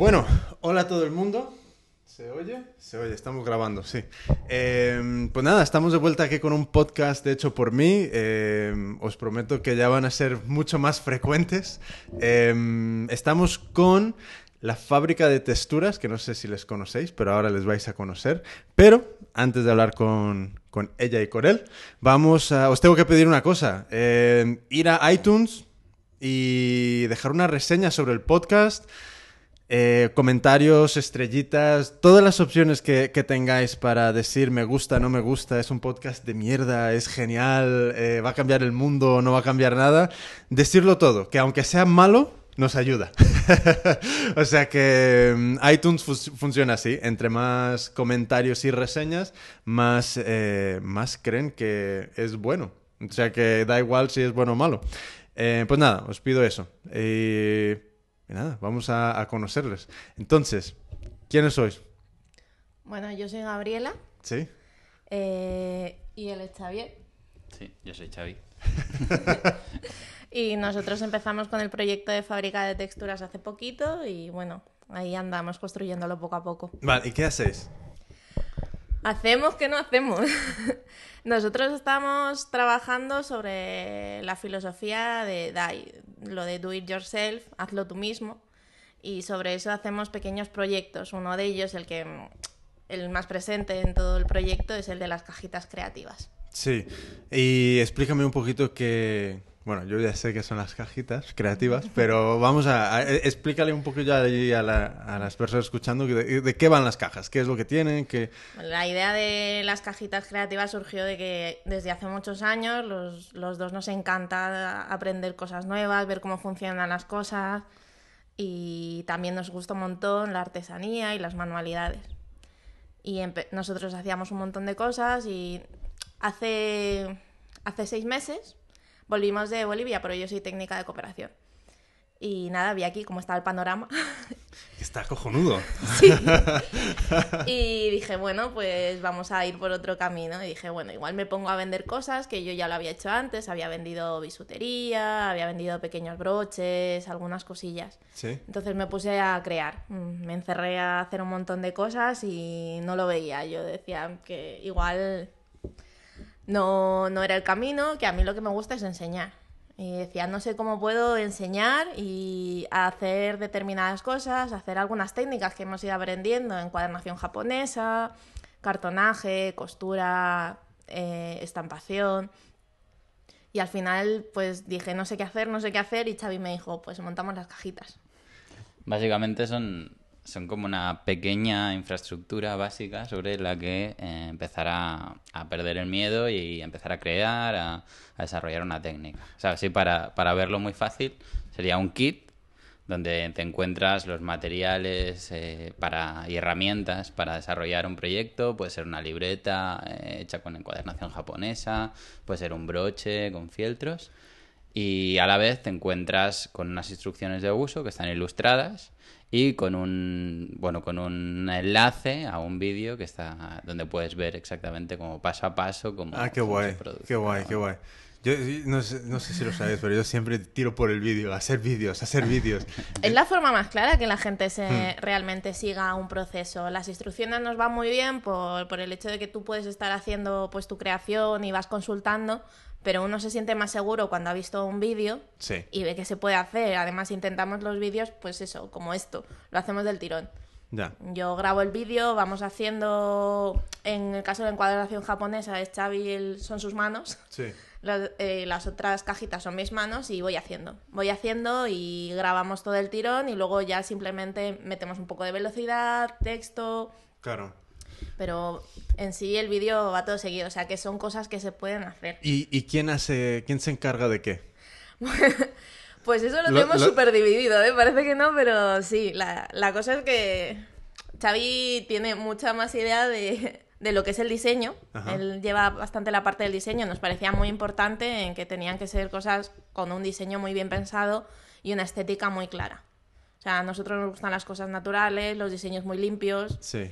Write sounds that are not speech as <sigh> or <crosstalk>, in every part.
Bueno, hola a todo el mundo. ¿Se oye? Se oye, estamos grabando, sí. Eh, pues nada, estamos de vuelta aquí con un podcast hecho por mí. Eh, os prometo que ya van a ser mucho más frecuentes. Eh, estamos con la fábrica de texturas, que no sé si les conocéis, pero ahora les vais a conocer. Pero antes de hablar con, con ella y con él, vamos a... Os tengo que pedir una cosa. Ir a iTunes y dejar una reseña sobre el podcast. Eh, comentarios, estrellitas, todas las opciones que, que, tengáis para decir me gusta, no me gusta, es un podcast de mierda, es genial, eh, va a cambiar el mundo, no va a cambiar nada. Decirlo todo, que aunque sea malo, nos ayuda. <laughs> o sea que um, iTunes fu funciona así, entre más comentarios y reseñas, más, eh, más creen que es bueno. O sea que da igual si es bueno o malo. pues nada, os pido eso. Y nada, vamos a, a, conocerles. Entonces, ¿quiénes sois? Bueno, yo soy Gabriela. Sí. Eh, y él es Xavier. Sí, yo soy Xavi. <laughs> y nosotros empezamos con el proyecto de fábrica de texturas hace poquito y bueno, ahí andamos construyéndolo poco a poco. Vale, ¿y qué hacéis? Hacemos que no hacemos. <laughs> Nosotros estamos trabajando sobre la filosofía de DAI, lo de do it yourself, hazlo tú mismo, y sobre eso hacemos pequeños proyectos. Uno de ellos, el que el más presente en todo el proyecto, es el de las cajitas creativas. Sí, y explícame un poquito qué, bueno, yo ya sé que son las cajitas creativas, <laughs> pero vamos a, a explícale un poco ya a, la, a, las personas escuchando de, de, qué van las cajas, qué es lo que tienen, qué... La idea de las cajitas creativas surgió de que desde hace muchos años los, los dos nos encanta aprender cosas nuevas, ver cómo funcionan las cosas y también nos gusta un montón la artesanía y las manualidades. Y nosotros hacíamos un montón de cosas y hace, hace seis meses volvimos de Bolivia, pero yo soy técnica de cooperación. Y nada, vi aquí cómo estaba el panorama. <laughs> Está cojonudo. Sí. <laughs> Y dije, bueno, pues vamos a ir por otro camino. Y dije, bueno, igual me pongo a vender cosas que yo ya lo había hecho antes. Había vendido bisutería, había vendido pequeños broches, algunas cosillas. Sí. Entonces me puse a crear. Me encerré a hacer un montón de cosas y no lo veía. Yo decía que igual no, no era el camino, que a mí lo que me gusta es enseñar. Y decía, no sé cómo puedo enseñar y hacer determinadas cosas, hacer algunas técnicas que hemos ido aprendiendo, encuadernación japonesa, cartonaje, costura, eh, estampación. Y al final, pues dije, no sé qué hacer, no sé qué hacer, y Xavi me dijo, pues montamos las cajitas. Básicamente son son como una pequeña infraestructura básica sobre la que eh, empezar a, a, perder el miedo y empezar a crear, a, desarrollar una técnica. O sea, así para, para, verlo muy fácil, sería un kit donde te encuentras los materiales eh, para, y herramientas para desarrollar un proyecto. Puede ser una libreta eh, hecha con encuadernación japonesa, puede ser un broche con fieltros. Y a la vez te encuentras con unas instrucciones de uso que están ilustradas y con un bueno con un enlace a un vídeo que está donde puedes ver exactamente como paso a paso cómo ah qué guay qué guay qué guay yo no sé, no sé si lo sabes, pero yo siempre tiro por el vídeo, hacer vídeos, hacer vídeos. <laughs> Es la forma más clara que la gente se hmm. realmente siga un proceso. Las instrucciones nos van muy bien por, por el hecho de que tú puedes estar haciendo pues tu creación y vas consultando, pero uno se siente más seguro cuando ha visto un vídeo sí. y ve que se puede hacer. Además, intentamos los vídeos, pues eso, como esto, lo hacemos del tirón. Ya. Yo grabo el vídeo, vamos haciendo, en el caso de la encuadración japonesa, es Xavi, el, son sus manos. Sí. <laughs> Las, eh, las otras cajitas son mis manos y voy haciendo. Voy haciendo y grabamos todo el tirón y luego ya simplemente metemos un poco de velocidad, texto. Claro pero en sí el vídeo va todo seguido, o sea que son cosas que se pueden hacer. ¿Y, y quién hace, quién se encarga de qué? <laughs> pues eso lo, lo tenemos súper lo... dividido, ¿eh? Parece que no, pero sí, la, la cosa es que Xavi tiene mucha más idea de, de lo que es el diseño. Ajá. Él lleva bastante la parte del diseño, nos parecía muy importante en que tenían que ser cosas con un diseño muy bien pensado y una estética muy clara. O sea, a nosotros nos gustan las cosas naturales, los diseños muy limpios. Sí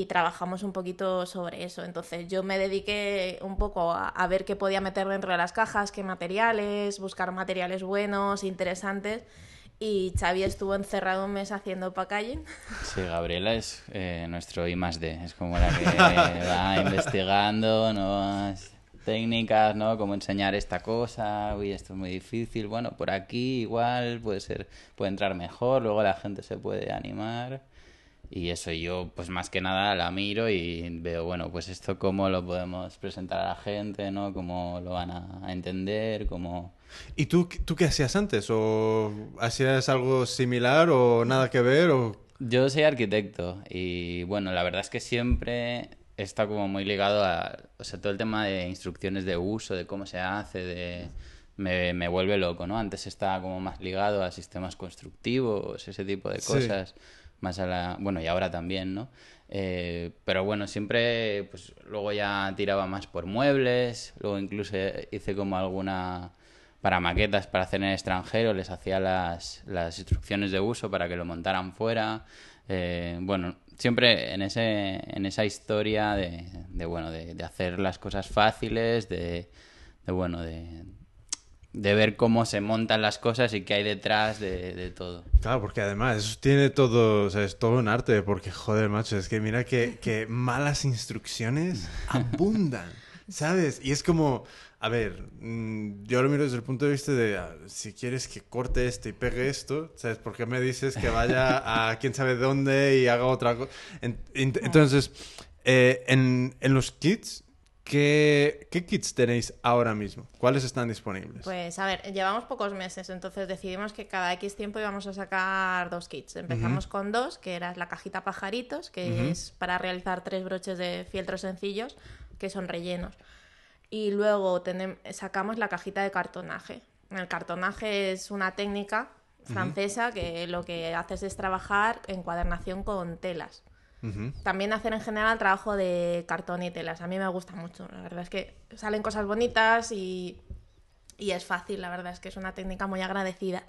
y trabajamos un poquito sobre eso. Entonces yo me dediqué un poco a, a, ver qué podía meter dentro de las cajas, qué materiales, buscar materiales buenos, interesantes Y Xavi estuvo encerrado un mes haciendo packaging. <laughs> Sí, Gabriela es eh, nuestro I más D. Es como la que <laughs> va investigando nuevas técnicas, ¿no? Cómo enseñar esta cosa. Uy, esto es muy difícil. Bueno, por aquí igual puede ser, puede entrar mejor. Luego la gente se puede animar. Y eso yo, pues más que nada la miro y veo, bueno, pues esto cómo lo podemos presentar a la gente, ¿no? Cómo lo van a entender, cómo... ¿Y tú, tú qué hacías antes? ¿O hacías algo similar o nada que ver? O... Yo soy arquitecto y bueno, la verdad es que siempre está como muy ligado a, o sea, todo el tema de instrucciones de uso, de cómo se hace, de... Me, me vuelve loco, ¿no? Antes estaba como más ligado a sistemas constructivos, ese tipo de cosas. Más a la... Bueno, y ahora también, ¿no? Eh, pero bueno, siempre, pues luego ya tiraba más por muebles, luego incluso hice como alguna para maquetas para hacer en el extranjero, les hacía las, las instrucciones de uso para que lo montaran fuera. Eh, bueno, siempre en, ese, en esa historia de, de bueno, de, de, hacer las cosas fáciles, de, de bueno, de, de ver cómo se montan las cosas y qué hay detrás de, de, todo. Claro, porque además eso tiene todo, o sea, es todo un arte, porque joder, macho, es que mira que, que malas instrucciones <laughs> abundan, ¿sabes? Y es como, a ver, mm, yo lo miro desde el punto de vista de ah, si quieres que corte esto y pegue esto, ¿sabes? ¿Por qué me dices que vaya a quién sabe dónde y haga otra cosa? Entonces, eh, en, en, los kits, ¿qué, ¿qué, kits tenéis ahora mismo? ¿Cuáles están disponibles? Pues a ver, llevamos pocos meses, entonces decidimos que cada X tiempo íbamos a sacar dos kits. Empezamos uh -huh. con dos, que era la cajita pajaritos, que uh -huh. es para realizar tres broches de fieltro sencillos, que son rellenos y luego tenemos, sacamos la cajita de cartonaje. El cartonaje es una técnica francesa uh -huh. que lo que haces es trabajar en cuadernación con telas. Uh -huh. También hacer en general trabajo de cartón y telas. A mí me gusta mucho. La verdad es que salen cosas bonitas y, y es fácil. La verdad es que es una técnica muy agradecida.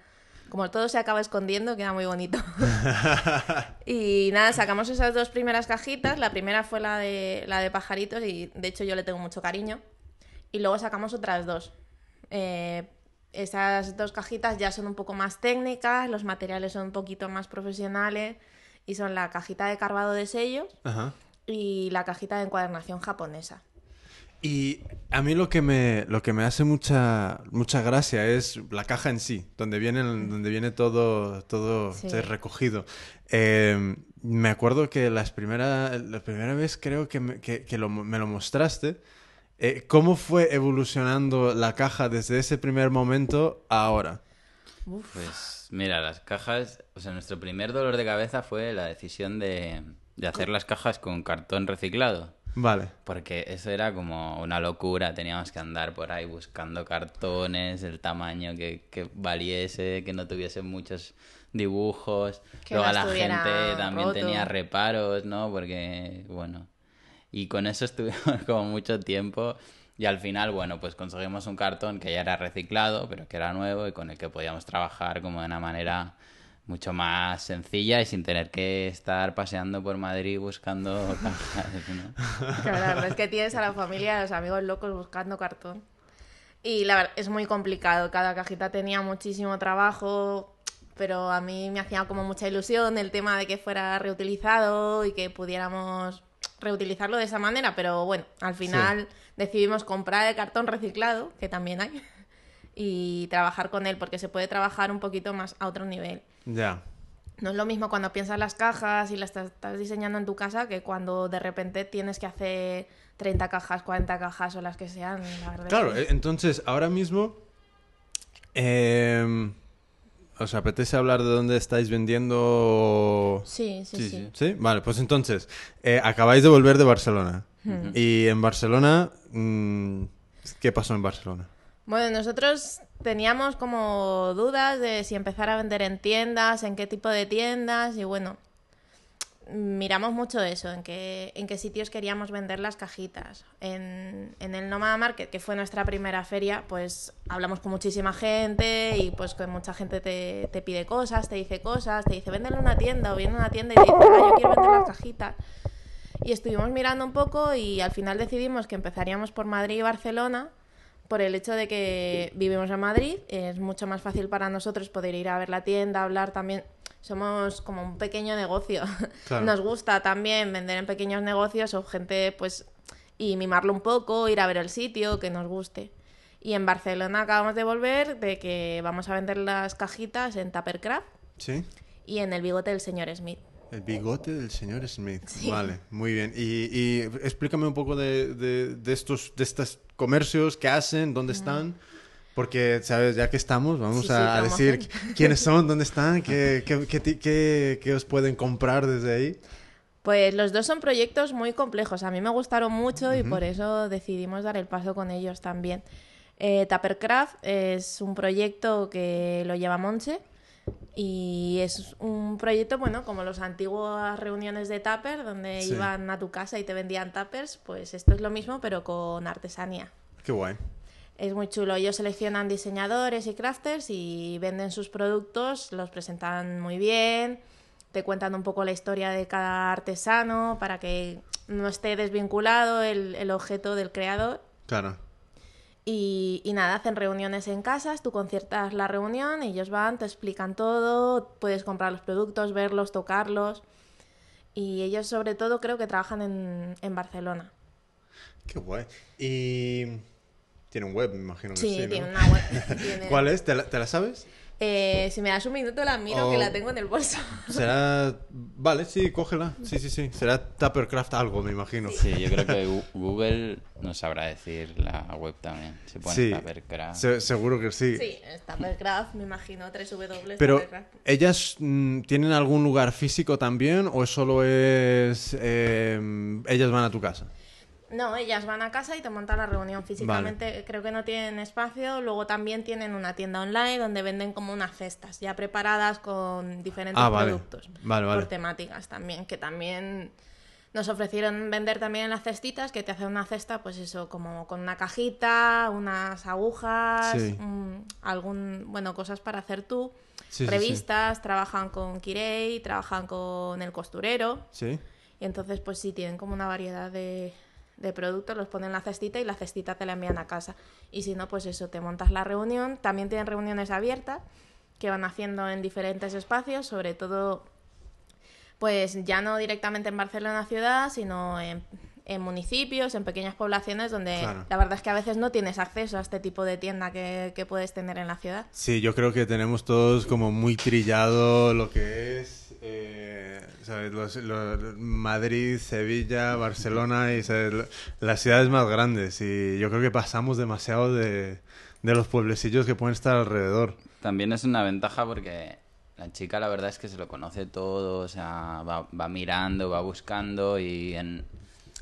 Como todo se acaba escondiendo, queda muy bonito. <laughs> y nada, sacamos esas dos primeras cajitas. La primera fue la de, la de pajaritos y de hecho yo le tengo mucho cariño y luego sacamos otras dos. Eh, esas dos cajitas ya son un poco más técnicas, los materiales son un poquito más profesionales y son la cajita de carvado de sellos Ajá. y la cajita de encuadernación japonesa. Y a mí lo que me, lo que me hace mucha, mucha gracia es la caja en sí, donde viene, donde viene todo, todo sí. recogido. Eh, me acuerdo que las primera, la primera vez creo que me, que, que lo, me lo mostraste. Eh, ¿Cómo fue evolucionando la caja desde ese primer momento a ahora? Uf. Pues mira, las cajas, o sea, nuestro primer dolor de cabeza fue la decisión de, de hacer las cajas con cartón reciclado. Vale. Porque eso era como una locura, teníamos que andar por ahí buscando cartones, el tamaño que, que valiese, que no tuviese muchos dibujos. Que Luego no la gente también roto. tenía reparos, ¿no? Porque, bueno, y con eso <laughs> estuvimos como mucho tiempo y al final, bueno, pues conseguimos un cartón que ya era reciclado, pero que era nuevo y con el que podíamos trabajar como de una manera mucho más sencilla y sin tener que estar paseando por Madrid buscando <laughs> cajas, ¿no? Claro, es que tienes a la familia, a los amigos locos buscando cartón. Y la verdad, es muy complicado. Cada cajita tenía muchísimo trabajo, pero a mí me hacía como mucha ilusión el tema de que fuera reutilizado y que pudiéramos reutilizarlo de esa manera, pero bueno, al final sí. decidimos comprar el cartón reciclado, que también hay, <laughs> y trabajar con él, porque se puede trabajar un poquito más a otro nivel. Ya. No es lo mismo cuando piensas las cajas y las estás diseñando en tu casa que cuando de repente tienes que hacer 30 cajas, 40 cajas o las que sean. La verdad claro, que... entonces ahora mismo... Eh, ¿Os apetece hablar de dónde estáis vendiendo? Sí, sí, sí. ¿Sí? ¿Sí? Vale, pues entonces, eh, acabáis de volver de Barcelona. Y en Barcelona, mmm, ¿qué pasó en Barcelona? Bueno, nosotros teníamos como dudas de si empezar a vender en tiendas, en qué tipo de tiendas, y bueno, miramos mucho eso, en qué, en qué sitios queríamos vender las cajitas. En, en el Nomada Market, que fue nuestra primera feria, pues hablamos con muchísima gente y pues con mucha gente te, te pide cosas, te dice cosas, te dice véndelo en una tienda o viene a una tienda y te dice, ah, yo quiero vender las cajitas. Y estuvimos mirando un poco y al final decidimos que empezaríamos por Madrid y Barcelona por el hecho de que vivimos en Madrid, es mucho más fácil para nosotros poder ir a ver la tienda, hablar también. Somos como un pequeño negocio. <laughs> Claro. Nos gusta también vender en pequeños negocios o gente, pues, y mimarlo un poco, ir a ver el sitio, que nos guste. Y en Barcelona acabamos de volver de que vamos a vender las cajitas en Tuppercraft ¿Sí? y en el bigote del señor Smith. El bigote del señor Smith. Sí. Vale, muy bien. Y, y explícame un poco de, de, de estos de estos comercios que hacen, dónde están. Porque, ¿sabes? Ya que estamos, vamos Sí, a, decir <laughs> quiénes son, dónde están, qué, qué, qué, qué- os pueden comprar desde ahí. Pues los dos son proyectos muy complejos. A mí me gustaron mucho y por eso decidimos dar el paso con ellos también. Eh, Tuppercraft es un proyecto que lo lleva Monse y es un proyecto, bueno, como las antiguas reuniones de Tupper, donde Sí. iban a tu casa y te vendían tuppers, pues esto es lo mismo, pero con artesanía. Qué guay. Es muy chulo. Ellos seleccionan diseñadores y crafters y venden sus productos, los presentan muy bien, te cuentan un poco la historia de cada artesano para que no esté desvinculado el, el objeto del creador. Claro. Y, y nada, hacen reuniones en casas, tú conciertas la reunión, ellos van, te explican todo, puedes comprar los productos, verlos, tocarlos. Y ellos sobre todo creo que trabajan en, en Barcelona. Qué guay. Y tiene un web, me imagino que Sí, sí, ¿no? tiene una web. <laughs> tiene- ¿Cuál es? ¿Te la, te la sabes? Eh, si me das un minuto la miro, Oh. que la tengo en el bolso. Será... <laughs> Vale, sí, cógela. Sí, sí, sí. Será Tuppercraft algo, me imagino. Sí, yo creo que Google nos sabrá decir la web también. Si pones Sí, Tuppercraft. se- seguro que sí. Sí, es Tuppercraft, me imagino, 3W. Pero, Tuppercraft. ¿ellas mm, tienen algún lugar físico también o solo es... eh, ellas van a tu casa? No, ellas van a casa y te montan la reunión físicamente. Creo que no tienen espacio. Luego también tienen una tienda online donde venden como unas cestas ya preparadas con diferentes Ah, vale. productos. Vale. Por temáticas también, que también nos ofrecieron vender también las cestitas, que te hacen una cesta, pues eso, como con una cajita, unas agujas, Sí. algún, bueno, cosas para hacer tú. Sí. revistas, trabajan con Kirei, trabajan con el costurero. ¿Sí? Y entonces, pues sí, tienen como una variedad de, de productos, los ponen en la cestita y la cestita te la envían a casa. Y si no, pues eso, te montas la reunión. También tienen reuniones abiertas que van haciendo en diferentes espacios, sobre todo, pues ya no directamente en Barcelona ciudad, sino en, en municipios, en pequeñas poblaciones donde Claro. la verdad es que a veces no tienes acceso a este tipo de tienda que, que puedes tener en la ciudad. Sí, yo creo que tenemos todos como muy trillado lo que es eh, ¿sabes? Los- lo- Madrid, Sevilla, Barcelona y ¿sabes? Las ciudades más grandes. Y yo creo que pasamos demasiado de, de los pueblecillos que pueden estar alrededor. También es una ventaja porque la chica la verdad es que se lo conoce todo, o sea, va, va mirando, va buscando y en...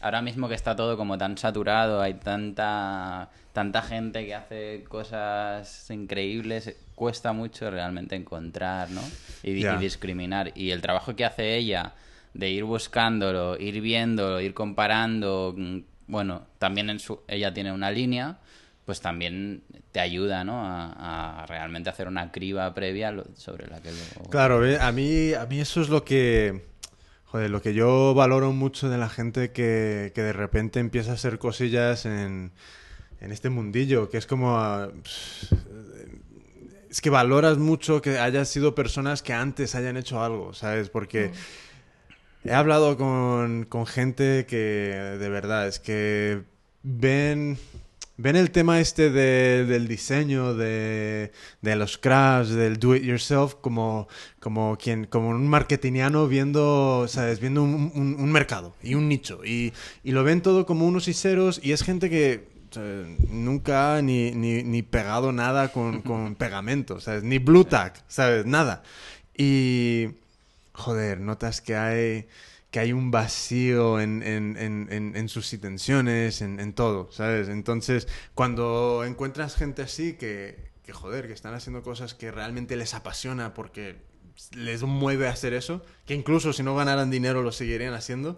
ahora mismo que está todo como tan saturado, hay tanta, tanta gente que hace cosas increíbles, cuesta mucho realmente encontrar, ¿no? Y, y discriminar. Y el trabajo que hace ella de ir buscándolo, ir viéndolo, ir comparando, mm, bueno, también en su, ella tiene una línea, pues también te ayuda, ¿no? A, a realmente hacer una criba previa sobre la que luego... Claro, ve, a mí, a mí eso es lo que, joder, lo que yo valoro mucho de la gente que, que de repente empieza a hacer cosillas en, en este mundillo, que es como... ah, es que valoras mucho que hayan sido personas que antes hayan hecho algo, ¿sabes? Porque he hablado con, con gente que de verdad es que ven, ven el tema este de- del diseño, de, de los crafts, del do it yourself, como, como, quien, como un marketingiano viendo, ¿sabes? viendo un, un- un mercado y un nicho. Y, y lo ven todo como unos y ceros y es gente que ¿sabes? nunca ha ni, ni, ni pegado nada con, <laughs> con pegamento, ¿sabes? Ni blue tack, ¿sabes? Nada. Y joder, notas que hay que hay un vacío en, en, en, en, sus intenciones, en, en todo, ¿sabes? Entonces, cuando encuentras gente así que, que, joder, que están haciendo cosas que realmente les apasiona porque les mueve a hacer eso, que incluso si no ganaran dinero lo seguirían haciendo,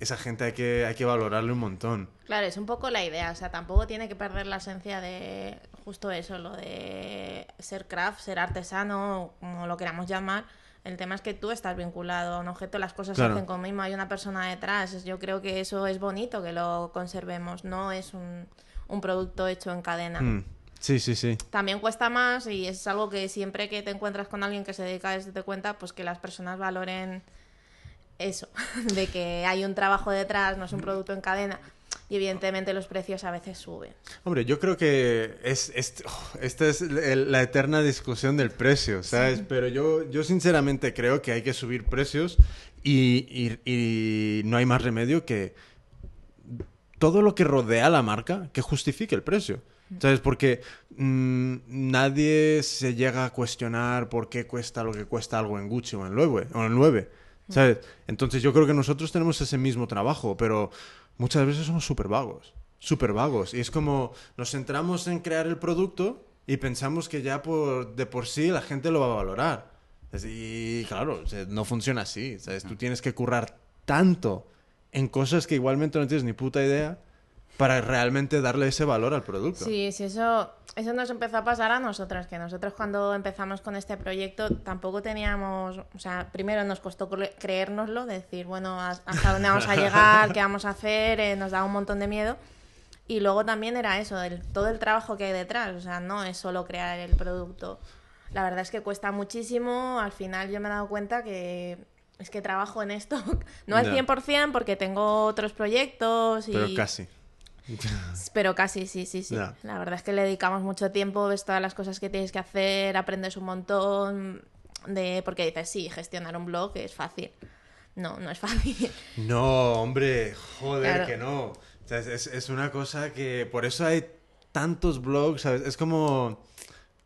esa gente hay que, hay que valorarle un montón. Claro, es un poco la idea, o sea, tampoco tiene que perder la esencia de justo eso, lo de ser craft, ser artesano, como lo queramos llamar. El tema es que tú estás vinculado a un objeto, las cosas Claro. se hacen con mismo, hay una persona detrás. Yo creo que eso es bonito que lo conservemos, no es un, un producto hecho en cadena. Mm. Sí, sí, sí. También cuesta más y es algo que siempre que te encuentras con alguien que se dedica a esto te cuenta, pues que las personas valoren eso, <laughs> de que hay un trabajo detrás, no es un producto en cadena. Y evidentemente los precios a veces suben. Hombre, yo creo que es, es- oh, esta es la eterna discusión del precio, ¿sabes? Pero yo, yo sinceramente creo que hay que subir precios y, y- y no hay más remedio que todo lo que rodea a la marca que justifique el precio. ¿Sabes? Porque mm, nadie se llega a cuestionar por qué cuesta lo que cuesta algo en Gucci o en Loewe o en 9. ¿Sabes? Entonces yo creo que nosotros tenemos ese mismo trabajo, pero muchas veces somos súper vagos. Súper vagos. Y es como nos centramos en crear el producto y pensamos que ya por, de por sí la gente lo va a valorar. Y claro, o sea, no funciona así. ¿sabes? Tú tienes que currar tanto en cosas que igualmente no tienes ni puta idea para realmente darle ese valor al producto. Sí, sí, eso, eso nos empezó a pasar a nosotras, que nosotros cuando empezamos con este proyecto tampoco teníamos, o sea, primero nos costó cre- creérnoslo, decir, bueno, ¿has- hasta dónde vamos a <laughs> llegar, qué vamos a hacer, eh, nos daba un montón de miedo. Y luego también era eso, el- todo el trabajo que hay detrás, o sea, no es solo crear el producto. La verdad es que cuesta muchísimo, al final yo me he dado cuenta que es que trabajo en esto, <laughs> no al Ya. 100% porque tengo otros proyectos y... Pero casi. <laughs> Pero casi, sí, sí, sí. La verdad es que le dedicamos mucho tiempo, ves todas las cosas que tienes que hacer, aprendes un montón de... Porque dices, sí, gestionar un blog es fácil. No, no es fácil. <laughs> No, hombre, joder, Claro. que no. O sea, es, es- es una cosa que por eso hay tantos blogs, ¿sabes? Es como,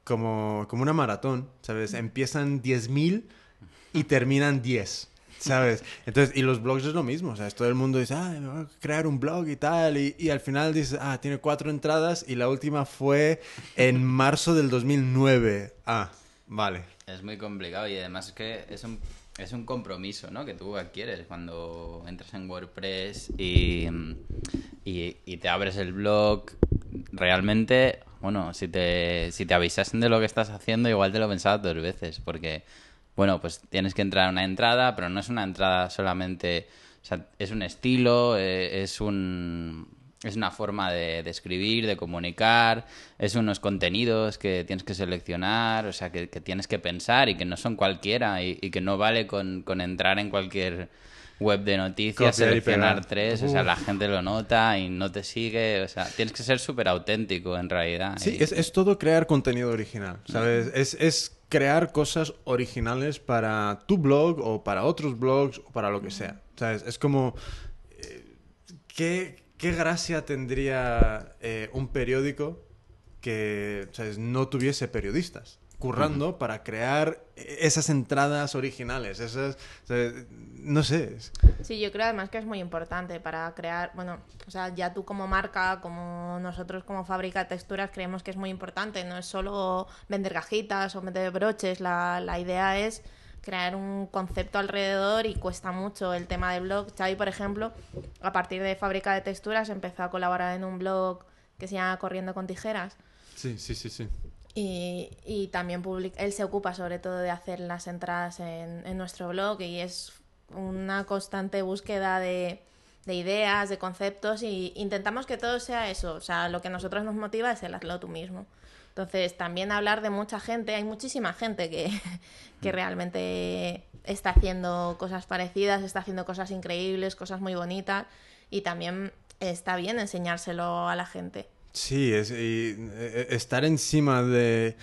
como, como una maratón, ¿sabes? Empiezan 10.000 y terminan 10, ¿sabes? Entonces, y los blogs es lo mismo, ¿sabes? Todo el mundo dice, ah, crear un blog y tal, y, y al final dices, ah, tiene cuatro entradas y la última fue en marzo del 2009. Ah, vale. Es muy complicado y además es que es un, es un compromiso, ¿no? Que tú adquieres cuando entras en WordPress y, y, y te abres el blog. Realmente, bueno, si te, si te avisasen de lo que estás haciendo, igual te lo pensabas dos veces, porque, bueno, pues tienes que entrar a una entrada, pero no es una entrada solamente... O sea, es un estilo, eh, es un... Es una forma de, de escribir, de comunicar, es unos contenidos que tienes que seleccionar, o sea, que, que tienes que pensar y que no son cualquiera y, y que no vale con, con entrar en cualquier web de noticias, Copiar seleccionar tres, o sea, la gente lo nota y no te sigue, o sea, tienes que ser súper auténtico en realidad. Sí, y- es, es todo crear contenido original, ¿sabes? Es, es crear cosas originales para tu blog o para otros blogs o para lo que sea, ¿sabes? Es como... eh, ¿qué, qué gracia tendría eh, un periódico que ¿sabes? no tuviese periodistas? Currando para crear esas entradas originales, esas, no sé, Sí, yo creo además que es muy importante para crear, bueno, o sea, ya tú como marca, como nosotros como fábrica de texturas creemos que es muy importante, no es solo vender cajitas o vender broches, la, la idea es crear un concepto alrededor y cuesta mucho el tema del blog. Xavi, por ejemplo, a partir de fábrica de texturas empezó a colaborar en un blog que se llama Corriendo con Tijeras. sí, sí, sí, sí. Y, y también publica, él se ocupa sobre todo de hacer las entradas en, en nuestro blog y es una constante búsqueda de, de ideas, de conceptos y intentamos que todo sea eso. O sea, lo que a nosotros nos motiva es el hazlo tú mismo. Entonces, también hablar de mucha gente, hay muchísima gente que, <laughs> que realmente está haciendo cosas parecidas, está haciendo cosas increíbles, cosas muy bonitas y también está bien enseñárselo a la gente. Sí, es, y, eh, estar encima de,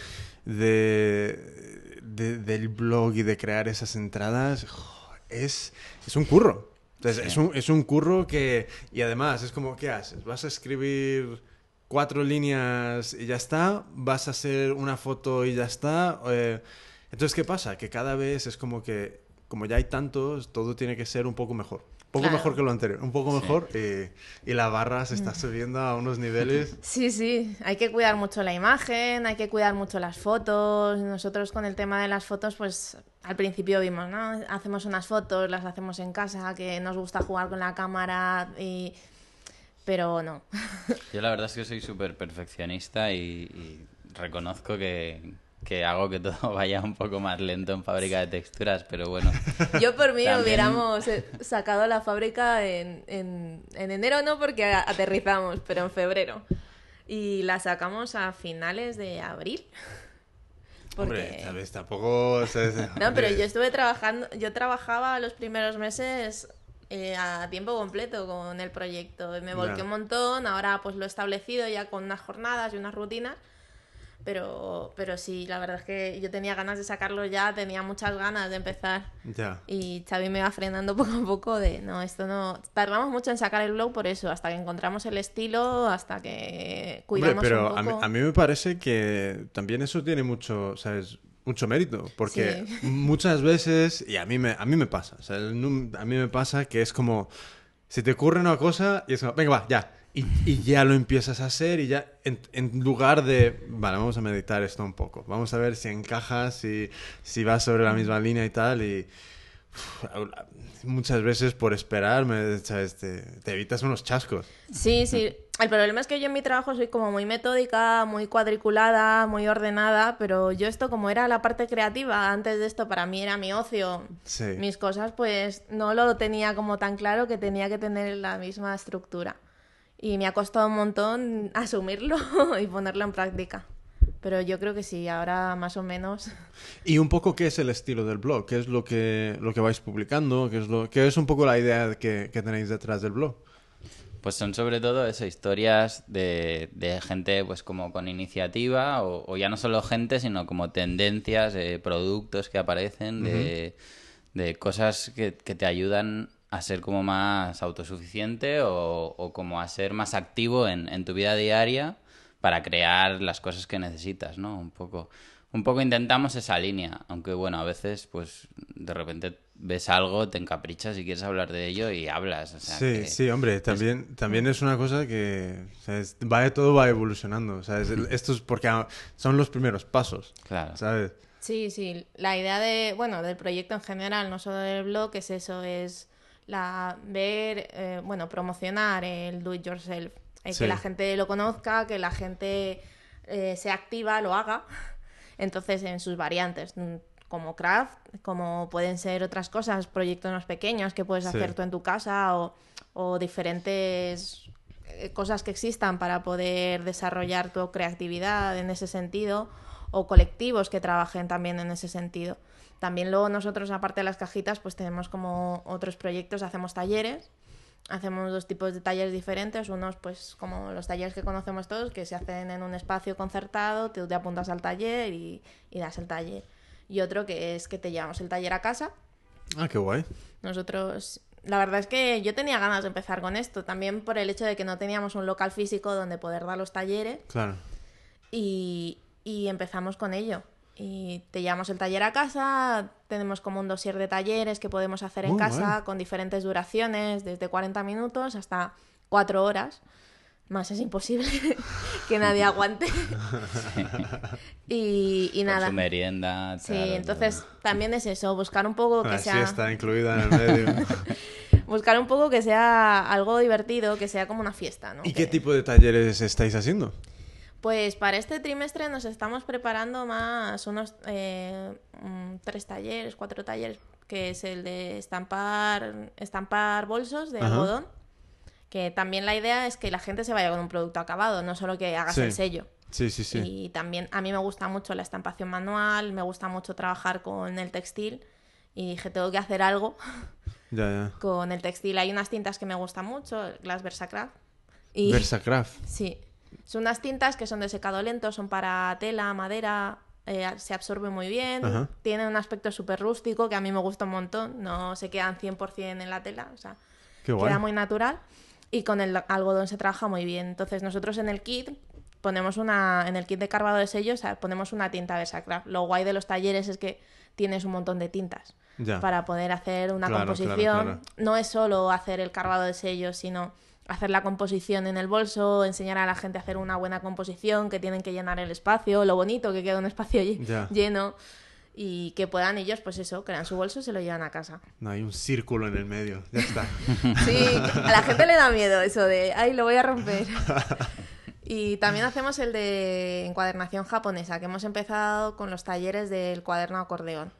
de, de- del blog y de crear esas entradas es, es un curro. Entonces, Sí. es, un, es un curro que... Y además, es como, ¿qué haces? ¿Vas a escribir cuatro líneas y ya está? ¿Vas a hacer una foto y ya está? Eh, entonces, ¿qué pasa? Que cada vez es como que, como ya hay tantos, todo tiene que ser un poco mejor. Un poco Claro. mejor que lo anterior, un poco Sí. mejor y, y la barra se está subiendo a unos niveles... <laughs> Sí, sí, hay que cuidar mucho la imagen, hay que cuidar mucho las fotos. Nosotros con el tema de las fotos, pues al principio vimos, ¿no? Hacemos unas fotos, las hacemos en casa, que nos gusta jugar con la cámara y... Pero no. <laughs> Yo la verdad es que soy súper perfeccionista y, y reconozco que, que hago que todo <laughs> vaya un poco más lento en fábrica de texturas, pero bueno. <laughs> Yo por mí También- hubiéramos eh, sacado la fábrica en, en, en enero, no porque a- aterrizamos, pero en febrero. y la sacamos a finales de abril. <laughs> Hombre, Porque... sabes, tampoco... No, pero yo estuve trabajando, yo trabajaba los primeros meses eh, a tiempo completo con el proyecto. Me volqué un montón, ahora pues lo he establecido ya con unas jornadas y unas rutinas. Pero, pero sí, la verdad es que yo tenía ganas de sacarlo ya, tenía muchas ganas de empezar. Ya. Y Xavi me va frenando <laughs> poco a poco de, no, esto no... Tardamos mucho en sacar el blog por eso, hasta que encontramos el estilo, hasta que Hombre, cuidamos pero un a mí, poco. a mí me parece que también eso tiene mucho, ¿sabes? Mucho mérito, porque Sí. muchas veces, y a mí me, a mí me pasa, o sea, a mí me pasa que es como, se te ocurre una cosa y es como, venga, va, ya, y, y ya lo empiezas a hacer y ya, en, en lugar de, vale, vamos a meditar esto un poco, vamos a ver si encaja, si, si va sobre la misma línea y tal, y muchas veces por esperar, me, ¿sabes? Te, te evitas unos chascos. Sí, sí. El problema es que yo en mi trabajo soy como muy metódica, muy cuadriculada, muy ordenada, pero yo esto como era la parte creativa, antes de esto para mí era mi ocio, Sí. mis cosas, pues no lo tenía como tan claro que tenía que tener la misma estructura. Y me ha costado un montón <laughs> asumirlo y ponerlo en práctica. Pero yo creo que sí, ahora más o menos. Y un poco qué es el estilo del blog, qué es lo que, lo que vais publicando, qué es, lo, qué es un poco la idea que, que tenéis detrás del blog. Pues son sobre todo eso, historias de, de gente pues como con iniciativa o, o ya no solo gente, sino como tendencias, de productos que aparecen, de, de cosas que, que te ayudan a ser como más autosuficiente o, o como a ser más activo en, en tu vida diaria para crear las cosas que necesitas, ¿no? Un poco, un poco intentamos esa línea, aunque bueno, a veces pues de repente ves algo, te encaprichas y quieres hablar de ello y hablas. O sea, sí, que- sí, hombre, también, también es una cosa que o sea, es- va, todo va evolucionando. o sea, es el- esto es porque ah, son los primeros pasos, Claro. ¿sabes? Sí, sí. La idea de, bueno, del proyecto en general, no solo del blog, es eso, es la ver, eh, bueno, promocionar el do it yourself. Eh, Sí. Que la gente lo conozca, que la gente eh, sea activa, lo haga. <laughs> Entonces, en sus variantes, mm, como craft, como pueden ser otras cosas, proyectos más pequeños que puedes Sí. hacer tú en tu casa o, o diferentes eh, cosas que existan para poder desarrollar tu creatividad en ese sentido o colectivos que trabajen también en ese sentido. También luego nosotros, aparte de las cajitas, pues tenemos como otros proyectos, hacemos talleres, hacemos dos tipos de talleres diferentes, unos pues como los talleres que conocemos todos, que se hacen en un espacio concertado, tú te apuntas al taller y, y das el taller. Y otro que es que te llevamos el taller a casa, Ah, qué guay. nosotros, la verdad es que yo tenía ganas de empezar con esto, también por el hecho de que no teníamos un local físico donde poder dar los talleres Claro. y, y empezamos con ello. Y te llevamos el taller a casa, tenemos como un dossier de talleres que podemos hacer en Muy casa con diferentes duraciones, desde 40 minutos hasta 4 horas. Más es imposible <laughs> que nadie <laughs> aguante. <laughs> y, y Con nada. su merienda. Sí, tal, entonces también es eso, buscar un poco que La sea siesta incluida en el medio. buscar un poco que sea algo divertido, que sea como una fiesta, ¿no? ¿Y Que- qué tipo de talleres estáis haciendo? Pues para este trimestre nos estamos preparando más unos eh, mm, tres talleres, cuatro talleres, que es el de estampar, estampar bolsos de Ajá. algodón, que también la idea es que la gente se vaya con un producto acabado, no solo que hagas Sí. el sello. Sí, sí, sí. Y también a mí me gusta mucho la estampación manual, me gusta mucho trabajar con el textil y dije, tengo que hacer algo <laughs> Ya, ya. con el textil. Hay unas tintas que me gustan mucho, las Versacraft. Y... Versacraft. <laughs> Sí. Son unas tintas que son de secado lento, son para tela, madera, eh, se absorbe muy bien, Ajá. tienen un aspecto súper rústico que a mí me gusta un montón, no se quedan 100% en la tela, o sea, queda muy natural y con el algodón se trabaja muy bien. Entonces nosotros en el kit ponemos una, en el kit de cargado de sellos, o sea, ponemos una tinta Versacraft. Lo guay de los talleres es que tienes un montón de tintas Ya. para poder hacer una Claro, composición. claro, claro. No es solo hacer el cargado de sellos, sino hacer la composición en el bolso, enseñar a la gente a hacer una buena composición, que tienen que llenar el espacio, lo bonito que queda un espacio Ya. lleno y que puedan ellos, pues eso, crean su bolso y se lo llevan a casa. No, hay un círculo en el medio. Ya está. <laughs> Sí, a la gente le da miedo eso de, ay, lo voy a romper. <laughs> Y también hacemos el de encuadernación japonesa, que hemos empezado con los talleres del cuaderno acordeón.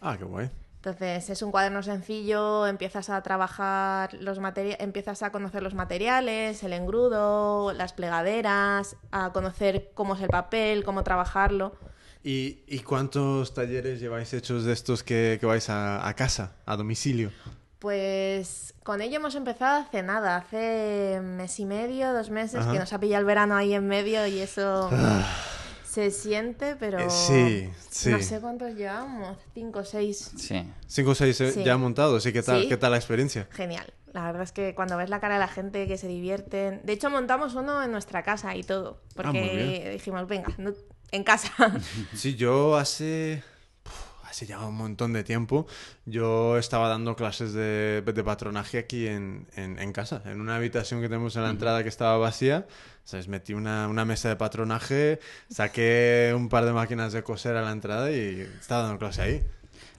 Ah, qué guay. Entonces es un cuaderno sencillo, empiezas a trabajar los materiales, empiezas a conocer los materiales, el engrudo, las plegaderas, a conocer cómo es el papel, cómo trabajarlo. ¿Y, y cuántos talleres lleváis hechos de estos que, que vais a, a casa, a domicilio? Pues con ello hemos empezado hace nada, hace mes y medio, dos meses, Ajá. que nos ha pillado el verano ahí en medio y eso se siente, pero Eh, sí, sí. no sé cuántos llevamos, cinco o seis. Sí. Cinco o seis eh, Sí. ya montados, ¿y qué tal, Sí. qué tal la experiencia? Genial. La verdad es que cuando ves la cara de la gente que se divierten. De hecho, montamos uno en nuestra casa y todo. Ah, Porque dijimos, venga, no- en casa. <laughs> Sí, yo hace... Hace ya un montón de tiempo, yo estaba dando clases de, de patronaje aquí en, en, en casa, en una habitación que tenemos en la entrada que estaba vacía. ¿Sabes? Metí una, una mesa de patronaje, saqué un par de máquinas de coser a la entrada y estaba dando clase ahí.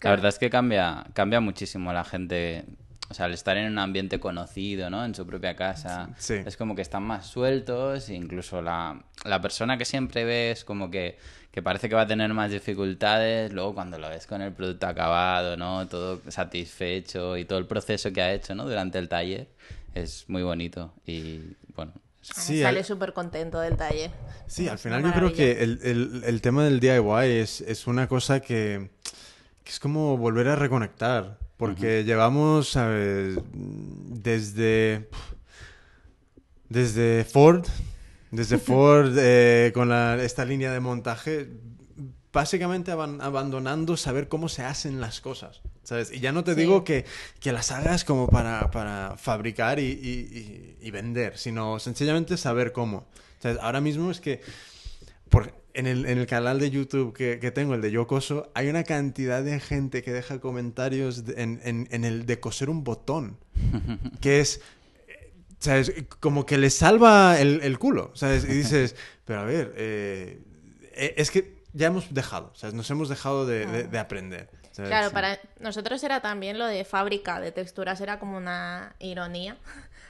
La verdad es que cambia, cambia muchísimo la gente. O sea, al estar en un ambiente conocido, ¿no? En su propia casa. Sí. Es como que están más sueltos. Incluso la, la persona que siempre ves como que, que parece que va a tener más dificultades. Luego cuando lo ves con el producto acabado, ¿no? Todo satisfecho y todo el proceso que ha hecho, ¿no? Durante el taller. Es muy bonito. Y bueno, Sí, Sale al- súper contento del taller. Sí, al final yo creo que el, el- el tema del DIY es, es una cosa que, que es como volver a reconectar, porque llevamos, ¿sabes? Desde, desde Ford, desde Ford eh, con la- esta línea de montaje, básicamente aban- abandonando saber cómo se hacen las cosas, ¿sabes? Y ya no te Sí. digo que, que las hagas como para, para fabricar y, y- y- vender, sino sencillamente saber cómo. ¿Sabes? Ahora mismo es que por, en, el, en el canal de YouTube que, que tengo, el de Yo Coso, hay una cantidad de gente que deja comentarios de- en, en- en el de coser un botón, <laughs> que es... ¿Sabes? Como que le salva el, el culo, ¿sabes? Y dices, pero a ver, eh, eh, es que ya hemos dejado, ¿sabes? Nos hemos dejado de, de- de aprender. ¿sabes? Claro, para nosotros era también lo de fábrica de texturas, era como una ironía.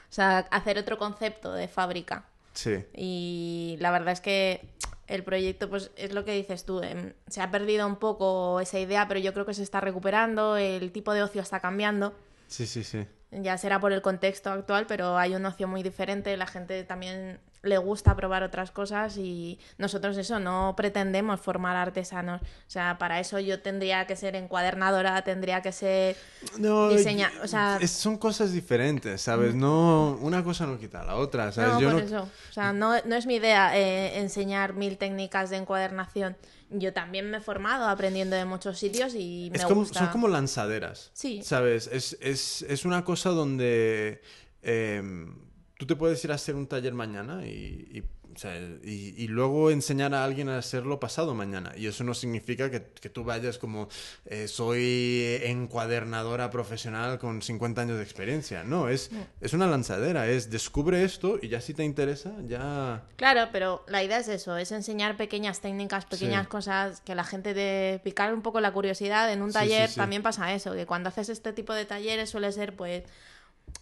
O sea, hacer otro concepto de fábrica. Sí. Y la verdad es que el proyecto, pues es lo que dices tú, em, se ha perdido un poco esa idea, pero yo creo que se está recuperando, el tipo de ocio está cambiando. Sí, sí, sí. Ya será por el contexto actual, pero hay un ocio muy diferente, la gente también le gusta probar otras cosas y nosotros eso, no pretendemos formar artesanos. O sea, para eso yo tendría que ser encuadernadora, tendría que ser No, diseña, o sea, es- son cosas diferentes, ¿sabes? No, una cosa no quita la otra, ¿sabes? No, Yo por no- eso. O sea, no, no es mi idea eh, enseñar mil técnicas de encuadernación. Yo también me he formado aprendiendo de muchos sitios y me Es como, gusta. son como lanzaderas. Sí. ¿Sabes? Es, es, es una cosa donde em, tú te puedes ir a hacer un taller mañana y, y, o sea, y- y luego enseñar a alguien a hacerlo pasado mañana. Y eso no significa que, que tú vayas como eh, soy encuadernadora profesional con 50 años de experiencia. No, es, es una lanzadera. Es descubre esto y ya si te interesa, ya... Claro, pero la idea es eso, es enseñar pequeñas técnicas, pequeñas Sí. cosas que la gente de picar un poco la curiosidad. En un sí, taller sí. también pasa eso, que cuando haces este tipo de talleres suele ser pues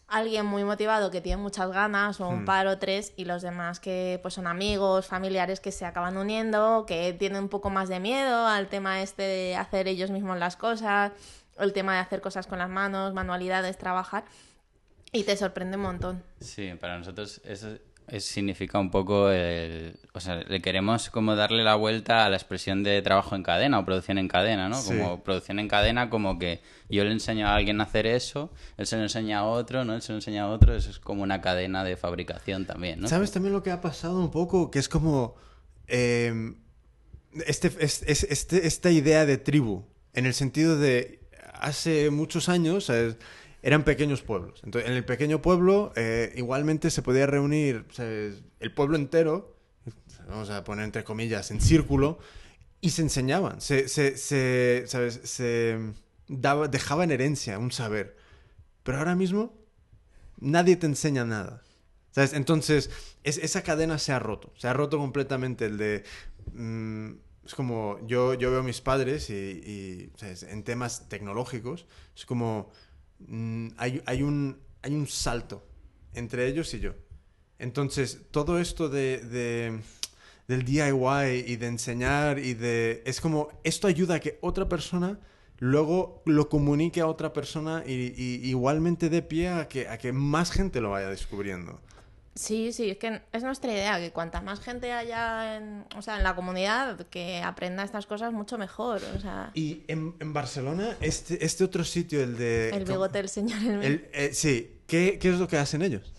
alguien muy motivado que tiene muchas ganas o un Hmm. par o tres y los demás que pues son amigos, familiares que se acaban uniendo, que tienen un poco más de miedo al tema este de hacer ellos mismos las cosas, el tema de hacer cosas con las manos, manualidades, trabajar y te sorprende un montón. Sí, para nosotros eso es- significa un poco el... O sea, le queremos como darle la vuelta a la expresión de trabajo en cadena o producción en cadena, ¿no? Sí. Como producción en cadena, como que yo le enseño a alguien a hacer eso, él se lo enseña a otro, ¿no? Él se lo enseña a otro, eso es como una cadena de fabricación también, ¿no? ¿Sabes también lo que ha pasado un poco? Que es como... em, este, es- es- este- esta idea de tribu, en el sentido de hace muchos años ¿sabes? Eran pequeños pueblos. Entonces, en el pequeño pueblo eh, igualmente se podía reunir el pueblo entero, vamos a poner entre comillas, en círculo, y se enseñaban, se, se, se, ¿sabes? se daba, dejaban herencia, un saber. Pero ahora mismo nadie te enseña nada. ¿Sabes? Entonces, es- esa cadena se ha roto. Se ha roto completamente el de... mm, es como yo, yo veo a mis padres y, y, en temas tecnológicos, es como mm, hay, hay, un, hay un salto entre ellos y yo. Entonces, todo esto de, de- del DIY y de enseñar y de... Es como, esto ayuda a que otra persona luego lo comunique a otra persona y, y igualmente dé pie a que, a que más gente lo vaya descubriendo. Sí, sí, es que es nuestra idea, que cuanta más gente haya en, o sea, en la comunidad que aprenda estas cosas, mucho mejor. O sea, Y en, en Barcelona, este, este otro sitio, el de... el bigote del señor Elmer, el- eh, sí, ¿Qué, ¿qué es lo que hacen ellos?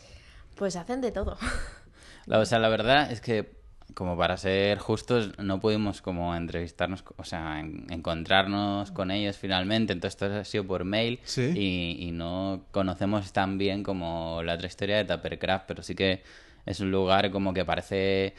pues hacen de todo. <laughs> La, o sea, la verdad es que, como para ser justos, no pudimos como entrevistarnos, o sea, en- encontrarnos con ellos finalmente. Entonces todo ha sido por mail Sí. y, y no conocemos tan bien como la otra historia de Tuppercraft, pero sí que es un lugar como que parece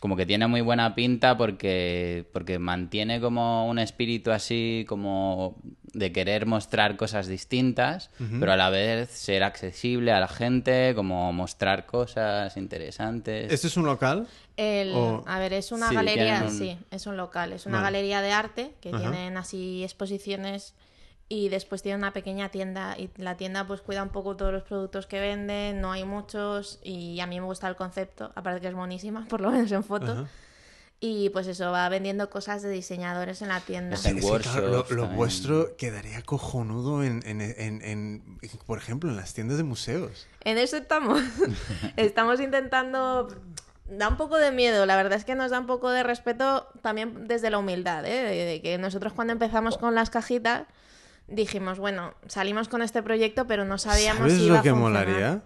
como que tiene muy buena pinta porque porque mantiene como un espíritu así como de querer mostrar cosas distintas, pero a la vez ser accesible a la gente, como mostrar cosas interesantes. ¿Este es un local? El, O- A ver, es una Sí, galería, un- sí, es un local, es una Vale. galería de arte que Ajá. tienen así exposiciones y después tiene una pequeña tienda y la tienda pues cuida un poco todos los productos que venden, no hay muchos y a mí me gusta el concepto, aparte que es monísima, por lo menos en fotos. Ajá. Y pues eso, va vendiendo cosas de diseñadores en la tienda. Es que, claro, lo, lo vuestro quedaría cojonudo en, en, en- en- por ejemplo, en las tiendas de museos. En eso estamos. <laughs> estamos intentando. Da un poco de miedo, la verdad es que nos da un poco de respeto también desde la humildad, ¿eh? de que nosotros cuando empezamos con las cajitas dijimos, bueno, salimos con este proyecto, pero no sabíamos ¿Sabes si iba lo a que funcionar. molaría?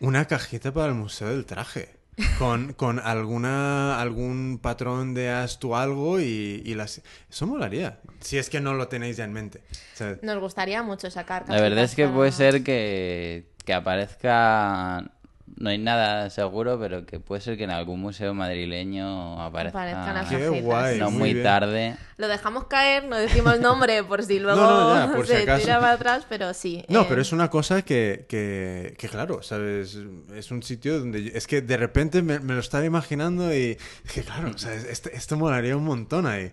Una cajita para el Museo del Traje. <laughs> Con, con alguna algún patrón de haz tú algo y, y las... Eso molaría. Si es que no lo tenéis ya en mente. O sea, Nos gustaría mucho sacar La verdad es que para- puede ser que, que aparezca, no hay nada seguro, pero que puede ser que en algún museo madrileño aparezca Aparezcan las Qué guay. no muy bien. tarde. Lo dejamos caer, no decimos nombre por si <laughs> luego no, ya, por si se acaso. tira para atrás, pero sí. No, eh, pero es una cosa que, que, que, claro, ¿sabes? Es un sitio donde... yo- es que de repente me, me lo estaba imaginando y dije, claro, o sea, esto, esto molaría un montón ahí.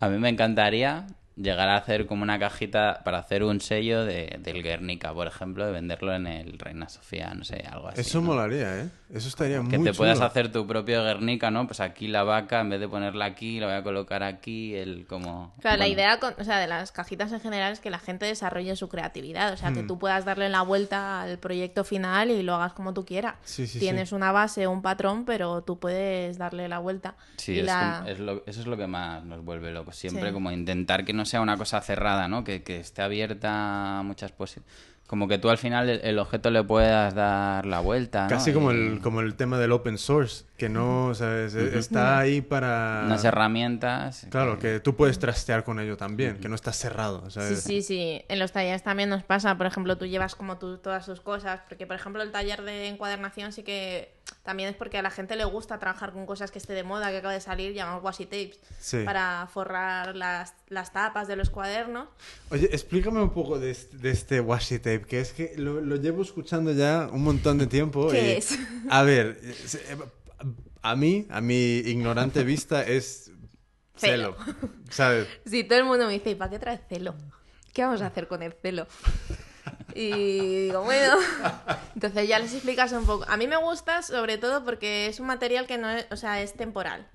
A mí me encantaría llegar a hacer como una cajita para hacer un sello de, del Guernica, por ejemplo, y venderlo en el Reina Sofía, no sé, algo así. Eso ¿no? molaría, ¿eh? Eso estaría Que muy te puedas hacer tu propio Guernica, ¿no? Pues aquí la vaca, en vez de ponerla aquí, la voy a colocar aquí, el como... Claro, la bueno, idea con- o sea, de las cajitas en general es que la gente desarrolle su creatividad, o sea, Hmm. que tú puedas darle la vuelta al proyecto final y lo hagas como tú quieras. Sí, sí, Tienes sí. una base, un patrón, pero tú puedes darle la vuelta. Sí, Y es la- como- es lo- eso es lo que más nos vuelve locos. Siempre Sí. como intentar que no sea una cosa cerrada, ¿no? Que, que esté abierta a muchas posibilidades. Como que tú al final el, objeto le puedas dar la vuelta, ¿no? Casi como Y el, como el tema del open source, que no, ¿sabes? Está ahí para... Unas herramientas. Claro, que tú puedes trastear con ello también, que no está cerrado, Sí, ¿sabes? sí, sí. En los talleres también nos pasa. Por ejemplo, tú llevas como tú todas tus cosas. Porque, por ejemplo, el taller de encuadernación sí que también es porque a la gente le gusta trabajar con cosas que esté de moda, que acaba de salir, llamamos washi tapes, Sí. para forrar las, las tapas de los cuadernos. Oye, explícame un poco de este, de este washi tape, que es que lo, lo llevo escuchando ya un montón de tiempo. ¿Qué y- es? A ver, eh, a mí, a mi ignorante vista, es celo, Celo. ¿sabes? Sí, todo el mundo me dice, ¿y para qué traes celo? ¿Qué vamos a hacer con el celo? Y digo, bueno, <laughs> entonces ya les explicas un poco. A mí me gusta sobre todo porque es un material que no es, o sea, es temporal.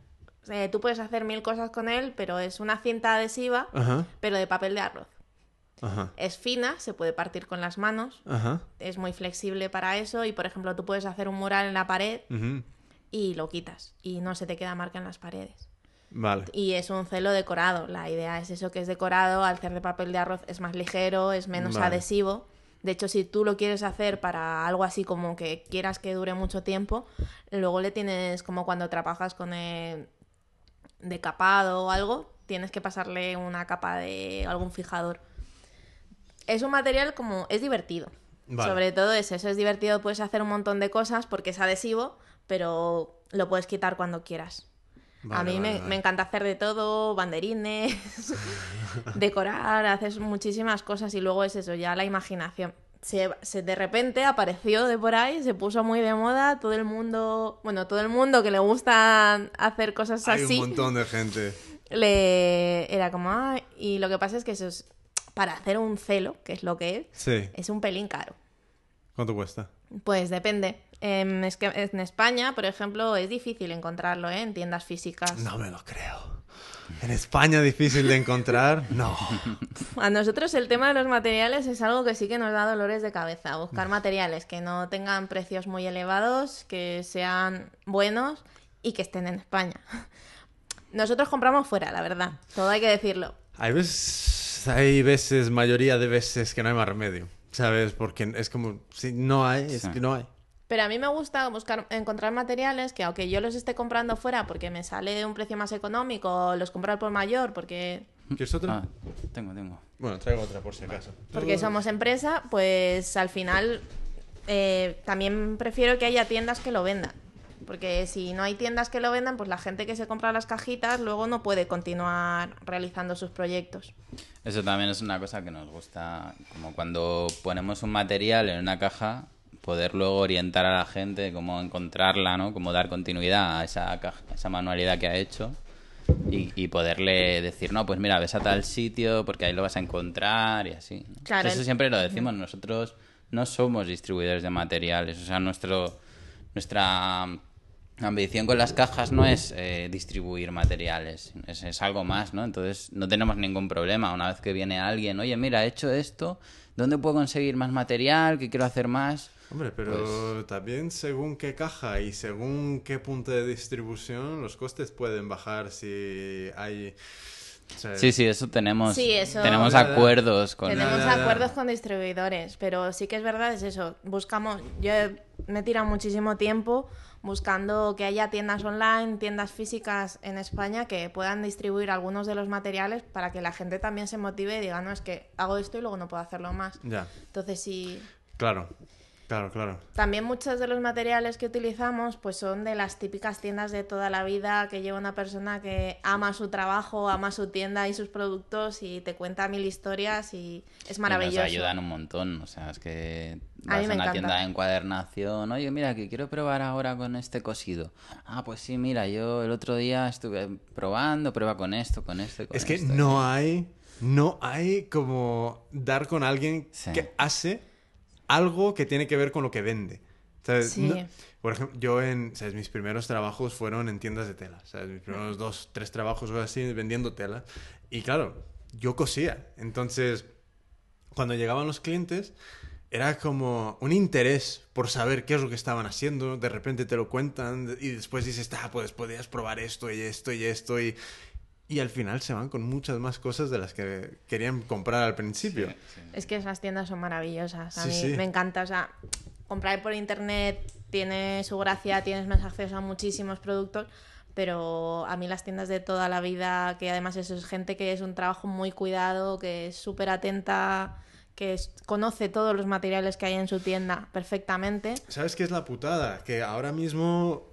O sea, tú puedes hacer mil cosas con él, pero es una cinta adhesiva, Ajá, pero de papel de arroz. ajá, Es fina, se puede partir con las manos, ajá. es muy flexible para eso y, por ejemplo, tú puedes hacer un mural en la pared y lo quitas y no se te queda marca en las paredes. Vale. Y es un celo decorado. La idea es eso que es decorado. Al ser de papel de arroz es más ligero, es menos Vale. adhesivo. De hecho, si tú lo quieres hacer para algo así como que quieras que dure mucho tiempo, luego le tienes como cuando trabajas con el decapado o algo, tienes que pasarle una capa de algún fijador. Es un material como... es divertido. Vale. Sobre todo es eso, es divertido, puedes hacer un montón de cosas porque es adhesivo, pero lo puedes quitar cuando quieras. A mí vale, me, vale. me encanta hacer de todo, banderines, <laughs> decorar, haces muchísimas cosas y luego es eso, ya la imaginación. Se, se- de repente apareció de por ahí, se puso muy de moda, todo el mundo, bueno, todo el mundo que le gusta hacer cosas Hay así, un montón de gente. <laughs> le era como, "Ay", y lo que pasa es que eso es, para hacer un celo, que es lo que es, Sí. es un pelín caro. ¿Cuánto cuesta? Pues depende. Em, es que en España, por ejemplo, es difícil encontrarlo ¿eh? en tiendas físicas. No me lo creo. En España difícil de encontrar. No. A nosotros el tema de los materiales es algo que sí que nos da dolores de cabeza. Buscar materiales que no tengan precios muy elevados, que sean buenos y que estén en España. Nosotros compramos fuera, la verdad. Todo hay que decirlo. Hay veces, hay veces, mayoría de veces que no hay más remedio. ¿Sabes? Porque es como, si no hay, es que no hay. Pero a mí me gusta buscar, encontrar materiales que aunque yo los esté comprando fuera porque me sale un precio más económico, los comprar por mayor porque, ¿Quieres otra? Ah, tengo, tengo. Bueno, traigo otra por si acaso. porque somos empresa, pues al final eh, también prefiero que haya tiendas que lo vendan. Porque si no hay tiendas que lo vendan, pues la gente que se compra las cajitas luego no puede continuar realizando sus proyectos. Eso también es una cosa que nos gusta, como cuando ponemos un material en una caja, poder luego orientar a la gente cómo encontrarla, ¿no? Cómo dar continuidad a esa, a esa manualidad que ha hecho y, y poderle decir, no, pues mira, ves a tal sitio porque ahí lo vas a encontrar y así. ¿no? Claro, Eso siempre lo decimos, nosotros no somos distribuidores de materiales, o sea, nuestro, nuestra ambición con las cajas no es eh, distribuir materiales, es, es algo más, ¿no? Entonces no tenemos ningún problema. Una vez que viene alguien, oye, mira, he hecho esto, ¿dónde puedo conseguir más material? ¿Qué quiero hacer más? Hombre, pero también según qué caja y según qué punto de distribución, los costes pueden bajar si hay... o sea, Sí, sí, eso tenemos. Sí, eso- Tenemos acuerdos con. Tenemos acuerdos con distribuidores, pero sí que es verdad, es eso. Buscamos, yo he- me he tirado muchísimo tiempo buscando que haya tiendas online, tiendas físicas en España que puedan distribuir algunos de los materiales para que la gente también se motive y diga, no, es que hago esto y luego no puedo hacerlo más. Ya, Entonces, sí. claro, claro, claro. También muchos de los materiales que utilizamos pues son de las típicas tiendas de toda la vida que lleva una persona que ama su trabajo, ama su tienda y sus productos y te cuenta mil historias y es y maravilloso. Nos ayudan un montón. O sea, es que A mí vas a, una encanta. tienda de encuadernación. Oye, mira, que quiero probar ahora con este cosido. Ah, pues sí, mira, yo el otro día estuve probando, prueba con esto, con esto. y Con Es que esto. no hay, no hay como dar con alguien Sí. que hace algo que tiene que ver con lo que vende. ¿Sabes? Sí. No- por ejemplo, yo en, ¿sabes? Mis primeros trabajos fueron en tiendas de tela. ¿sabes? Mis primeros dos, tres trabajos o así vendiendo tela. Y claro, yo cosía. Entonces, cuando llegaban los clientes, era como un interés por saber qué es lo que estaban haciendo. De repente te lo cuentan y después dices, ah, pues podrías probar esto y esto y esto. Y, y al final se van con muchas más cosas de las que querían comprar al principio. Sí, sí. Es que esas tiendas son maravillosas. A Sí, mí sí. me encanta. O sea, comprar por internet tiene su gracia, tienes más acceso a muchísimos productos. Pero a mí las tiendas de toda la vida, que además eso es gente que es un trabajo muy cuidado, que es súper atenta, que es- conoce todos los materiales que hay en su tienda perfectamente. ¿Sabes qué es la putada? Que ahora mismo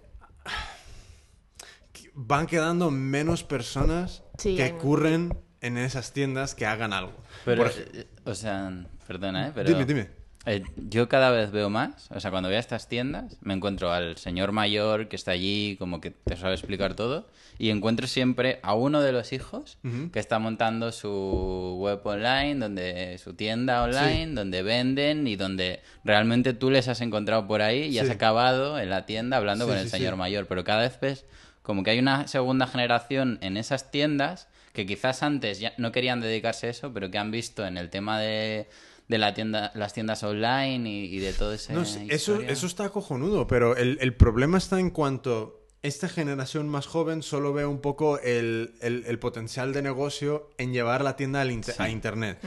van quedando menos personas Sí, que hay- curren en esas tiendas que hagan algo. Pero, Por ej- eh, o sea, perdona, ¿eh? Pero, Dime, dime. eh, yo cada vez veo más, o sea, cuando voy a estas tiendas, me encuentro al señor mayor que está allí, como que te sabe explicar todo, y encuentro siempre a uno de los hijos Ujú. que está montando su web online, donde su tienda online, donde venden y donde realmente tú les has encontrado por ahí y has Sí. acabado en la tienda hablando Sí, con el sí, señor sí. mayor. Pero cada vez ves como que hay una segunda generación en esas tiendas que quizás antes ya no querían dedicarse a eso, pero que han visto en el tema de, de la tienda, las tiendas online y, y de todo ese. No, eso, eso está cojonudo, pero el, el problema está en cuanto esta generación más joven solo ve un poco el, el- el potencial de negocio en llevar la tienda al inter- Sí. a internet.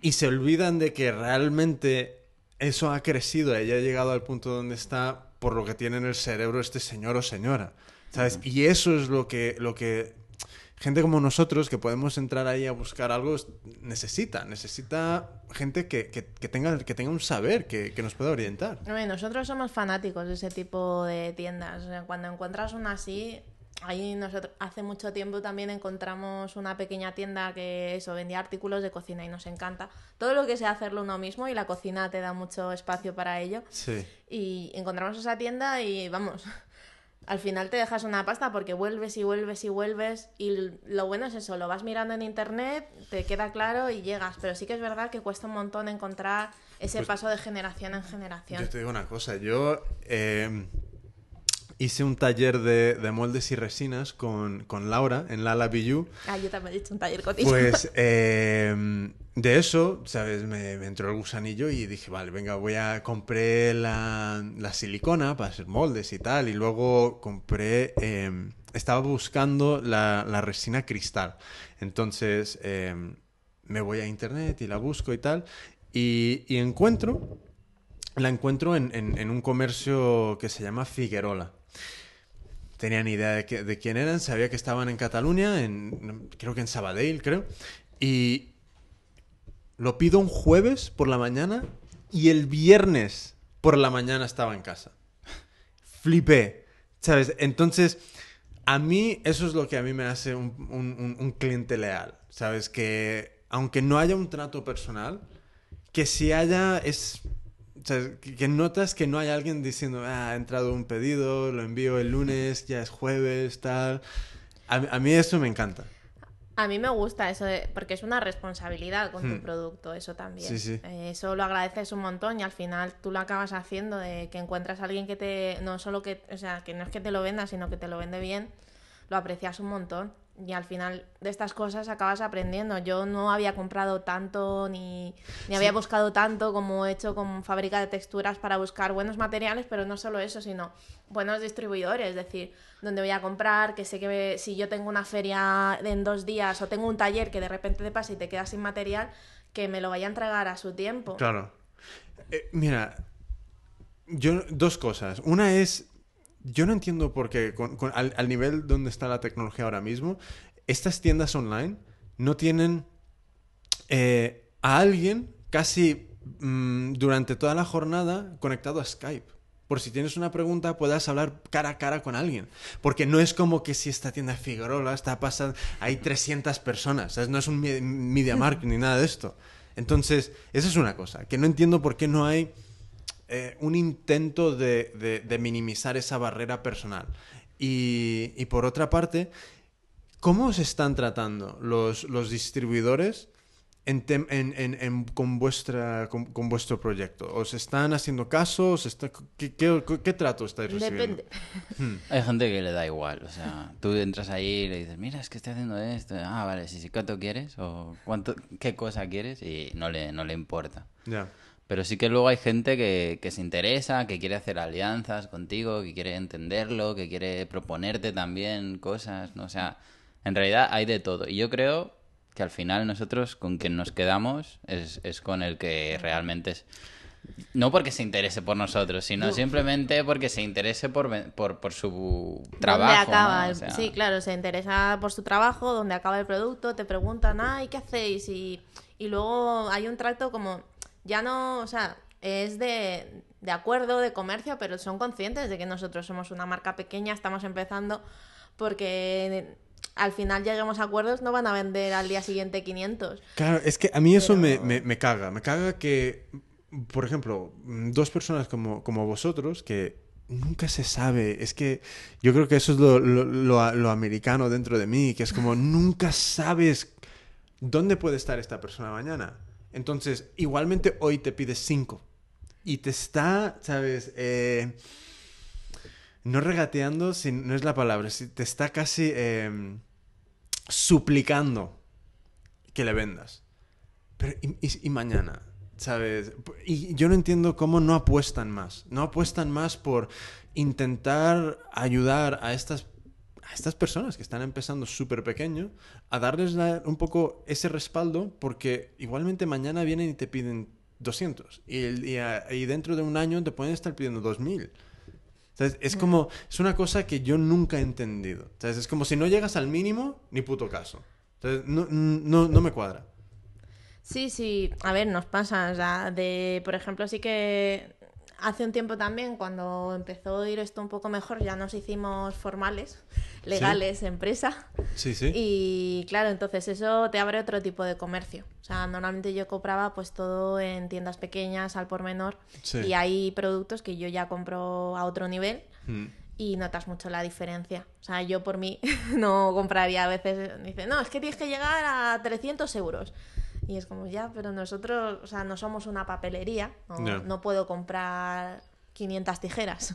Y se olvidan de que realmente eso ha crecido y ha llegado al punto donde está por lo que tiene en el cerebro este señor o señora. ¿Sabes? Y eso es lo que, lo que gente como nosotros que podemos entrar ahí a buscar algo es- necesita. Necesita gente que, que- que tenga, que tenga un saber, que, que nos pueda orientar. Nosotros somos fanáticos de ese tipo de tiendas. Cuando encuentras una así, ahí nosotros hace mucho tiempo también encontramos una pequeña tienda que eso vendía artículos de cocina y nos encanta. Todo lo que sea hacerlo uno mismo y la cocina te da mucho espacio para ello. Sí. Y encontramos esa tienda y vamos, al final te dejas una pasta porque vuelves y vuelves y vuelves y lo bueno es eso, lo vas mirando en internet, te queda claro y llegas, pero sí que es verdad que cuesta un montón encontrar ese Pues paso de generación en generación. Yo te digo una cosa, yo eh, hice un taller de, de moldes y resinas con, con Laura en Lala Billu. Ah, yo también he hecho un taller contigo. Pues <laughs> eh, de eso, ¿sabes? Me, me entró el gusanillo y dije, vale, venga, voy a... Compré la, la silicona para hacer moldes y tal. Y luego compré... eh, estaba buscando la, la resina cristal. Entonces eh, me voy a internet y la busco y tal. Y, y encuentro... La encuentro en, en- en un comercio que se llama Figuerola tenía ni idea de, qué- de quién eran, sabía que estaban en Cataluña, en, creo que en Sabadell, creo, y lo pido un jueves por la mañana y el viernes por la mañana estaba en casa. Flipé, ¿sabes? Entonces, a mí eso es lo que a mí me hace un, un- cliente leal, ¿sabes? Que aunque no haya un trato personal, que si haya es... que notas que no hay alguien diciendo, ah, ha entrado un pedido, lo envío el lunes, ya es jueves, tal. A, a mí eso me encanta. A mí me gusta eso, de- porque es una responsabilidad con Hmm. tu producto, eso también. Sí, sí. Eh, eso lo agradeces un montón y al final tú lo acabas haciendo de que encuentras a alguien que te, no solo que, o sea, que no es que te lo venda, sino que te lo vende bien, lo aprecias un montón. Y al final de estas cosas acabas aprendiendo. Yo no había comprado tanto ni, ni había buscado tanto como he hecho con fábrica de texturas para buscar buenos materiales, pero no solo eso, sino buenos distribuidores. Es decir, donde voy a comprar, que sé que si yo tengo una feria en dos días o tengo un taller que de repente te pasa y te quedas sin material, que me lo vaya a entregar a su tiempo. Claro. Eh, mira, yo dos cosas. Una es, yo no entiendo por qué, al, nivel donde está la tecnología ahora mismo, estas tiendas online no tienen eh, a alguien casi mm, durante toda la jornada conectado a Skype. Por si tienes una pregunta, puedas hablar cara a cara con alguien. Porque no es como que si esta tienda Figueroa está pasando, hay 300 personas. No es un me- media market ni nada de esto. Entonces, esa es una cosa, que no entiendo por qué no hay eh, un intento de, de- de minimizar esa barrera personal. Y, y por otra parte, ¿cómo se están tratando los, los distribuidores en tem- en- en- en- con, vuestra, con, con vuestro proyecto? ¿Os están haciendo caso? ¿Os está- qué, qué- qué trato estáis recibiendo? Depende. Hay gente que le da igual, o sea, tú entras ahí y le dices, mira, es que estoy haciendo esto. Ah, vale, sí, sí, ¿cuánto quieres? O cuánto, qué cosa quieres y no le, no le importa. Ya. Pero sí que luego hay gente que, que se interesa, que quiere hacer alianzas contigo, que quiere entenderlo, que quiere proponerte también cosas, ¿no? O sea, en realidad hay de todo. Y yo creo que al final nosotros con quien nos quedamos es, es con el que realmente es... No porque se interese por nosotros, sino simplemente porque se interese por, por, por su trabajo. ¿Dónde acaba? ¿no? O el- sea, Sí, claro, se interesa por su trabajo, dónde acaba el producto, te preguntan, ay, ¿qué hacéis? Y, y luego hay un trato como, ya no, o sea, es de, de acuerdo, de comercio, pero son conscientes de que nosotros somos una marca pequeña, estamos empezando, porque al final lleguemos a acuerdos, no van a vender al día siguiente 500. Claro, es que a mí eso me, Pero- me- me caga. Me caga que, por ejemplo, dos personas como, como vosotros, que nunca se sabe. Es que yo creo que eso es lo, lo- lo- lo americano dentro de mí, que es como <laughs> nunca sabes dónde puede estar esta persona mañana. Entonces, igualmente hoy te pides cinco. Y te está, ¿sabes? Eh, no regateando, si no es la palabra, si te está casi eh, suplicando que le vendas. Pero, ¿y, y- y mañana? ¿Sabes? Y yo no entiendo cómo no apuestan más. No apuestan más por intentar ayudar a estas, a estas personas que están empezando súper pequeño, a darles la- un poco ese respaldo, porque igualmente mañana vienen y te piden 200. Y, y a- y dentro de un año te pueden estar pidiendo 2000. ¿Sabes? Es como, es una cosa que yo nunca he entendido. ¿Sabes? Es como si no llegas al mínimo, ni puto caso. Entonces, no, no, no me cuadra. Sí, sí, a ver, nos pasa, o sea, de, por ejemplo, sí que hace un tiempo también, cuando empezó a ir esto un poco mejor, ya nos hicimos formales, legales, empresa, Sí, sí. y claro, entonces eso te abre otro tipo de comercio. O sea, normalmente yo compraba pues todo en tiendas pequeñas, al por menor, Sí. y hay productos que yo ya compro a otro nivel Mm. y notas mucho la diferencia. O sea, yo por mí <laughs> no compraría a veces, dice, no, es que tienes que llegar a 300 euros. Y es como, ya, pero nosotros, o sea, no somos una papelería, no, puedo comprar 500 tijeras.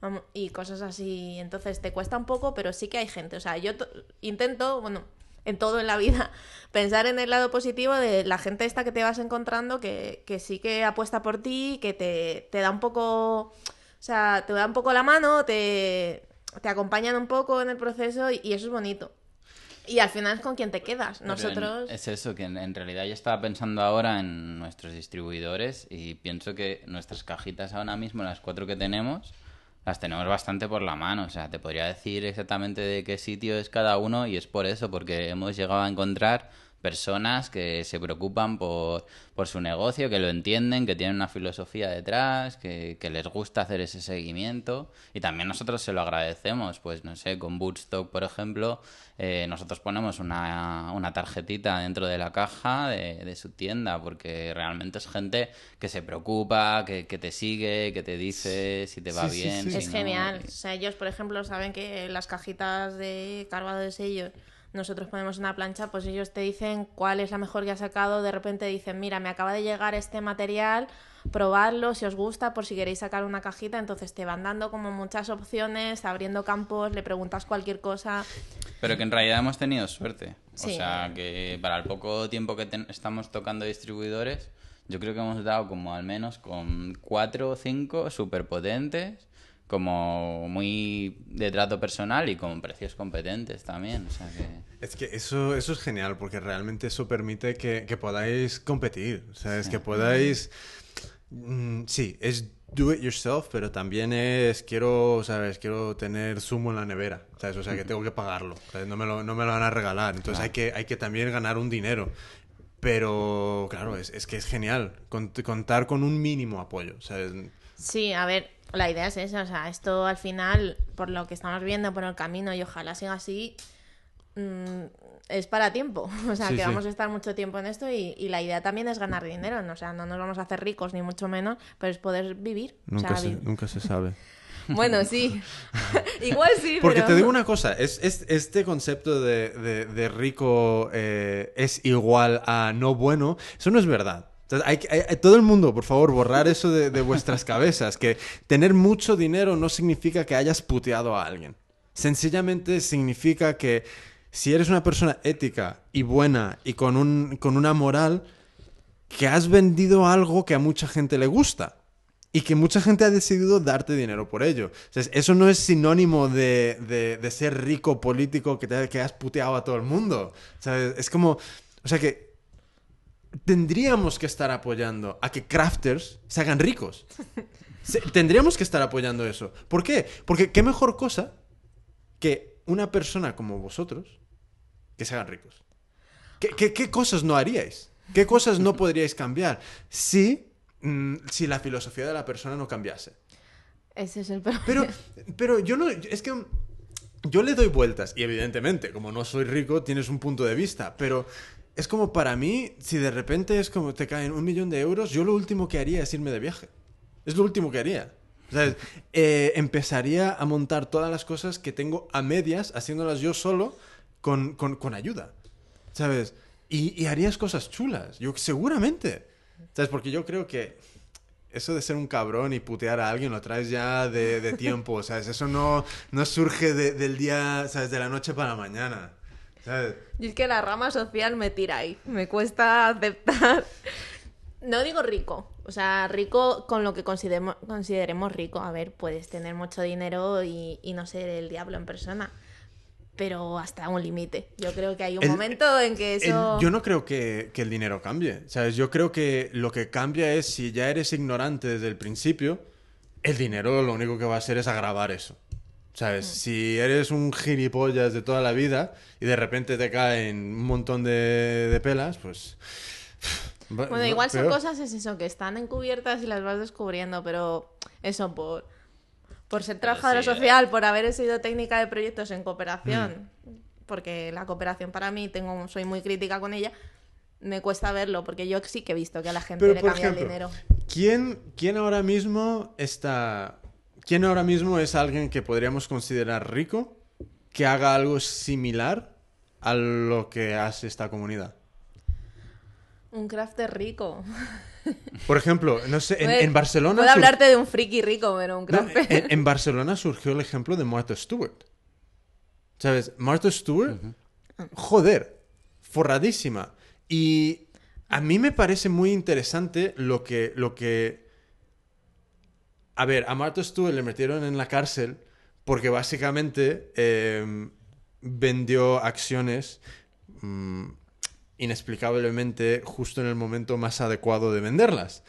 <laughs> y cosas así. Entonces te cuesta un poco, pero sí que hay gente. O sea, yo to- intento, bueno, en todo en la vida, <laughs> pensar en el lado positivo de la gente esta que te vas encontrando que, que sí que apuesta por ti, que te, te da un poco, o sea, te da un poco la mano, te, te acompañan un poco en el proceso y, y eso es bonito. Y al final es con quien te quedas. En- Nosotros... Es eso, que en, en realidad yo estaba pensando ahora en nuestros distribuidores y pienso que nuestras cajitas ahora mismo, las cuatro que tenemos, las tenemos bastante por la mano. O sea, te podría decir exactamente de qué sitio es cada uno y es por eso, porque hemos llegado a encontrar personas que se preocupan por, por su negocio, que lo entienden, que tienen una filosofía detrás, que, que les gusta hacer ese seguimiento y también nosotros se lo agradecemos, pues no sé, con Bootstock, por ejemplo, eh, nosotros ponemos una, una tarjetita dentro de la caja de, de su tienda porque realmente es gente que se preocupa, que, que te sigue, que te dice si te va Sí, bien. sí. si Es no, genial. y- O sea, ellos, por ejemplo, saben que las cajitas de cargado de sellos nosotros ponemos una plancha, pues ellos te dicen cuál es la mejor que ha sacado. De repente dicen, mira, me acaba de llegar este material, probadlo si os gusta, por si queréis sacar una cajita. Entonces te van dando como muchas opciones, abriendo campos, le preguntas cualquier cosa. Pero que en realidad hemos tenido suerte. O sea, que para el poco tiempo que estamos tocando distribuidores, yo creo que hemos dado como al menos con cuatro o cinco súper potentes, como muy de trato personal y con precios competentes también. O sea que... Es que eso, eso es genial, porque realmente eso permite que, que podáis competir. O sea, es que podáis... mm, sí, es do it yourself, pero también es quiero, ¿sabes? Quiero tener zumo en la nevera, ¿sabes? O sea, que tengo que pagarlo, ¿sabes? No me lo, no me lo van a regalar. Entonces hay, que, hay que también ganar un dinero. Pero, claro, es, es que es genial cont- contar con un mínimo apoyo, ¿sabes? Sí, a ver, la idea es esa. O sea, esto al final, por lo que estamos viendo por el camino y ojalá siga así, mm, es para tiempo. <laughs> O sea, Sí, que sí. vamos a estar mucho tiempo en esto y, y la idea también es ganar dinero. ¿no? O sea, no nos vamos a hacer ricos ni mucho menos, pero es poder vivir. O Nunca, sea, se, vi- nunca se sabe. <laughs> Bueno, sí. <laughs> Igual sí, Porque pero... te digo una cosa, es, es- este concepto de, de- de rico eh, es igual a no bueno, eso no es verdad. Entonces, hay, que- hay- hay- todo el mundo, por favor, borrar eso de, de vuestras <laughs> cabezas, que tener mucho dinero no significa que hayas puteado a alguien. Sencillamente significa que si eres una persona ética y buena y con, un, con una moral, que has vendido algo que a mucha gente le gusta y que mucha gente ha decidido darte dinero por ello. O sea, eso no es sinónimo de, de- de ser rico político que, te- que has puteado a todo el mundo. O sea, es como... O sea que tendríamos que estar apoyando a que crafters se hagan ricos. <laughs> Se- tendríamos que estar apoyando eso. ¿Por qué? Porque qué mejor cosa que una persona como vosotros que se hagan ricos. ¿Qué, qué- qué cosas no haríais? ¿Qué cosas no podríais cambiar si, mm, si la filosofía de la persona no cambiase? Ese es el problema. Pero, pero yo no. Es que yo le doy vueltas. Y evidentemente, como no soy rico, tienes un punto de vista. Pero es como para mí, si de repente es como te caen un millón de euros, yo lo último que haría es irme de viaje. Es lo último que haría. ¿Sabes? Eh, empezaría a montar todas las cosas que tengo a medias, haciéndolas yo solo, con, con- ayuda. ¿Sabes? Y, y harías cosas chulas. Yo seguramente. ¿Sabes? Porque yo creo que eso de ser un cabrón y putear a alguien lo traes ya de, de tiempo, ¿sabes? Eso no, no surge de- del día, ¿sabes? De la noche para la mañana. Y es que la rama social me tira ahí. Me cuesta aceptar. No digo rico. O sea, rico con lo que consideremos, consideremos rico. A ver, puedes tener mucho dinero y, y no ser el diablo en persona. Pero hasta un límite. Yo creo que hay un El- momento en que eso. El- yo no creo que, que el dinero cambie, ¿sabes? Yo creo que lo que cambia es si ya eres ignorante desde el principio, el dinero lo único que va a hacer es agravar eso. ¿Sabes? Si eres un gilipollas de toda la vida y de repente te caen un montón de, de pelas, pues... <sighs> Bueno, igual son peor. cosas, es eso, que están encubiertas y las vas descubriendo, pero eso por, por ser trabajadora sí, eh. social, por haber sido técnica de proyectos en cooperación, Mm. porque la cooperación para mí, tengo, soy muy crítica con ella, me cuesta verlo, porque yo sí que he visto que a la gente Pero, le cambia ejemplo, el dinero. ¿quién, ¿quién ahora mismo está... ¿Quién ahora mismo es alguien que podríamos considerar rico que haga algo similar a lo que hace esta comunidad? Un crafter rico. Por ejemplo, no sé, en, Barcelona... Puedo sur- hablarte de un friki rico, pero un No, crafter. en, en Barcelona surgió el ejemplo de Martha Stewart. ¿Sabes? Martha Stewart, joder, forradísima. Y a mí me parece muy interesante lo que, lo que... A ver, a Martha Stewart le metieron en la cárcel porque básicamente eh, vendió acciones mm, inexplicablemente justo en el momento más adecuado de venderlas.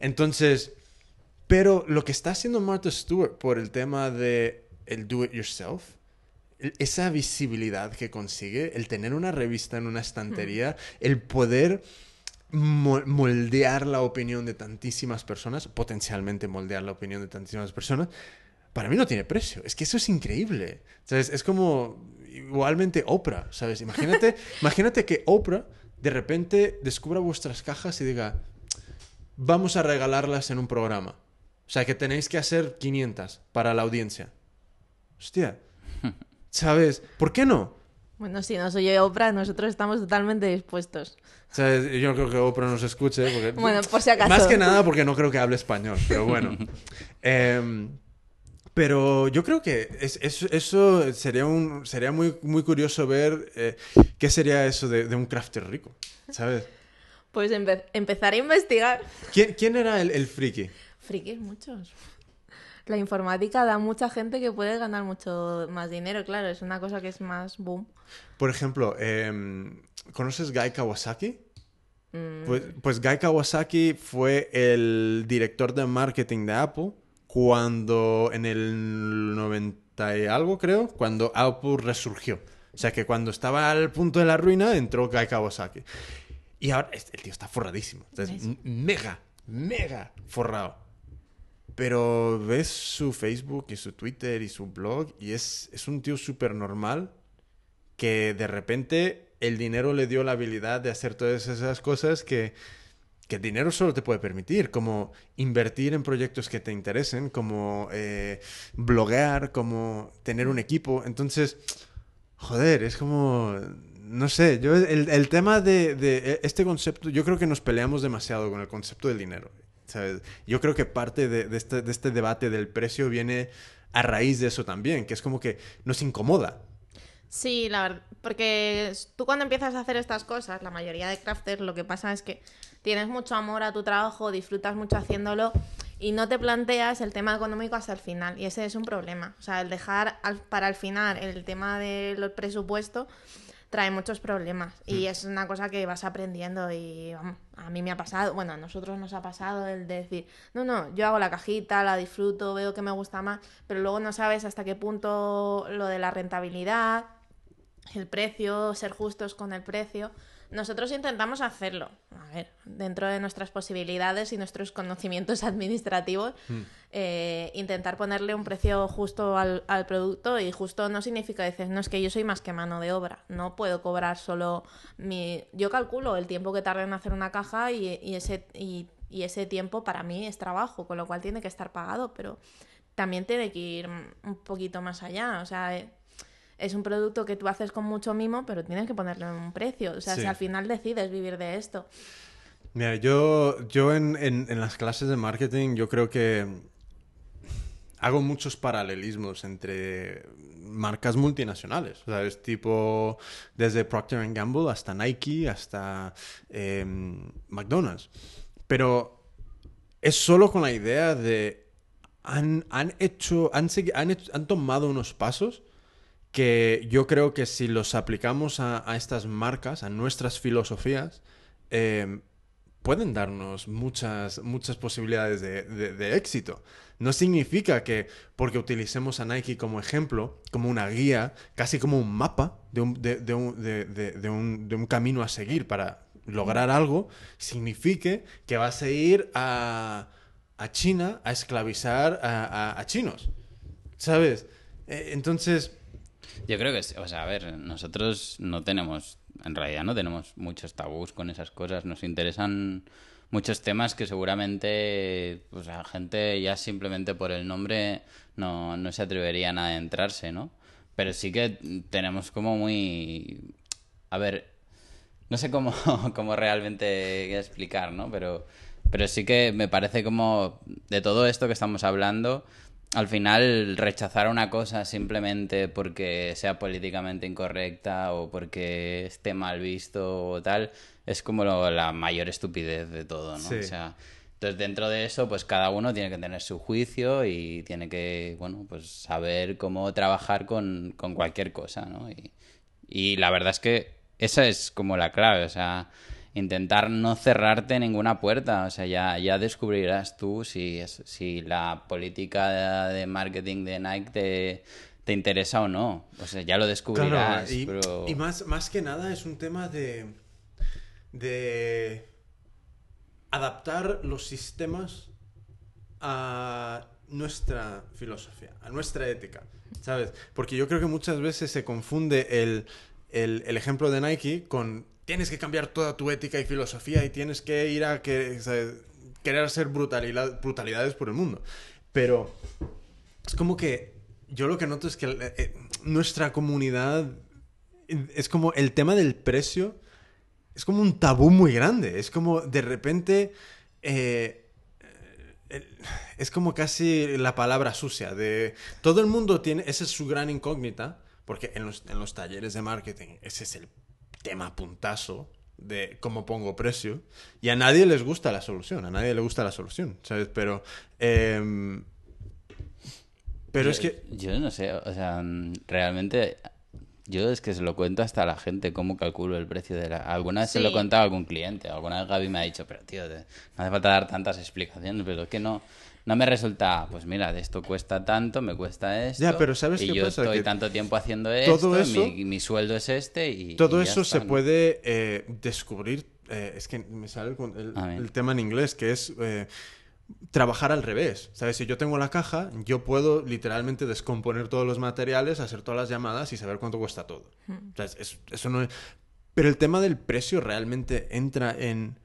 Entonces, pero lo que está haciendo Martha Stewart por el tema de el do it yourself, el- esa visibilidad que consigue, el tener una revista en una estantería, el poder moldear la opinión de tantísimas personas, potencialmente moldear la opinión de tantísimas personas, para mí no tiene precio. Es que eso es increíble. ¿Sabes? Es como igualmente Oprah, ¿sabes? Imagínate, <laughs> imagínate que Oprah de repente descubra vuestras cajas y diga, vamos a regalarlas en un programa. O sea, que tenéis que hacer 500 para la audiencia. Hostia. <laughs> ¿Sabes? ¿Por qué no? Bueno, si no soy yo Oprah, nosotros estamos totalmente dispuestos. ¿Sabes? Yo no creo que Oprah nos escuche. Porque... Bueno, por si acaso. Más que nada porque no creo que hable español, pero bueno. <laughs> Em, pero yo creo que es- es- eso sería, un, sería muy, muy curioso ver eh, qué sería eso de, de un crafter rico, ¿sabes? Pues empe- empezar a investigar. ¿Quién, quién era el, el friki? Frikis muchos. La informática da mucha gente que puede ganar mucho más dinero, claro, es una cosa que es más boom. Por ejemplo, em, ¿conoces Guy Kawasaki? Mm, Pues, pues Guy Kawasaki fue el director de marketing de Apple cuando en el 90 y algo creo, cuando Apple resurgió. O sea que cuando estaba al punto de la ruina entró Guy Kawasaki. Y ahora el tío está forradísimo. Entonces, mega, mega forrado. Pero ves su Facebook y su Twitter y su blog y es, es un tío súper normal que de repente el dinero le dio la habilidad de hacer todas esas cosas que, que el dinero solo te puede permitir, como invertir en proyectos que te interesen, como eh, bloguear, como tener un equipo. Entonces, joder, es como, no sé, yo el, el tema de, de este concepto, yo creo que nos peleamos demasiado con el concepto del dinero. ¿Sabes? Yo creo que parte este, de este debate del precio viene a raíz de eso también, que es como que nos incomoda. Sí, la verdad, porque tú cuando empiezas a hacer estas cosas, la mayoría de crafters, lo que pasa es que tienes mucho amor a tu trabajo, disfrutas mucho haciéndolo y no te planteas el tema económico hasta el final. Y ese es un problema. O sea, el dejar para el final el tema del presupuesto trae muchos problemas. Y es una cosa que vas aprendiendo y vamos, a mí me ha pasado, bueno, a nosotros nos ha pasado el de decir, no, no, yo hago la cajita, la disfruto, veo que me gusta más, pero luego no sabes hasta qué punto lo de la rentabilidad, el precio, ser justos con el precio. Nosotros intentamos hacerlo, a ver, dentro de nuestras posibilidades y nuestros conocimientos <laughs> administrativos, eh, intentar ponerle un precio justo al, al producto y justo no significa decir, no es que yo soy más que mano de obra, no puedo cobrar solo mi... Yo calculo el tiempo que tarda en hacer una caja y, y ese, y, y ese tiempo para mí es trabajo, con lo cual tiene que estar pagado, pero también tiene que ir un poquito más allá, o sea... eh, es un producto que tú haces con mucho mimo, pero tienes que ponerle un precio. O sea, Sí. si al final decides vivir de esto. Mira, yo, yo en, en- en las clases de marketing yo creo que hago muchos paralelismos entre marcas multinacionales. O sea, es tipo desde Procter Gamble hasta Nike hasta em, McDonald's. Pero es solo con la idea de han, han hecho, han, han, hecho- han tomado unos pasos que yo creo que si los aplicamos a, estas marcas, a nuestras filosofías, eh, pueden darnos muchas, muchas posibilidades de, éxito. No significa que porque utilicemos a Nike como ejemplo, como una guía, casi como un mapa de un, de, un, un- un camino a seguir para lograr algo, signifique que vas a ir a, a China a esclavizar a, a- chinos. ¿Sabes? Eh, entonces, Yo creo que, o sea, a ver, nosotros no tenemos, en realidad no tenemos muchos tabús con esas cosas. Nos interesan muchos temas que seguramente pues, la gente ya simplemente por el nombre no, no se atreverían a adentrarse, ¿no? Pero sí que tenemos como muy... A ver, no sé cómo, <laughs> cómo realmente explicar, ¿no? Pero, pero sí que me parece como de todo esto que estamos hablando, al final rechazar una cosa simplemente porque sea políticamente incorrecta o porque esté mal visto o tal, es como lo- la mayor estupidez de todo, ¿no? Sí. O sea, entonces dentro de eso, pues cada uno tiene que tener su juicio y tiene que, bueno, pues saber cómo trabajar con, con cualquier cosa, ¿no? Y, y la verdad es que esa es como la clave, o sea, intentar no cerrarte ninguna puerta, o sea, ya, ya descubrirás tú si, si la política de, marketing de Nike te, te interesa o no, o sea, ya lo descubrirás, y, pero... y más, más que nada es un tema de, de adaptar los sistemas a nuestra filosofía, a nuestra ética, ¿sabes? Porque yo creo que muchas veces se confunde el, el- el ejemplo de Nike con tienes que cambiar toda tu ética y filosofía y tienes que ir a que, querer hacer brutalidad- brutalidades por el mundo. Pero es como que yo lo que noto es que eh, nuestra comunidad es como el tema del precio es como un tabú muy grande. Es como de repente eh, es como casi la palabra sucia de todo el mundo tiene esa es su gran incógnita porque en los, en los talleres de marketing ese es el tema puntazo de cómo pongo precio y a nadie les gusta la solución a nadie le gusta la solución sabes pero em, pero yo, es que Yo no sé, o sea, realmente... Yo es que se lo cuento hasta a la gente cómo calculo el precio de la... Alguna vez se lo he contado a algún cliente, alguna vez Gaby me ha dicho, pero tío, te- no hace falta dar tantas explicaciones, pero es que no, no me resulta, pues mira, de esto cuesta tanto, me cuesta esto, Ya, pero ¿sabes y qué yo pasa? estoy Que tanto tiempo haciendo todo esto, eso- mi, mi sueldo es este y... Todo y ya eso está, se ¿no? puede eh, descubrir. eh, es que me sale el, con- el- tema en inglés, que es eh, trabajar al revés. ¿Sabes? Si yo tengo la caja, yo puedo literalmente descomponer todos los materiales, hacer todas las llamadas y saber cuánto cuesta todo. O sea, es- es- eso no es- Pero el tema del precio realmente entra en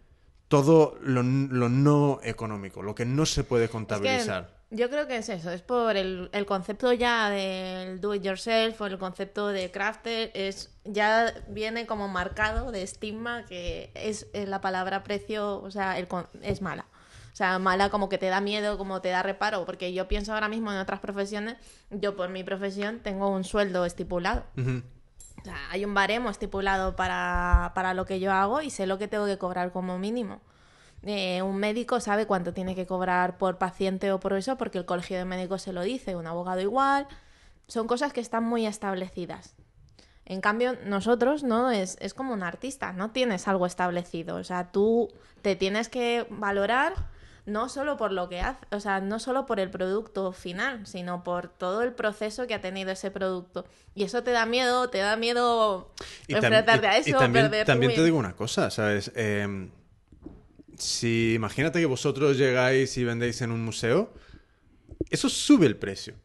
todo lo, lo no económico, lo que no se puede Es que contabilizar. yo creo que es eso, es por el, el concepto ya del do it yourself o el concepto de crafter, es ya viene como marcado de estigma que es, eh, la palabra precio, o sea, el, es mala. O sea, mala como que te da miedo, como te da reparo, porque yo pienso ahora mismo en otras profesiones, yo por mi profesión tengo un sueldo estipulado. Hay un baremo estipulado para, para lo que yo hago y sé lo que tengo que cobrar como mínimo. Eh, un médico sabe cuánto tiene que cobrar por paciente o por eso porque el colegio de médicos se lo dice, un abogado igual. Son cosas que están muy establecidas. En cambio, nosotros, ¿no? Es, es como un artista, no tienes algo establecido. O sea, tú te tienes que valorar no solo por lo que hace, o sea, no solo por el producto final, sino por todo el proceso que ha tenido ese producto. Y eso te da miedo, te da miedo Y enfrentarte y- a y eso, también, perder tu también te digo una cosa, ¿sabes? Eh, si imagínate que vosotros llegáis y vendéis en un museo, eso sube el precio.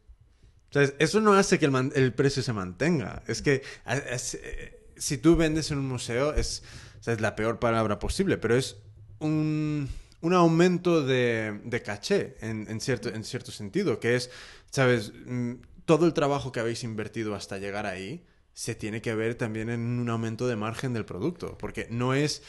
¿Sabes? Eso no hace que el, precio se mantenga. Es que es, eh, si tú vendes en un museo, es, es la peor palabra posible, pero es un, un aumento de, de caché en, en cierto, en cierto sentido, que es, ¿sabes? Mm, Todo el trabajo que habéis invertido hasta llegar ahí se tiene que ver también en un aumento de margen del producto, porque no es...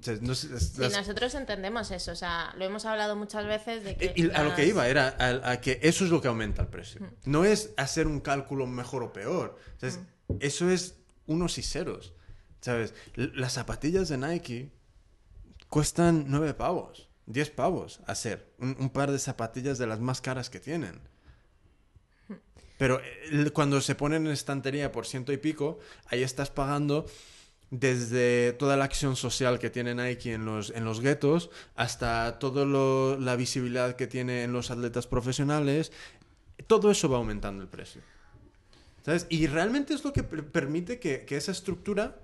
sea, no es- es- Sí, las- nosotros entendemos eso, o sea, lo hemos hablado muchas veces de que... y a lo que iba era a, a que eso es lo que aumenta el precio. No es hacer un cálculo mejor o peor. O sea, es- Eso es unos y ceros. ¿Sabes? L- Las zapatillas de Nike cuestan nueve pavos, 10 pavos hacer. Un, un par de zapatillas de las más caras que tienen. Pero el- cuando se ponen en estantería por ciento y pico, ahí estás pagando desde toda la acción social que tiene Nike en los, en los guetos hasta toda la visibilidad que tiene en los atletas profesionales, todo eso va aumentando el precio. ¿Sabes? Y realmente es lo que per- permite que, que esa estructura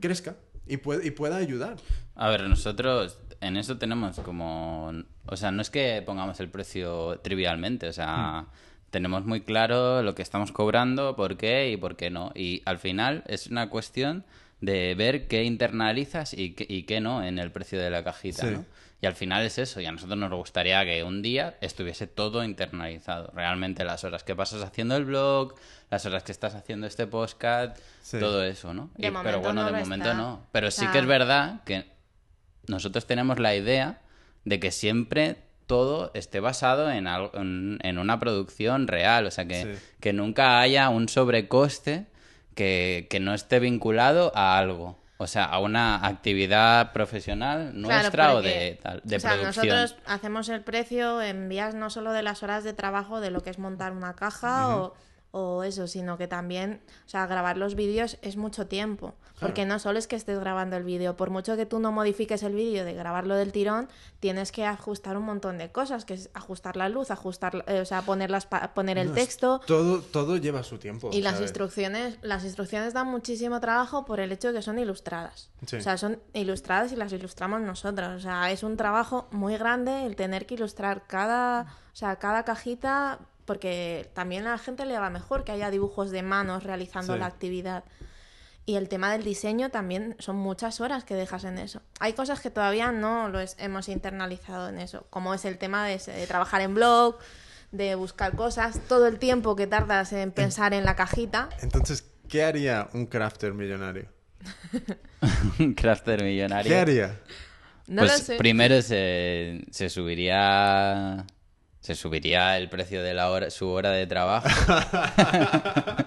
crezca y, puede, y pueda ayudar. A ver, nosotros en eso tenemos como... O sea, no es que pongamos el precio trivialmente, o sea, tenemos muy claro lo que estamos cobrando, por qué y por qué no. Y al final es una cuestión de ver qué internalizas y qué, y qué no en el precio de la cajita, Sí. ¿no? Y al final es eso, y a nosotros nos gustaría que un día estuviese todo internalizado. Realmente las horas que pasas haciendo el blog, las horas que estás haciendo este podcast, Sí. todo eso, ¿no? De Y- momento pero bueno, no de lo momento está. no. Pero O sí que es verdad que nosotros tenemos la idea de que siempre todo esté basado en, algo- en, en una producción real, o sea, que, Sí. que nunca haya un sobrecoste que, que no esté vinculado a algo. O sea, a una actividad profesional nuestra Claro, o de, tal- de o sea, producción. nosotros hacemos el precio en vías no solo de las horas de trabajo de lo que es montar una caja o, o eso, sino que también, o sea, grabar los vídeos es mucho tiempo. Porque no solo es que estés grabando el vídeo, por mucho que tú no modifiques el vídeo de grabarlo del tirón, tienes que ajustar un montón de cosas, que es ajustar la luz, ajustar, eh, o sea, poner, las, poner el No, texto. Todo, todo lleva su tiempo. Y las ¿sabes? instrucciones, las instrucciones dan muchísimo trabajo por el hecho de que son ilustradas. Sí. O sea, son ilustradas y las ilustramos nosotros. O sea, es un trabajo muy grande el tener que ilustrar cada, o sea, cada cajita, porque también a la gente le va mejor que haya dibujos de manos realizando Sí. la actividad. Y el tema del diseño también son muchas horas que dejas en eso. Hay cosas que todavía no lo es- hemos internalizado en eso, como es el tema de, trabajar en blog, de buscar cosas, todo el tiempo que tardas en pensar en la cajita. Entonces, ¿qué haría un crafter millonario? <laughs> Un crafter millonario. ¿Qué haría? No pues lo sé. primero se, se subiría se subiría el precio de la hora, su hora de trabajo <laughs>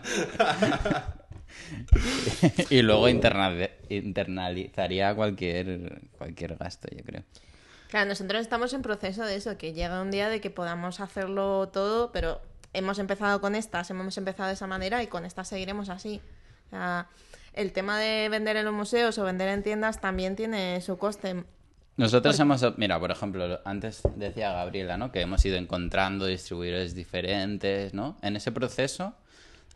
y luego interna- internalizaría cualquier cualquier gasto yo creo Claro, nosotros estamos en proceso de eso, que llega un día de que podamos hacerlo todo, pero hemos empezado con estas, hemos empezado de esa manera y con estas seguiremos así. O sea, el tema de vender en los museos o vender en tiendas también tiene su coste. Nosotros hemos, mira, por ejemplo, antes decía Gabriela, ¿no? Que hemos ido encontrando distribuidores diferentes, ¿no? En ese proceso,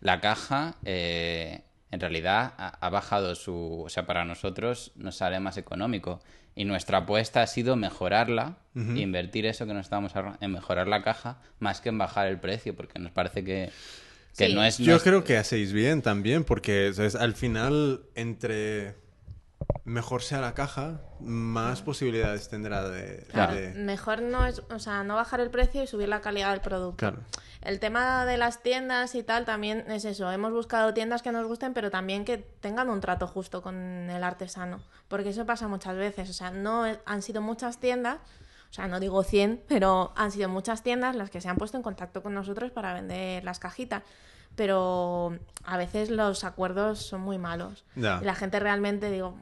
la caja, eh, en realidad, ha, ha bajado su... O sea, para nosotros nos sale más económico. Y nuestra apuesta ha sido mejorarla, invertir eso que nos estamos ahorrando en mejorar la caja, más que en bajar el precio, porque nos parece que, que Sí. no es... no Yo es- creo que hacéis bien también, porque ¿sabes? al final, entre mejor sea la caja, más posibilidades tendrá de... Claro, de- mejor no es, o sea, no bajar el precio y subir la calidad del producto. Claro. El tema de las tiendas y tal también es eso. Hemos buscado tiendas que nos gusten, pero también que tengan un trato justo con el artesano. Porque eso pasa muchas veces. O sea, no han sido muchas tiendas, o sea, no digo 100, pero han sido muchas tiendas las que se han puesto en contacto con nosotros para vender las cajitas. Pero a veces los acuerdos son muy malos. Y la gente realmente, digo,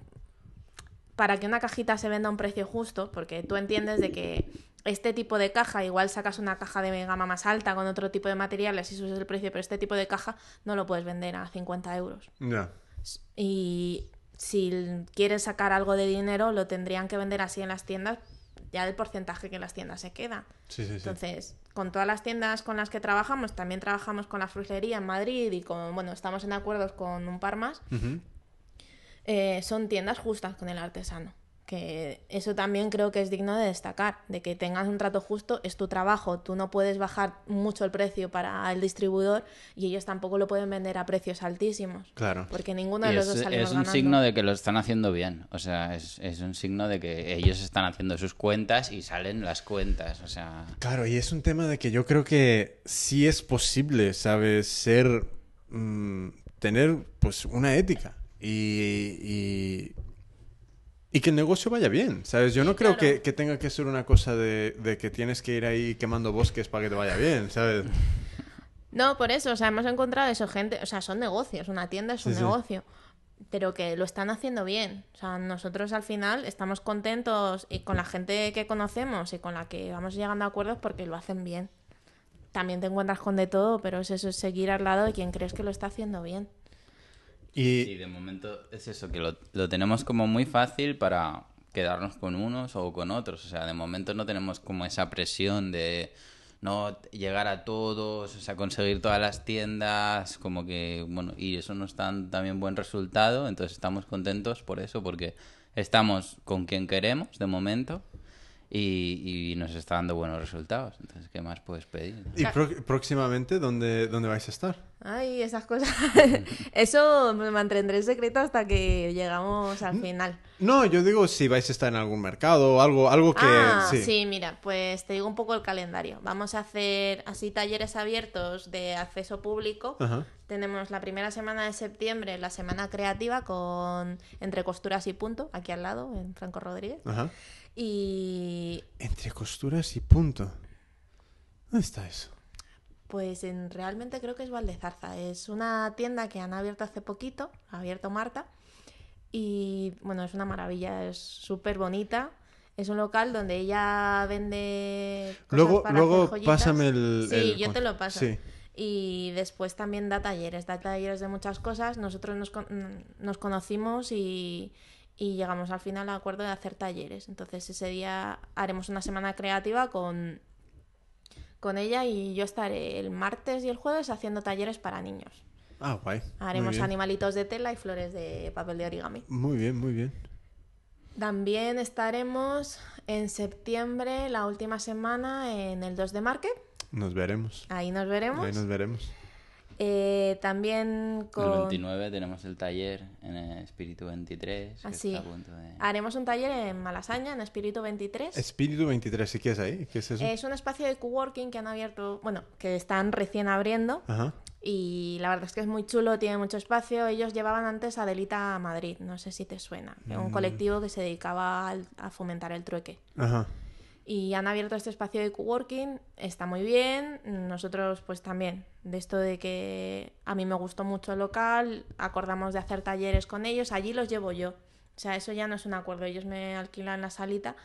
para que una cajita se venda a un precio justo, porque tú entiendes de que este tipo de caja, igual sacas una caja de gama más alta con otro tipo de materiales y subes el precio, pero este tipo de caja no lo puedes vender a 50 euros. Ya. Y si quieres sacar algo de dinero, lo tendrían que vender así en las tiendas, ya del porcentaje que las tiendas se quedan. Sí, sí, sí. Entonces, con todas las tiendas con las que trabajamos, también trabajamos con la frutería en Madrid y con, bueno, estamos en acuerdos con un par más. Eh, son tiendas justas con el artesano. Que eso también creo que es digno de destacar, de que tengas un trato justo, es tu trabajo, tú no puedes bajar mucho el precio para el distribuidor y ellos tampoco lo pueden vender a precios altísimos. Claro. Porque ninguno de Y los es, dos salimos es un ganando. signo de que lo están haciendo bien. O sea, es, es un signo de que ellos están haciendo sus cuentas y salen las cuentas. O sea, Claro, y es un tema de que yo creo que sí es posible, ¿sabes? Ser. mm, tener, pues, una ética. Y. y... y que el negocio vaya bien, ¿sabes? Yo no creo claro. que, que tenga que ser una cosa de, de que tienes que ir ahí quemando bosques para que te vaya bien, ¿sabes? No, por eso, o sea, hemos encontrado eso, gente, o sea, son negocios, una tienda es un Sí, sí. negocio, pero que lo están haciendo bien. O sea, nosotros al final estamos contentos y con la gente que conocemos y con la que vamos llegando a acuerdos porque lo hacen bien. También te encuentras con de todo, pero es eso, es seguir al lado de quien crees que lo está haciendo bien. Y de momento es eso, que lo, lo tenemos como muy fácil para quedarnos con unos o con otros. O sea, de momento no tenemos como esa presión de no llegar a todos, o sea, conseguir todas las tiendas, como que, bueno, y eso no es tan también buen resultado, entonces estamos contentos por eso, porque estamos con quien queremos de momento y, y nos está dando buenos resultados. Entonces, ¿qué más puedes pedir? ¿Y pro- próximamente dónde, dónde vais a estar? Ay, esas cosas. <laughs> Eso me mantendré en secreto hasta que llegamos al final. No, yo digo si vais a estar en algún mercado o algo, algo que... ah, sí. sí. mira, pues te digo un poco el calendario. Vamos a hacer así talleres abiertos de acceso público. Ajá. Tenemos la primera semana de septiembre, la semana creativa con Entre Costuras y Punto, aquí al lado, en Franco Rodríguez. Ajá. Y Entre costuras y punto. ¿Dónde está eso? pues en, realmente creo que es Valdezarza. Es una tienda que han abierto hace poquito, ha abierto Marta. Y bueno, es una maravilla, es súper bonita. Es un local donde ella vende cosas Luego, para luego hacer pásame el... Sí, el- yo te lo paso. Sí. Y después también da talleres, da talleres de muchas cosas. Nosotros nos, nos conocimos y, y llegamos al final al acuerdo de hacer talleres. Entonces ese día haremos una semana creativa con, con ella y yo estaré el martes y el jueves haciendo talleres para niños. Ah, guay. Haremos animalitos de tela y flores de papel de origami. Muy bien, muy bien. También estaremos en septiembre, la última semana, en el 2 de Market. Nos veremos. Ahí nos veremos. Ahí nos veremos. Eh, también con... El 29 tenemos el taller en el Espíritu 23. que Así. a punto de... Haremos un taller en Malasaña, en Espíritu 23. Espíritu 23, ¿sí qué es ahí? ¿Qué es eso? Es un espacio de coworking que han abierto, bueno, que están recién abriendo Ajá. y la verdad es que es muy chulo, tiene mucho espacio. Ellos llevaban antes a Delita Madrid, no sé si te suena, Mm. un colectivo que se dedicaba a fomentar el trueque. Ajá. Y han abierto este espacio de coworking, está muy bien. Nosotros, pues también, de esto de que a mí me gustó mucho el local, acordamos de hacer talleres con ellos, allí los llevo yo. O sea, eso ya no es un acuerdo, ellos me alquilan la salita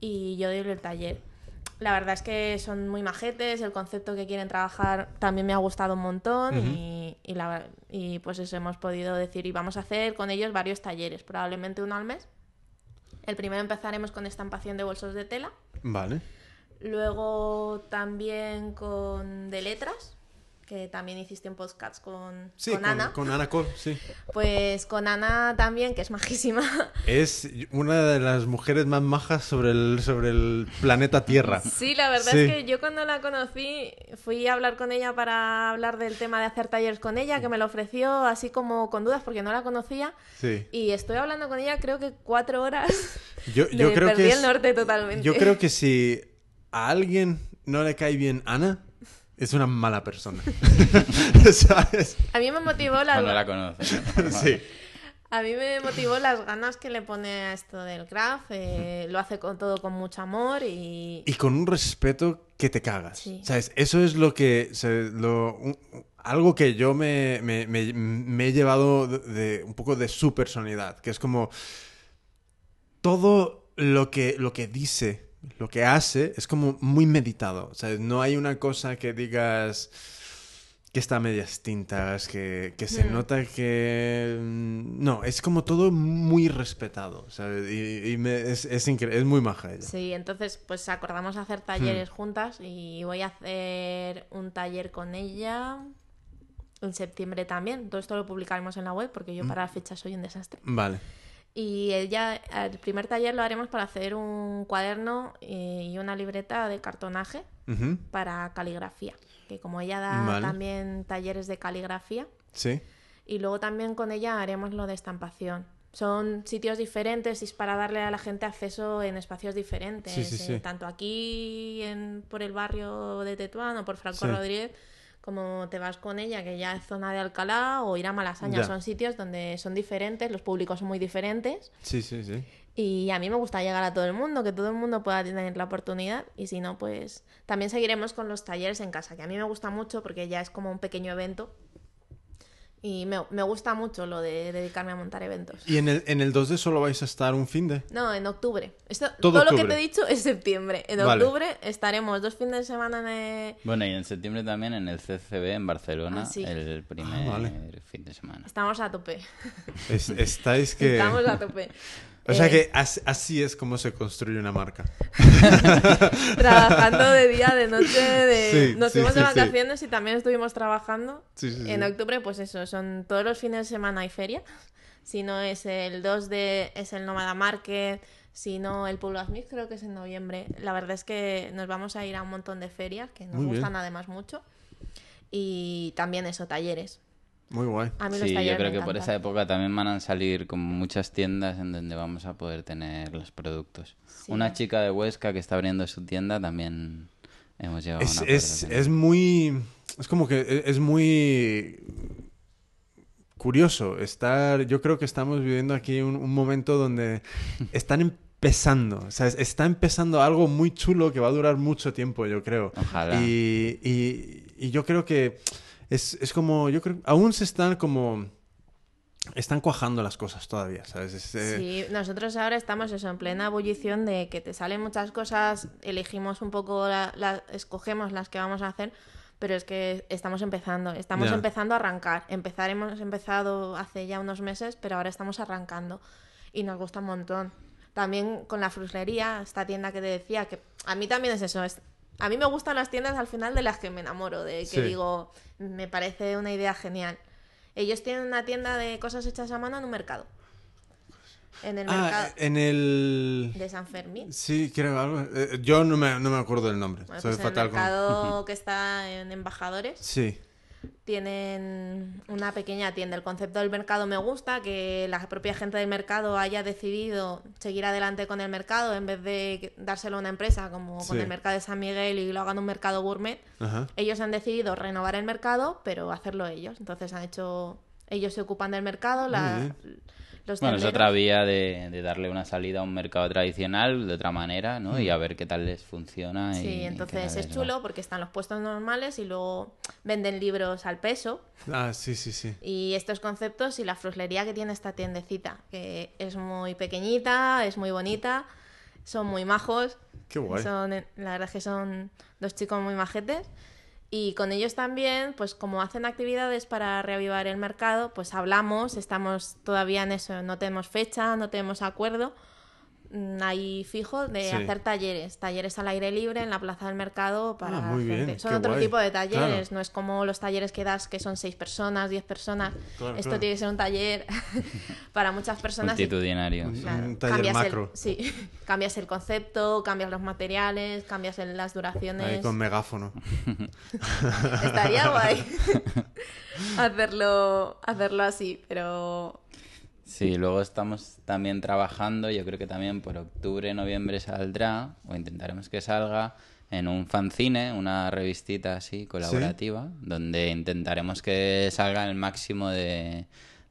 y yo doy el taller. La verdad es que son muy majetes, el concepto que quieren trabajar también me ha gustado un montón y, y, la- y pues eso hemos podido decir y vamos a hacer con ellos varios talleres, probablemente uno al mes. El primero empezaremos con estampación de bolsos de tela. Vale. Luego también con de letras, que también hiciste un podcast con, Sí, con Ana. Con Ana Cole, sí. Pues con Ana también, que es majísima. Es una de las mujeres más majas sobre el, sobre el planeta Tierra. Sí, la verdad Sí. es que yo cuando la conocí fui a hablar con ella para hablar del tema de hacer talleres con ella, que me lo ofreció así como con dudas porque no la conocía. Sí. Y estoy hablando con ella creo que cuatro horas. <laughs> Yo, creo perdí que el norte totalmente. Yo creo que si a alguien no le cae bien Ana, es una mala persona. <laughs> <laughs> ¿Sabes? A mí me motivó la... Cuando la conoces. ¿no? <laughs> Sí. A mí me motivó las ganas que le pone a esto del craft. eh, lo hace con todo con mucho amor y, Y con un respeto que te cagas. Sí. ¿Sabes? Eso es lo que. se- lo- un- algo que yo me, me- me- me he llevado de, de- un poco de su personalidad. Que es como. Todo lo que, lo que dice, lo que hace, es como muy meditado. O sea, no hay una cosa que digas. Que está a medias tintas, que, que se Mm. nota que... mm, No, es como todo muy respetado, ¿sabes? Y, y me- es, es increíble, es muy maja ella. Sí, entonces pues acordamos hacer talleres juntas y voy a hacer un taller con ella en septiembre también. Todo esto lo publicaremos en la web porque yo para las fechas soy un desastre. Vale. Y ella, el primer taller lo haremos para hacer un cuaderno eh, y una libreta de cartonaje para caligrafía. Que como ella da Vale. también talleres de caligrafía, Sí. y luego también con ella haremos lo de estampación. Son sitios diferentes y es para darle a la gente acceso en espacios diferentes. Sí, sí, sí. eh, tanto aquí en- por el barrio de Tetuán o por Franco Sí. Rodríguez, como te vas con ella, que ya es zona de Alcalá, o ir a Malasaña. Ya. Son sitios donde son diferentes, los públicos son muy diferentes. Sí, sí, sí. Y a mí me gusta llegar a todo el mundo, que todo el mundo pueda tener la oportunidad. Y si no, pues también seguiremos con los talleres en casa, que a mí me gusta mucho porque ya es como un pequeño evento. Y me, me gusta mucho lo de dedicarme a montar eventos. ¿Y en el, en el 2D solo vais a estar un fin de? No, en octubre. Esto, Todo todo lo que te he dicho es septiembre. En Vale. octubre estaremos dos fines de semana en... eh, Bueno, y en septiembre también en el CCB en Barcelona, Ah, sí. el primer Ah, vale. fin de semana. Estamos a tope. Es- estáis que... Estamos a tope. O sea que as- así es como se construye una marca. <laughs> Trabajando de día, de noche, de... Sí, nos sí, fuimos de sí, sí. vacaciones y también estuvimos trabajando. Sí, sí, En sí. octubre, pues eso, son todos los fines de semana hay feria. Si no es el 2 de... es el Nómada Market, Si no, el Pueblo Smith creo que es en noviembre. La verdad es que nos vamos a ir a un montón de ferias que nos Muy bien. gustan además mucho. Y también eso, talleres. Muy guay. A mí los Sí, yo creo que por esa época también van a salir como muchas tiendas en donde vamos a poder tener los productos. Sí. Una chica de Huesca que está abriendo su tienda también hemos llegado a Es, un acuerdo es, es muy. Es como que e- es muy. Curioso estar. Yo creo que estamos viviendo aquí un, un momento donde <laughs> están empezando. O sea, es- está empezando algo muy chulo que va a durar mucho tiempo, yo creo. Ojalá. Y, y- y yo creo que es, es como. Yo creo. Aún se están como. Están cuajando las cosas todavía, ¿sabes? Es, eh, Sí, nosotros ahora estamos eso, en plena ebullición de que te salen muchas cosas, elegimos un poco, la, la- escogemos las que vamos a hacer, pero es que estamos empezando, estamos empezando a arrancar. Empezar hemos empezado hace ya unos meses, pero ahora estamos arrancando y nos gusta un montón. También con la fruslería, esta tienda que te decía, que a mí también es eso, es- a mí me gustan las tiendas al final de las que me enamoro, de que Sí. digo, me parece una idea genial. Ellos tienen una tienda de cosas hechas a mano en un mercado. En el Ah, mercado en el. de San Fermín. Sí, creo algo. eh, yo no me, no me acuerdo del nombre. Bueno, Soy pues en el fatal con. mercado que está en Embajadores Sí. Tienen una pequeña tienda. El concepto del mercado me gusta, que la propia gente del mercado haya decidido seguir adelante con el mercado en vez de dárselo a una empresa como con el mercado de San Miguel y lo hagan un mercado gourmet. Ajá. Ellos han decidido renovar el mercado, pero hacerlo ellos. Entonces han hecho... Ellos se ocupan del mercado, la-. Los Bueno, es otra vía de, de darle una salida a un mercado tradicional de otra manera, ¿no? Y a ver qué tal les funciona. y Sí, entonces es va. chulo porque están los puestos normales y luego venden libros al peso. Ah, sí, sí, sí. Y estos conceptos y la fruslería que tiene esta tiendecita, que es muy pequeñita, es muy bonita, son muy majos. Qué guay. Son, la verdad es que son dos chicos muy majetes. Y con ellos también, pues como hacen actividades para reavivar el mercado, pues hablamos, estamos todavía en eso, no tenemos fecha, no tenemos acuerdo. Mm, Ahí fijo de Sí. hacer talleres, talleres al aire libre en la plaza del mercado para Ah, muy gente. bien, Son qué otro guay. tipo de talleres, Claro. no es como los talleres que das que son seis personas, diez personas. Claro, Esto claro. tiene que ser un taller <laughs> para muchas personas. Multitudinario. Un- Claro, un taller cambias macro. El, sí, <laughs> cambias el concepto, cambias los materiales, cambias el- las Ahí duraciones. con megáfono. Estaría <laughs> guay hacerlo, hacerlo así, pero Sí, luego estamos también trabajando, yo creo que también por octubre, noviembre saldrá, o intentaremos que salga, en un fanzine, una revistita así colaborativa, donde intentaremos que salga el máximo de,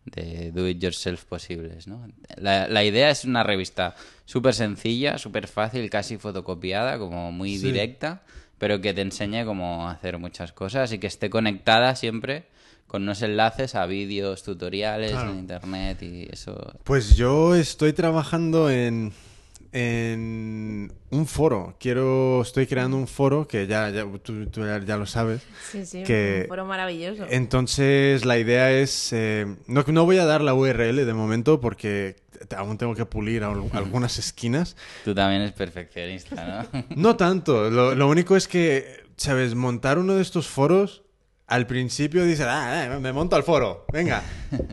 de do it yourself posibles, ¿no? La, la idea es una revista súper sencilla, súper fácil, casi fotocopiada, como muy Sí. directa, pero que te enseñe cómo hacer muchas cosas y que esté conectada siempre con unos enlaces a vídeos, tutoriales Claro. en internet y eso. Pues yo estoy trabajando en, en un foro. Quiero, estoy creando un foro que ya, ya tú, tú ya, ya lo sabes. sí, sí, Que- un foro maravilloso. Entonces la idea es, eh, no, no voy a dar la URL de momento porque aún tengo que pulir al- algunas esquinas. Tú también eres perfeccionista, ¿no? <laughs> No tanto, lo, lo único es que, ¿sabes? Montar uno de estos foros, al principio dices, ah, eh, me monto al foro, venga. <laughs>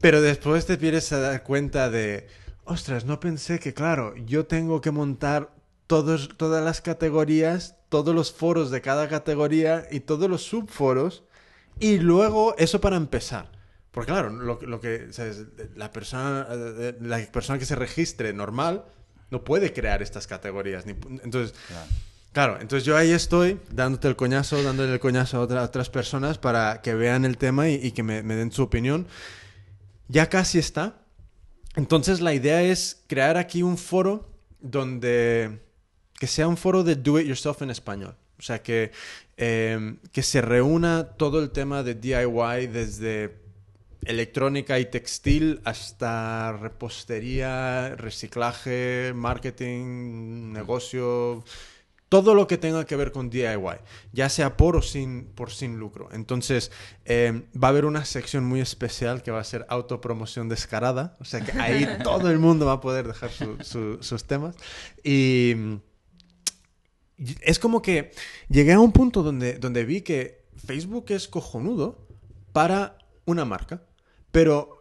Pero después te vienes a dar cuenta de, ostras, no pensé que, claro, yo tengo que montar todos, todas las categorías, todos los foros de cada categoría y todos los subforos, y luego eso para empezar. Porque claro, lo, lo que, ¿sabes? La persona, eh, la persona que se registre normal no puede crear estas categorías. Ni, entonces, Claro. Claro, entonces yo ahí estoy dándote el coñazo, dándole el coñazo a, otra- a otras personas para que vean el tema y, y que me, me den su opinión. Ya casi está. Entonces la idea es crear aquí un foro donde que sea un foro de do it yourself en español. O sea, que, eh, que se reúna todo el tema de DIY desde electrónica y textil hasta repostería, reciclaje, marketing, negocio, todo lo que tenga que ver con DIY, ya sea por o sin, por sin lucro. Entonces, eh, va a haber una sección muy especial que va a ser autopromoción descarada, o sea que ahí <laughs> todo el mundo va a poder dejar su- su- sus temas. Y y es como que llegué a un punto donde, donde vi que Facebook es cojonudo para una marca, pero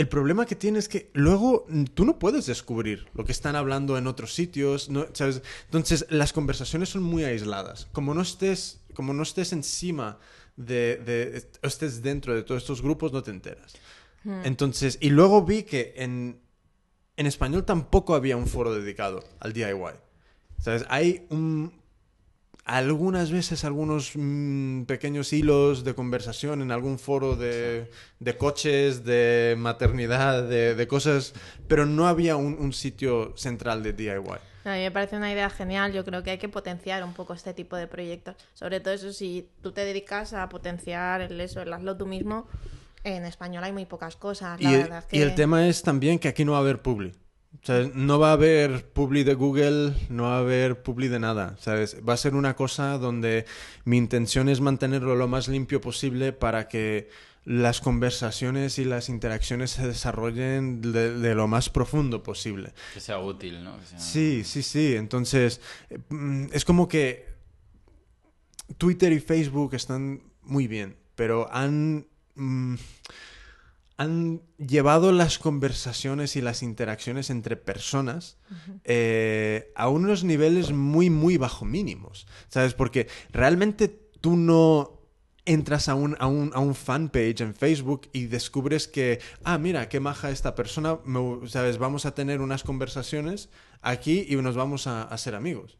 el problema que tiene es que luego mm, tú no puedes descubrir lo que están hablando en otros sitios, ¿no? ¿Sabes? Entonces las conversaciones son muy aisladas. Como no estés, como no estés encima de, de- estés dentro de todos estos grupos, no te enteras. Entonces, y luego vi que en, en español tampoco había un foro dedicado al DIY. ¿Sabes? Hay un, algunas veces algunos mm, pequeños hilos de conversación en algún foro de, de coches, de maternidad, de, de cosas, pero no había un, un sitio central de DIY. A mí me parece una idea genial. Yo creo que hay que potenciar un poco este tipo de proyectos. Sobre todo eso, si tú te dedicas a potenciar el eso, el hazlo tú mismo, en español hay muy pocas cosas. La Y, verdad es que... y el tema es también que aquí no va a haber publi. O sea, no va a haber publi de Google, no va a haber publi de nada, ¿sabes? Va a ser una cosa donde mi intención es mantenerlo lo más limpio posible para que las conversaciones y las interacciones se desarrollen de, de lo más profundo posible. Que sea útil, ¿no? Sea- Sí, sí, sí. Entonces, mm, es como que Twitter y Facebook están muy bien, pero han, mm, han llevado las conversaciones y las interacciones entre personas eh, a unos niveles muy, muy bajo mínimos. ¿Sabes? Porque realmente tú no entras a un, a un, a un fanpage en Facebook y descubres que, ah, mira, qué maja esta persona, me- ¿sabes? Vamos a tener unas conversaciones aquí y nos vamos a, a ser amigos.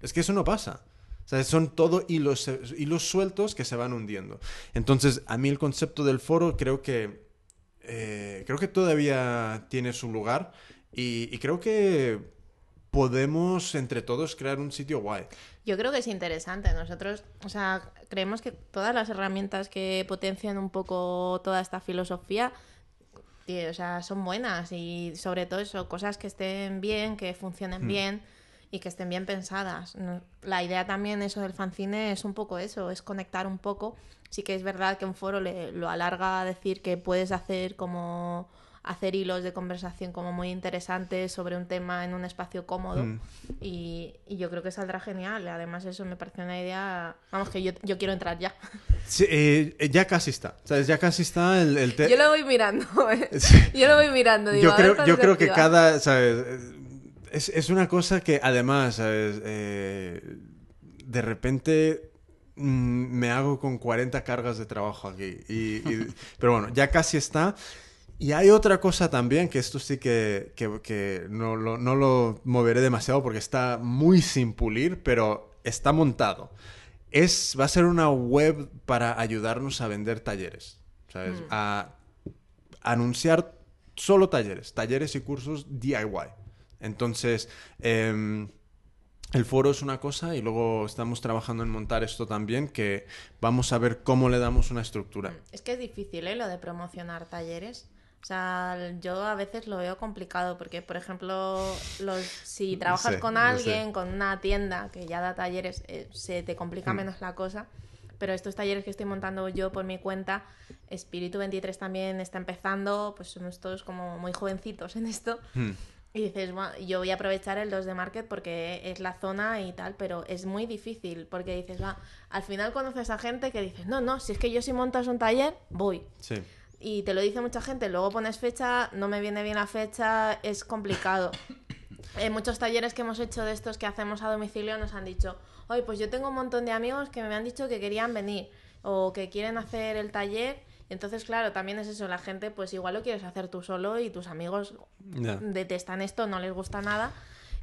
Es que eso no pasa. ¿Sabes? Son todo hilos, hilos sueltos que se van hundiendo. Entonces, a mí el concepto del foro creo que, eh, creo que todavía tiene su lugar y, y creo que podemos entre todos crear un sitio guay. Yo creo que es interesante. Nosotros, o sea, creemos que todas las herramientas que potencian un poco toda esta filosofía, o sea, son buenas y sobre todo eso, cosas que estén bien, que funcionen bien y que estén bien pensadas. La idea también, eso del fanzine, es un poco eso, es conectar un poco. Sí que es verdad que un foro le, lo alarga a decir que puedes hacer como hacer hilos de conversación como muy interesantes sobre un tema en un espacio cómodo Mm. y, y yo creo que saldrá genial. Además eso me parece una idea, vamos que yo, yo quiero entrar ya. Sí, eh, ya casi está. ¿Sabes? Ya casi está el, el te- Yo lo voy mirando, ¿eh? Sí. yo lo voy mirando. Digo, yo creo, yo creo que cada, ¿sabes? Es, es una cosa que además, ¿sabes? Eh, de repente mm, me hago con 40 cargas de trabajo aquí. Y, y- <laughs> pero bueno, ya casi está. Y hay otra cosa también, que esto sí que, que- que no, lo, no lo moveré demasiado porque está muy sin pulir, pero está montado. Es, va a ser una web para ayudarnos a vender talleres, ¿sabes? A anunciar solo talleres, talleres y cursos DIY. Entonces, em, el foro es una cosa y luego estamos trabajando en montar esto también, que vamos a ver cómo le damos una estructura. Es que es difícil, ¿eh? Lo de promocionar talleres. O sea, yo a veces lo veo complicado porque, por ejemplo, los, si trabajas sé, con alguien, con una tienda que ya da talleres, eh, se te complica Hmm. menos la cosa. Pero estos talleres que estoy montando yo por mi cuenta, Espíritu 23 también está empezando, pues somos todos como muy jovencitos en esto. Hmm. Y dices, "Buah, yo voy a aprovechar el 2 de Market porque es la zona y tal, pero es muy difícil porque dices, va, al final conoces a gente que dices, no, no, si es que yo si montas un taller, voy. Sí. Y te lo dice mucha gente, luego pones fecha, no me viene bien la fecha, es complicado. <coughs> En muchos talleres que hemos hecho de estos que hacemos a domicilio nos han dicho, oye, pues yo tengo un montón de amigos que me han dicho que querían venir o que quieren hacer el taller. Entonces, claro, también es eso, la gente pues igual lo quieres hacer tú solo y tus amigos detestan esto, no les gusta nada.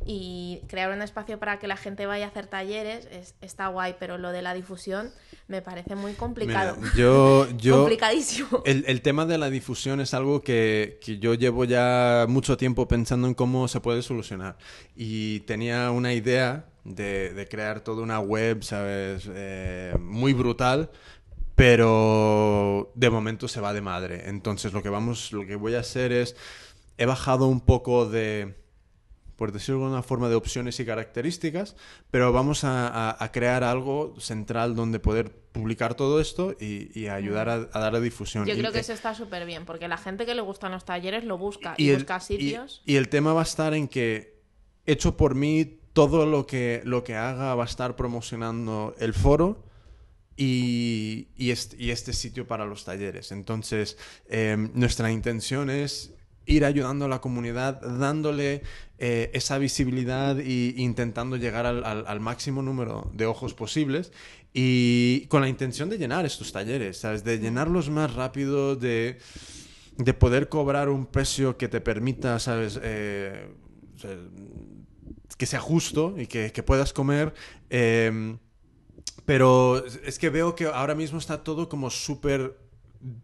Y crear un espacio para que la gente vaya a hacer talleres es- está guay, pero lo de la difusión me parece muy complicado. Mira, yo, <laughs> yo, Complicadísimo. el, el tema de la difusión es algo que, que yo llevo ya mucho tiempo pensando en cómo se puede solucionar. Y tenía una idea de, de crear toda una web, ¿sabes? Eh, muy brutal, pero de momento se va de madre. Entonces lo que, vamos, lo que voy a hacer es, he bajado un poco de por decirlo de alguna forma, de opciones y características, pero vamos a, a- a crear algo central donde poder publicar todo esto y, y ayudar a, a dar difusión. Yo Y- creo que eh, eso está súper bien, porque la gente que le gustan los talleres lo busca y y, el- busca sitios. Y, y el tema va a estar en que, hecho por mí, todo lo que, lo que haga va a estar promocionando el foro y, este, sitio para los talleres. Entonces, em, nuestra intención es ir ayudando a la comunidad, dándole eh, esa visibilidad e intentando llegar al, máximo número de ojos posibles y con la intención de llenar estos talleres, ¿sabes? De llenarlos más rápido, de, de poder cobrar un precio que te permita, ¿sabes? Eh, que sea justo y que, puedas comer. Eh, pero es que veo que ahora mismo está todo como súper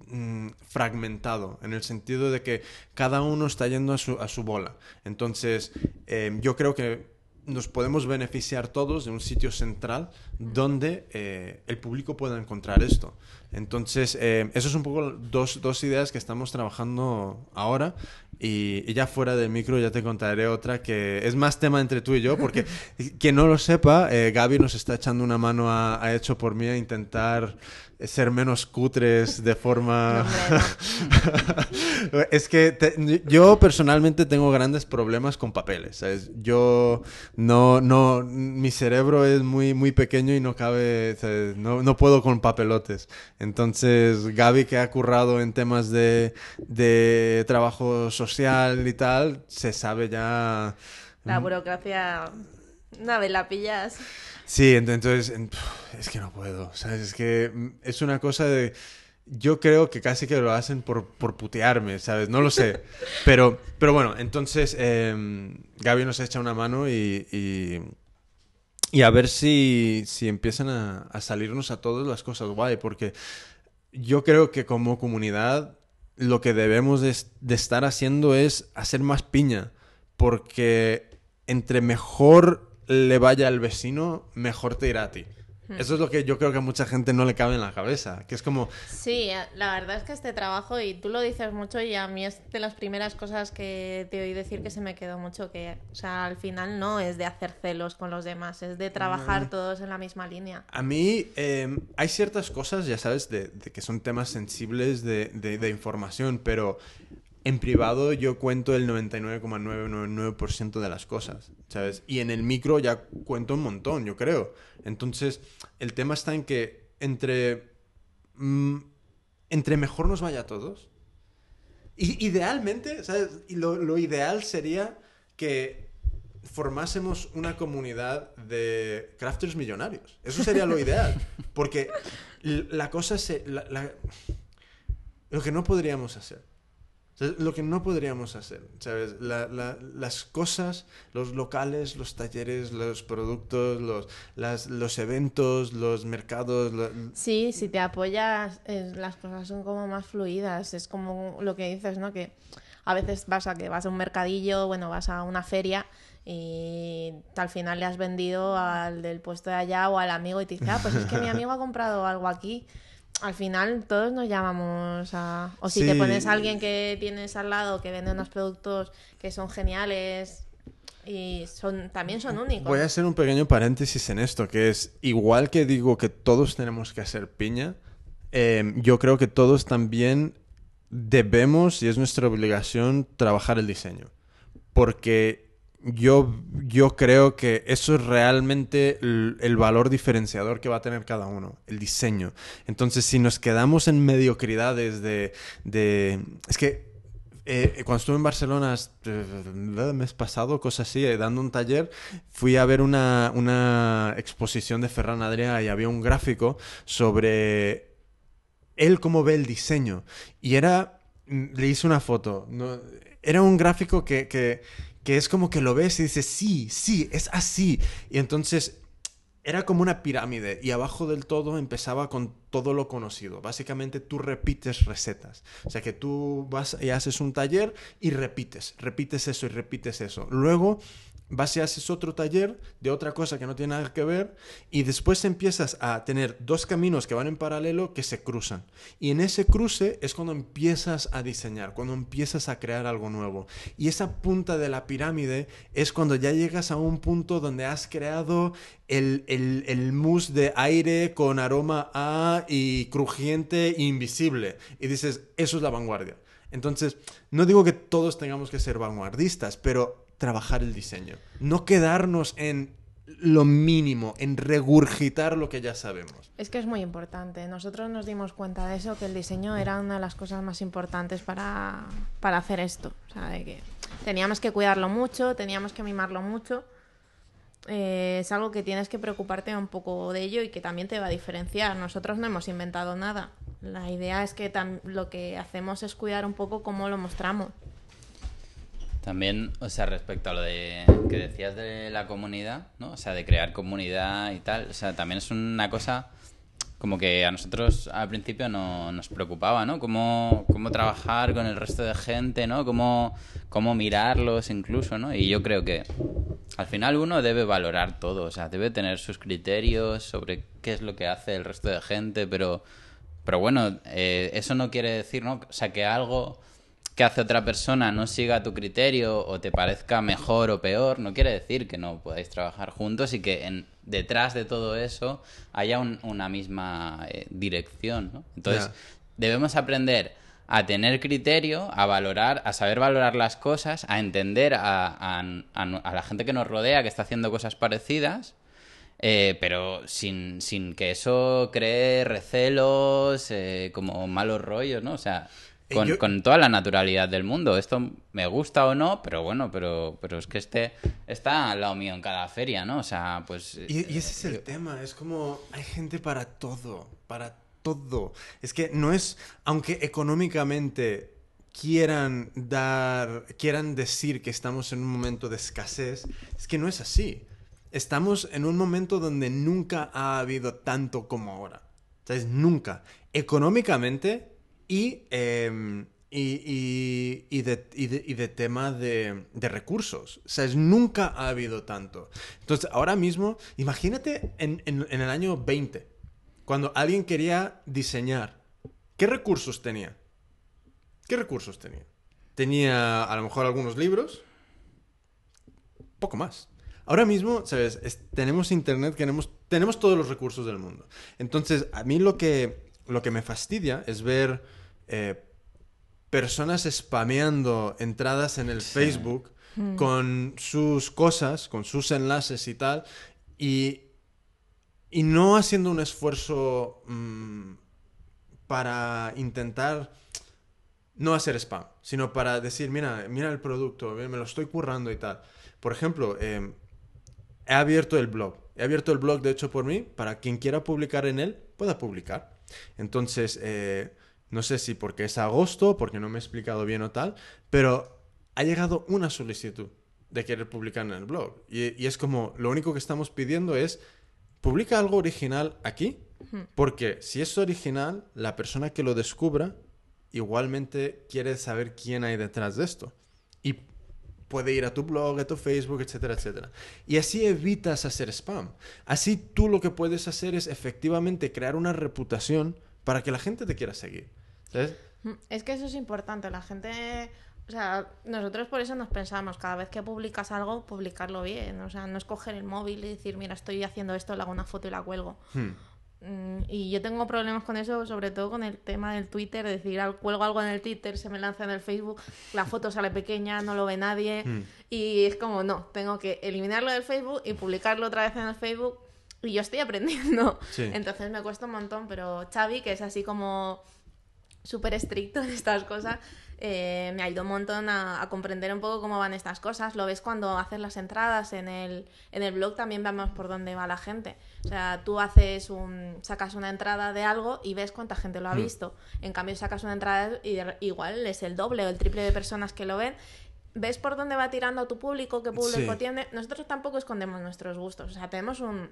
mm, fragmentado, en el sentido de que cada uno está yendo a su, a su bola. Entonces, eh, yo creo que nos podemos beneficiar todos de un sitio central donde eh, el público pueda encontrar esto. Entonces, eh, eso es un poco dos, dos, ideas que estamos trabajando ahora y, y, ya fuera del micro ya te contaré otra que es más tema entre tú y yo, porque <laughs> quien no lo sepa, eh, Gaby nos está echando una mano a, a Hecho por mí a intentar ser menos cutres de forma... <laughs> No, <laughs> es que te, yo personalmente tengo grandes problemas con papeles. ¿sabes? Yo no, no, mi cerebro es muy, muy pequeño y no cabe, no, no, puedo con papelotes. Entonces, Gaby, que ha currado en temas de, de trabajo social y tal, se sabe ya... La burocracia, una vez la pillas... Sí, entonces, es que no puedo, ¿sabes? Es que es una cosa de... Yo creo que casi que lo hacen por, por putearme, ¿sabes? No lo sé. <laughs> Pero, pero bueno, entonces eh, Gaby nos echa una mano y, y, y a ver si, si empiezan a, a, salirnos a todos las cosas guay, porque yo creo que como comunidad lo que debemos de, de estar haciendo es hacer más piña, porque entre mejor le vaya al vecino, mejor te irá a ti. Hmm. Eso es lo que yo creo que a mucha gente no le cabe en la cabeza, que es como... Sí, la verdad es que este trabajo, y tú lo dices mucho, y a mí es de las primeras cosas que te oí decir que se me quedó mucho, que, o sea, al final no es de hacer celos con los demás, es de trabajar todos en la misma línea. A mí eh, hay ciertas cosas, ya sabes, de, de que son temas sensibles de, de, de información, pero en privado yo cuento el 99,999% de las cosas, ¿sabes? Y en el micro ya cuento un montón, yo creo. Entonces, el tema está en que entre, mmm, entre mejor nos vaya a todos. Y, idealmente, ¿sabes? Y lo, lo ideal sería que formásemos una comunidad de crafters millonarios. Eso sería lo ideal. Porque la cosa se... Lo que no podríamos hacer lo que no podríamos hacer, ¿sabes? La, la, las cosas, los locales, los talleres, los productos, los, las, los eventos, los mercados. Lo... Sí, si te apoyas, las cosas son como más fluidas. Es como lo que dices, ¿no? Que a veces vas a que vas a un mercadillo, bueno, vas a una feria y al final le has vendido al del puesto de allá o al amigo y te dice, ah, pues es que mi <laughs> amigo ha comprado algo aquí al final todos nos llamamos a... O si sí. te pones a alguien que tienes al lado que vende unos productos que son geniales y son también son únicos. Voy a hacer un pequeño paréntesis en esto, que es igual que digo que todos tenemos que hacer piña, eh, yo creo que todos también debemos, y es nuestra obligación, trabajar el diseño. Porque yo, yo creo que eso es realmente el, valor diferenciador que va a tener cada uno, el diseño. Entonces, si nos quedamos en mediocridades de... de es que eh, cuando estuve en Barcelona el mes pasado, cosas así, eh, dando un taller, fui a ver una, una exposición de Ferran Adrià y había un gráfico sobre él cómo ve el diseño. Y era... Le hice una foto. ¿no? Era un gráfico que que es como que lo ves y dices, sí, sí, es así. Y entonces era como una pirámide y abajo del todo empezaba con todo lo conocido. Básicamente tú repites recetas. O sea que tú vas y haces un taller y repites, repites eso y repites eso. Luego vas y haces otro taller de otra cosa que no tiene nada que ver y después empiezas a tener dos caminos que van en paralelo que se cruzan. Y en ese cruce es cuando empiezas a diseñar, cuando empiezas a crear algo nuevo. Y esa punta de la pirámide es cuando ya llegas a un punto donde has creado el, el, el mousse de aire con aroma a y crujiente e invisible. Y dices, eso es la vanguardia. Entonces, no digo que todos tengamos que ser vanguardistas, pero trabajar el diseño. No quedarnos en lo mínimo, en regurgitar lo que ya sabemos. Es que es muy importante. Nosotros nos dimos cuenta de eso, que el diseño era una de las cosas más importantes para, para hacer esto. Que teníamos que cuidarlo mucho, teníamos que mimarlo mucho. Eh, es algo que tienes que preocuparte un poco de ello y que también te va a diferenciar. Nosotros no hemos inventado nada. La idea es que lo que hacemos es cuidar un poco cómo lo mostramos. También, o sea, respecto a lo de que decías de la comunidad, ¿no? O sea, de crear comunidad y tal, o sea, también es una cosa como que a nosotros al principio no, nos preocupaba, ¿no? Cómo, cómo trabajar con el resto de gente, ¿no? Cómo, cómo mirarlos incluso, ¿no? Y yo creo que al final uno debe valorar todo, o sea, debe tener sus criterios sobre qué es lo que hace el resto de gente, pero, pero bueno, eh, eso no quiere decir, ¿no? O sea, que algo que hace otra persona no siga tu criterio o te parezca mejor o peor, no quiere decir que no podáis trabajar juntos y que en, detrás de todo eso haya una misma eh, dirección. ¿no? Entonces, debemos aprender a tener criterio, a valorar, a saber valorar las cosas, a entender a, la gente que nos rodea que está haciendo cosas parecidas. Eh, pero sin, sin, que eso cree recelos, eh, como malos rollos, ¿no? O sea, con, toda la naturalidad del mundo. Esto me gusta o no, pero bueno, pero, pero es que este está al lado mío en cada feria, ¿no? O sea, pues... Y, ese es el tema, es como hay gente para todo, para todo. Es que no es, aunque económicamente quieran dar, quieran decir que estamos en un momento de escasez, es que no es así. Estamos en un momento donde nunca ha habido tanto como ahora. ¿Sabes? Nunca. Económicamente Em, y, y, de, de, tema de, recursos. O sea, nunca ha habido tanto. Entonces, ahora mismo, imagínate en, el año 20, cuando alguien quería diseñar, ¿qué recursos tenía? ¿Qué recursos tenía? Tenía a lo mejor algunos libros, poco más. Ahora mismo, ¿sabes? tenemos internet, tenemos, tenemos todos los recursos del mundo. Entonces, a mí lo que, lo que me fastidia es ver eh, personas spameando entradas en el Facebook mm. con sus cosas, con sus enlaces y tal, y, y no haciendo un esfuerzo mm, para intentar no hacer spam, sino para decir, mira, mira el producto, me lo estoy currando y tal. Por ejemplo, em, he abierto el blog. He abierto el blog, de hecho, por mí, para quien quiera publicar en él, pueda publicar. Entonces, eh, no sé si porque es agosto, porque no me he explicado bien o tal, pero ha llegado una solicitud de querer publicar en el blog. Y, es como, lo único que estamos pidiendo es, publica algo original aquí, porque si es original, la persona que lo descubra igualmente quiere saber quién hay detrás de esto. Y puede ir a tu blog, a tu Facebook, etcétera, etcétera. Y así evitas hacer spam. Así tú lo que puedes hacer es efectivamente crear una reputación para que la gente te quiera seguir. Mm, es que eso es importante. La gente. O sea, nosotros por eso nos pensamos, cada vez que publicas algo, publicarlo bien. O sea, no escoger el móvil y decir, mira, estoy haciendo esto, le hago una foto y la cuelgo. Hmm. Mm, y yo tengo problemas con eso, sobre todo con el tema del Twitter, es decir, cuelgo algo en el Twitter, se me lanza en el Facebook, la foto sale pequeña, no lo ve nadie. Hmm. Y es como, no, tengo que eliminarlo del Facebook y publicarlo otra vez en el Facebook. Y yo estoy aprendiendo. Entonces me cuesta un montón, pero Xavi, que es así como súper estricto en estas cosas, eh, me ayudó un montón a, comprender un poco cómo van estas cosas. Lo ves cuando haces las entradas en el, en el blog, también vemos por dónde va la gente. O sea, tú haces un, sacas una entrada de algo y ves cuánta gente lo ha hmm. visto. En cambio, sacas una entrada y igual es el doble o el triple de personas que lo ven. Ves por dónde va tirando tu público, qué público tiene. Nosotros tampoco escondemos nuestros gustos. O sea, tenemos un,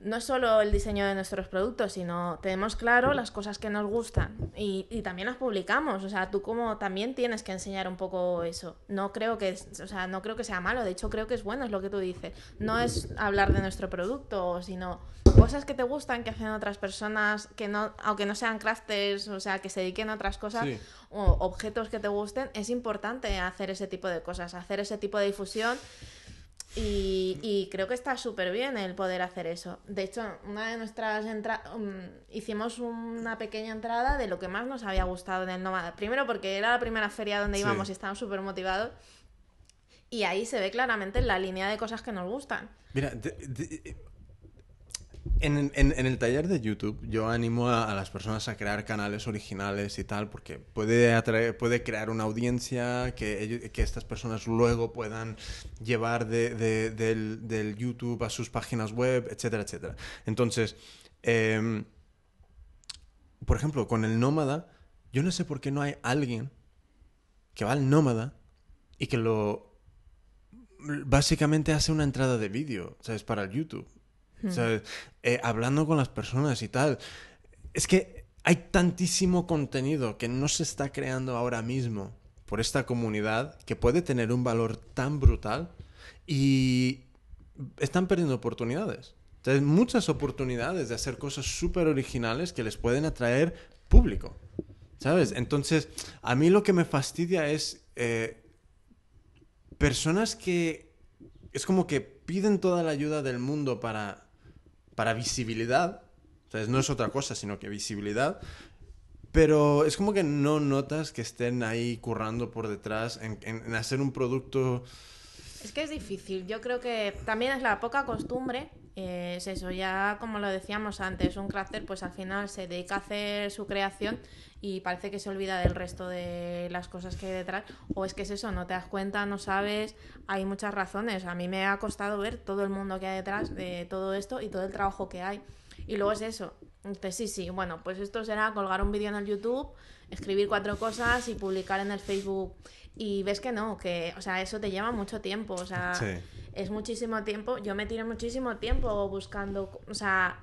no es solo el diseño de nuestros productos, sino tenemos claro las cosas que nos gustan y, también las publicamos. O sea, tú como también tienes que enseñar un poco eso. No creo que, o sea, no creo que sea malo, de hecho creo que es bueno, es lo que tú dices. No es hablar de nuestro producto, sino cosas que te gustan que hacen otras personas que no, aunque no sean crafters, o sea, que se dediquen a otras cosas o objetos que te gusten, es importante hacer ese tipo de cosas, hacer ese tipo de difusión y, creo que está súper bien el poder hacer eso. De hecho, una de nuestras entradas, um, hicimos una pequeña entrada de lo que más nos había gustado en el Nómada. Primero porque era la primera feria donde íbamos y estábamos súper motivados. Y ahí se ve claramente la línea de cosas que nos gustan. Mira, de- de- en, el taller de YouTube yo animo a, las personas a crear canales originales y tal, porque puede, atraer, puede crear una audiencia que estas personas luego puedan llevar de- de- del, del YouTube a sus páginas web, etcétera, etcétera. Entonces, em, por ejemplo, con el nómada, yo no sé por qué no hay alguien que va al nómada y que lo básicamente hace una entrada de vídeo, ¿sabes? Para el YouTube. Eh, hablando con las personas y tal. Es que hay tantísimo contenido que no se está creando ahora mismo por esta comunidad que puede tener un valor tan brutal y están perdiendo oportunidades. Entonces, muchas oportunidades de hacer cosas súper originales que les pueden atraer público. ¿Sabes? Entonces, a mí lo que me fastidia es eh, personas que es como que piden toda la ayuda del mundo para, para visibilidad. Entonces, no es otra cosa, sino que visibilidad. Pero es como que no notas que estén ahí currando por detrás en, hacer un producto. Es que es difícil. Yo creo que también es la poca costumbre. eh, es eso, ya como lo decíamos antes, un crafter pues al final se dedica a hacer su creación y parece que se olvida del resto de las cosas que hay detrás. O es que es eso, no te das cuenta, no sabes, hay muchas razones. A mí me ha costado ver todo el mundo que hay detrás de todo esto y todo el trabajo que hay. Y luego es eso. Entonces, sí, sí, bueno, pues esto será colgar un vídeo en el YouTube, escribir cuatro cosas y publicar en el Facebook. Y ves que no, que, o sea, eso te lleva mucho tiempo, o sea, Sí. es muchísimo tiempo. Yo me tiré muchísimo tiempo buscando, o sea,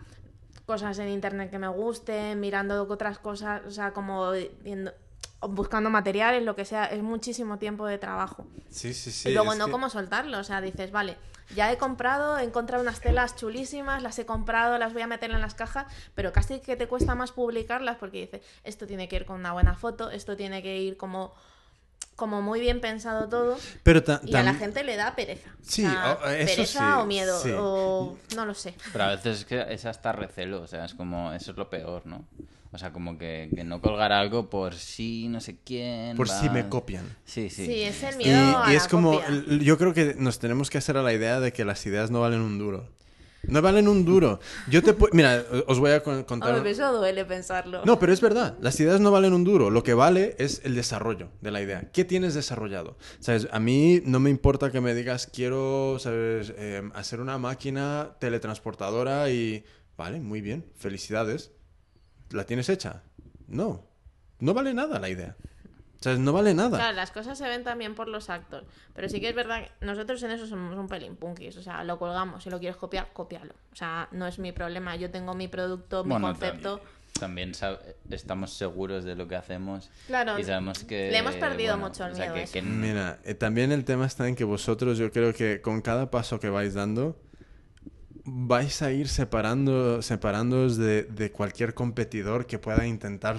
cosas en internet que me gusten, mirando otras cosas, o sea, como viendo, buscando materiales, lo que sea, es muchísimo tiempo de trabajo. Sí, sí, sí. y luego no que- cómo soltarlo, o sea, dices, vale, ya he comprado, he encontrado unas telas chulísimas, las he comprado, las voy a meter en las cajas, pero casi que te cuesta más publicarlas porque dices, esto tiene que ir con una buena foto, esto tiene que ir como como muy bien pensado todo Pero y a la gente le da pereza. Sí, O sea, o- eso pereza sí, o miedo sí. o no lo sé. Pero a veces es que es hasta recelo, o sea, es como, eso es lo peor, ¿no? O sea, como que, que no colgar algo por si no sé quién. Por si me copian. Sí, sí. Sí, es el Y, miedo a y la es como, copia. yo creo que nos tenemos que hacer a la idea de que las ideas no valen un duro. No valen un duro. Yo te Mira, os voy a con- contar... Eso duele pensarlo. No, pero es verdad. Las ideas no valen un duro. Lo que vale es el desarrollo de la idea. ¿Qué tienes desarrollado? ¿Sabes? A mí no me importa que me digas, quiero, ¿sabes? Eh, hacer una máquina teletransportadora y... Vale, muy bien. Felicidades. ¿La tienes hecha? No. No vale nada la idea. ¿Sabes? No vale nada. Claro, las cosas se ven también por los actos. Pero sí que es verdad que nosotros en eso somos un pelín punkis. O sea, lo colgamos. Si lo quieres copiar, cópialo. O sea, no es mi problema. Yo tengo mi producto, mi Bueno, concepto. tam- También estamos seguros de lo que hacemos. Claro, Y sabemos que. le hemos perdido bueno, mucho el o sea, miedo que- a eso. que Mira, eh, también el tema está en que vosotros, yo creo que con cada paso que vais dando, vais a ir separando, separándoos de, de cualquier competidor que pueda intentar,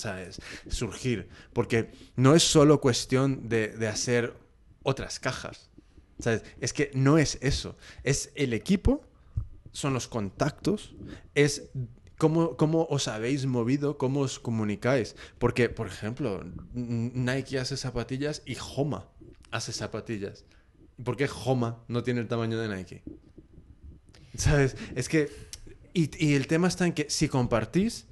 ¿sabes? surgir. Porque no es solo cuestión de, de hacer otras cajas. ¿sabes? Es que no es eso. Es el equipo, son los contactos, es cómo, cómo os habéis movido, cómo os comunicáis. Porque, por ejemplo, Nike hace zapatillas y Homa hace zapatillas. ¿Por qué Homa no tiene el tamaño de Nike? ¿Sabes? Es que... Y, y el tema está en que si compartís,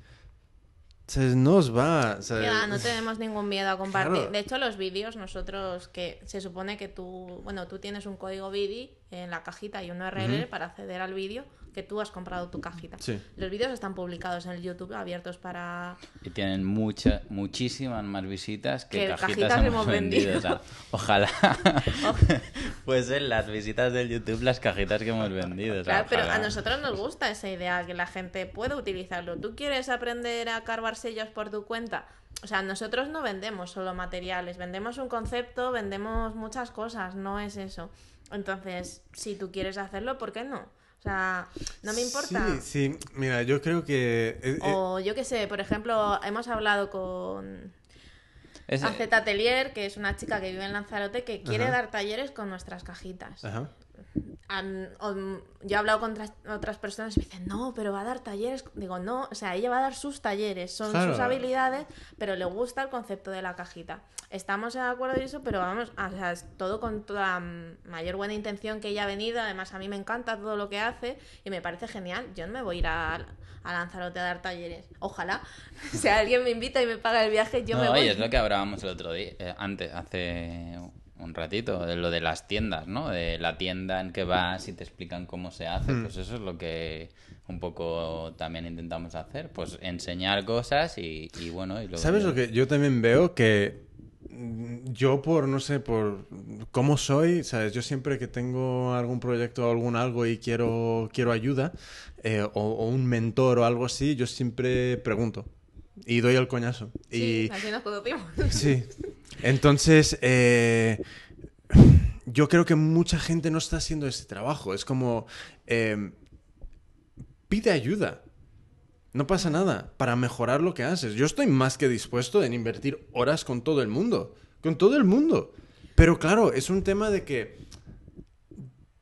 ¿sabes? No os va... Ya, no tenemos ningún miedo a compartir. Claro. De hecho, los vídeos, nosotros que se supone que tú, bueno, tú tienes un código BIDI en la cajita y un URL para acceder al vídeo que tú has comprado tu cajita. Sí. Los vídeos están publicados en el YouTube, abiertos para... Y tienen mucha, muchísimas más visitas que, Que cajitas, cajitas hemos hemos vendido. vendido. O sea, ojalá fuesen <laughs> las visitas del YouTube las cajitas que hemos vendido. o sea, Claro, pero a nosotros nos gusta esa idea, que la gente pueda utilizarlo. ¿Tú quieres aprender a carvar sellos por tu cuenta? O sea, nosotros no vendemos solo materiales, vendemos un concepto, vendemos muchas cosas, no es eso. Entonces, si tú quieres hacerlo, ¿por qué no? O sea, no me importa. Sí, sí. Mira, yo creo que... eh, eh, O yo qué sé, por ejemplo, hemos hablado con Es- AZ Atelier, que es una chica que vive en Lanzarote, que quiere Ajá. dar talleres con nuestras cajitas. Ajá. Yo he hablado con otras, personas y me dicen, no, pero va a dar talleres. Digo, no, o sea, ella va a dar sus talleres, son Claro. sus habilidades, pero le gusta el concepto de la cajita. Estamos de acuerdo en eso, pero vamos, o sea, es todo con toda la mayor buena intención que ella ha venido. Además, a mí me encanta todo lo que hace y me parece genial. Yo no me voy a ir a, a Lanzarote a dar talleres. Ojalá. <laughs> si alguien me invita y me paga el viaje, yo no, me voy. oye, es lo que hablábamos el otro día, eh, antes, hace un ratito, de lo de las tiendas, ¿no? De la tienda en que vas y te explican cómo se hace. Hmm. Pues eso es lo que un poco también intentamos hacer. Pues enseñar cosas y, y bueno. Y ¿Sabes lo que yo también veo? Que mm, yo por, no sé, por cómo soy, ¿sabes? Yo siempre que tengo algún proyecto o algún algo y quiero, quiero ayuda, eh, o, o un mentor o algo así, yo siempre pregunto y doy el coñazo. Sí, y así nos conocimos. Sí. <laughs> Entonces, eh, yo creo que mucha gente no está haciendo ese trabajo. Es como, eh, pide ayuda. No pasa nada para mejorar lo que haces. Yo estoy más que dispuesto en invertir horas con todo el mundo. Con todo el mundo. Pero claro, es un tema de que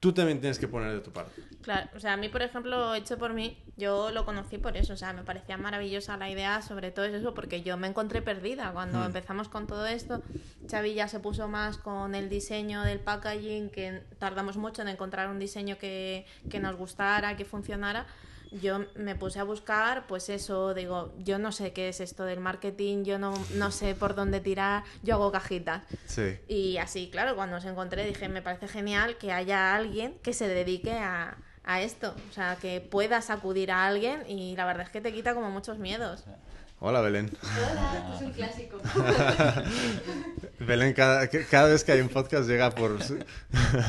tú también tienes que poner de tu parte. Claro, o sea, a mí, por ejemplo, hecho por mí, yo lo conocí por eso, o sea, me parecía maravillosa la idea, sobre todo es eso, porque yo me encontré perdida cuando empezamos con todo esto. Xavi ya se puso más con el diseño del packaging, que tardamos mucho en encontrar un diseño que, que nos gustara, que funcionara. Yo me puse a buscar, pues eso, digo, yo no sé qué es esto del marketing, yo no, no sé por dónde tirar, yo hago cajitas. Sí. Y así, claro, cuando os encontré dije, me parece genial que haya alguien que se dedique a, a esto. O sea, que puedas acudir a alguien y la verdad es que te quita como muchos miedos. Hola, Belén. Hola, <laughs> esto es un clásico. <laughs> Belén cada, que- cada vez que hay un podcast llega por...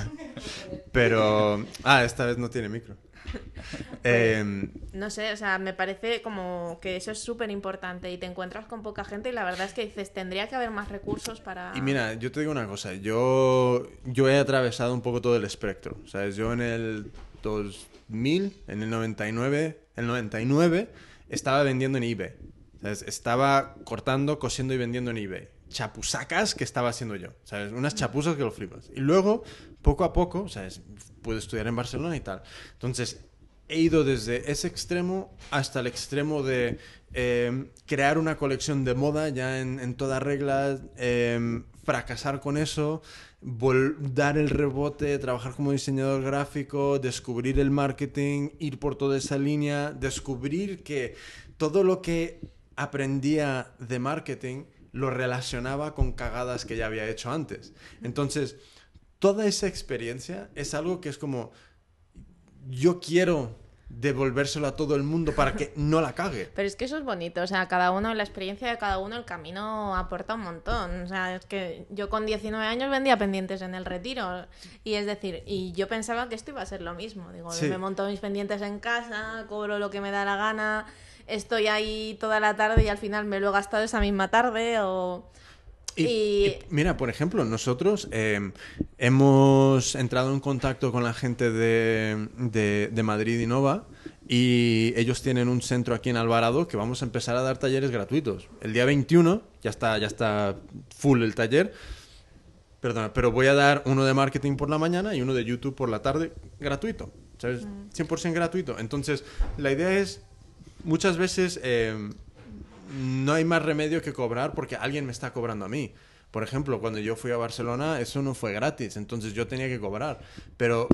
<laughs> Pero... Ah, esta vez no tiene micro. <laughs> Em, No sé, o sea, me parece como que eso es súper importante y te encuentras con poca gente y la verdad es que dices, tendría que haber más recursos para... y mira, yo te digo una cosa. Yo, yo he atravesado un poco todo el espectro. ¿Sabes? Yo en el 2000, en el 99, el 99 estaba vendiendo en eBay. ¿Sabes? Estaba cortando, cosiendo y vendiendo en eBay. Chapusacas que estaba haciendo yo. ¿Sabes? Unas chapuzas que lo flipas. Y luego, poco a poco, ¿sabes? Pude estudiar en Barcelona y tal. Entonces, he ido desde ese extremo hasta el extremo de eh, crear una colección de moda ya en, toda regla, eh, fracasar con eso, dar el rebote, trabajar como diseñador gráfico, descubrir el marketing, ir por toda esa línea, descubrir que todo lo que aprendía de marketing lo relacionaba con cagadas que ya había hecho antes. Entonces, toda esa experiencia es algo que es como yo quiero devolvérselo a todo el mundo para que <laughs> no la cague. Pero es que eso es bonito, o sea, cada uno, la experiencia de cada uno, el camino aporta un montón. O sea, es que yo con 19 años vendía pendientes en el retiro. Y es decir, y yo pensaba que esto iba a ser lo mismo. Digo, Sí. me monto mis pendientes en casa, cobro lo que me da la gana, estoy ahí toda la tarde y al final me lo he gastado esa misma tarde o... Y, mira, por ejemplo, nosotros eh, hemos entrado en contacto con la gente de, de, de Madrid Innova y ellos tienen un centro aquí en Alvarado que vamos a empezar a dar talleres gratuitos. El día 21 ya está, ya está full el taller. Perdona, pero voy a dar uno de marketing por la mañana y uno de YouTube por la tarde gratuito. ¿Sabes? 100% gratuito. Entonces, la idea es, muchas veces eh, no hay más remedio que cobrar porque alguien me está cobrando a mí. Por ejemplo, cuando yo fui a Barcelona, eso no fue gratis, entonces yo tenía que cobrar. Pero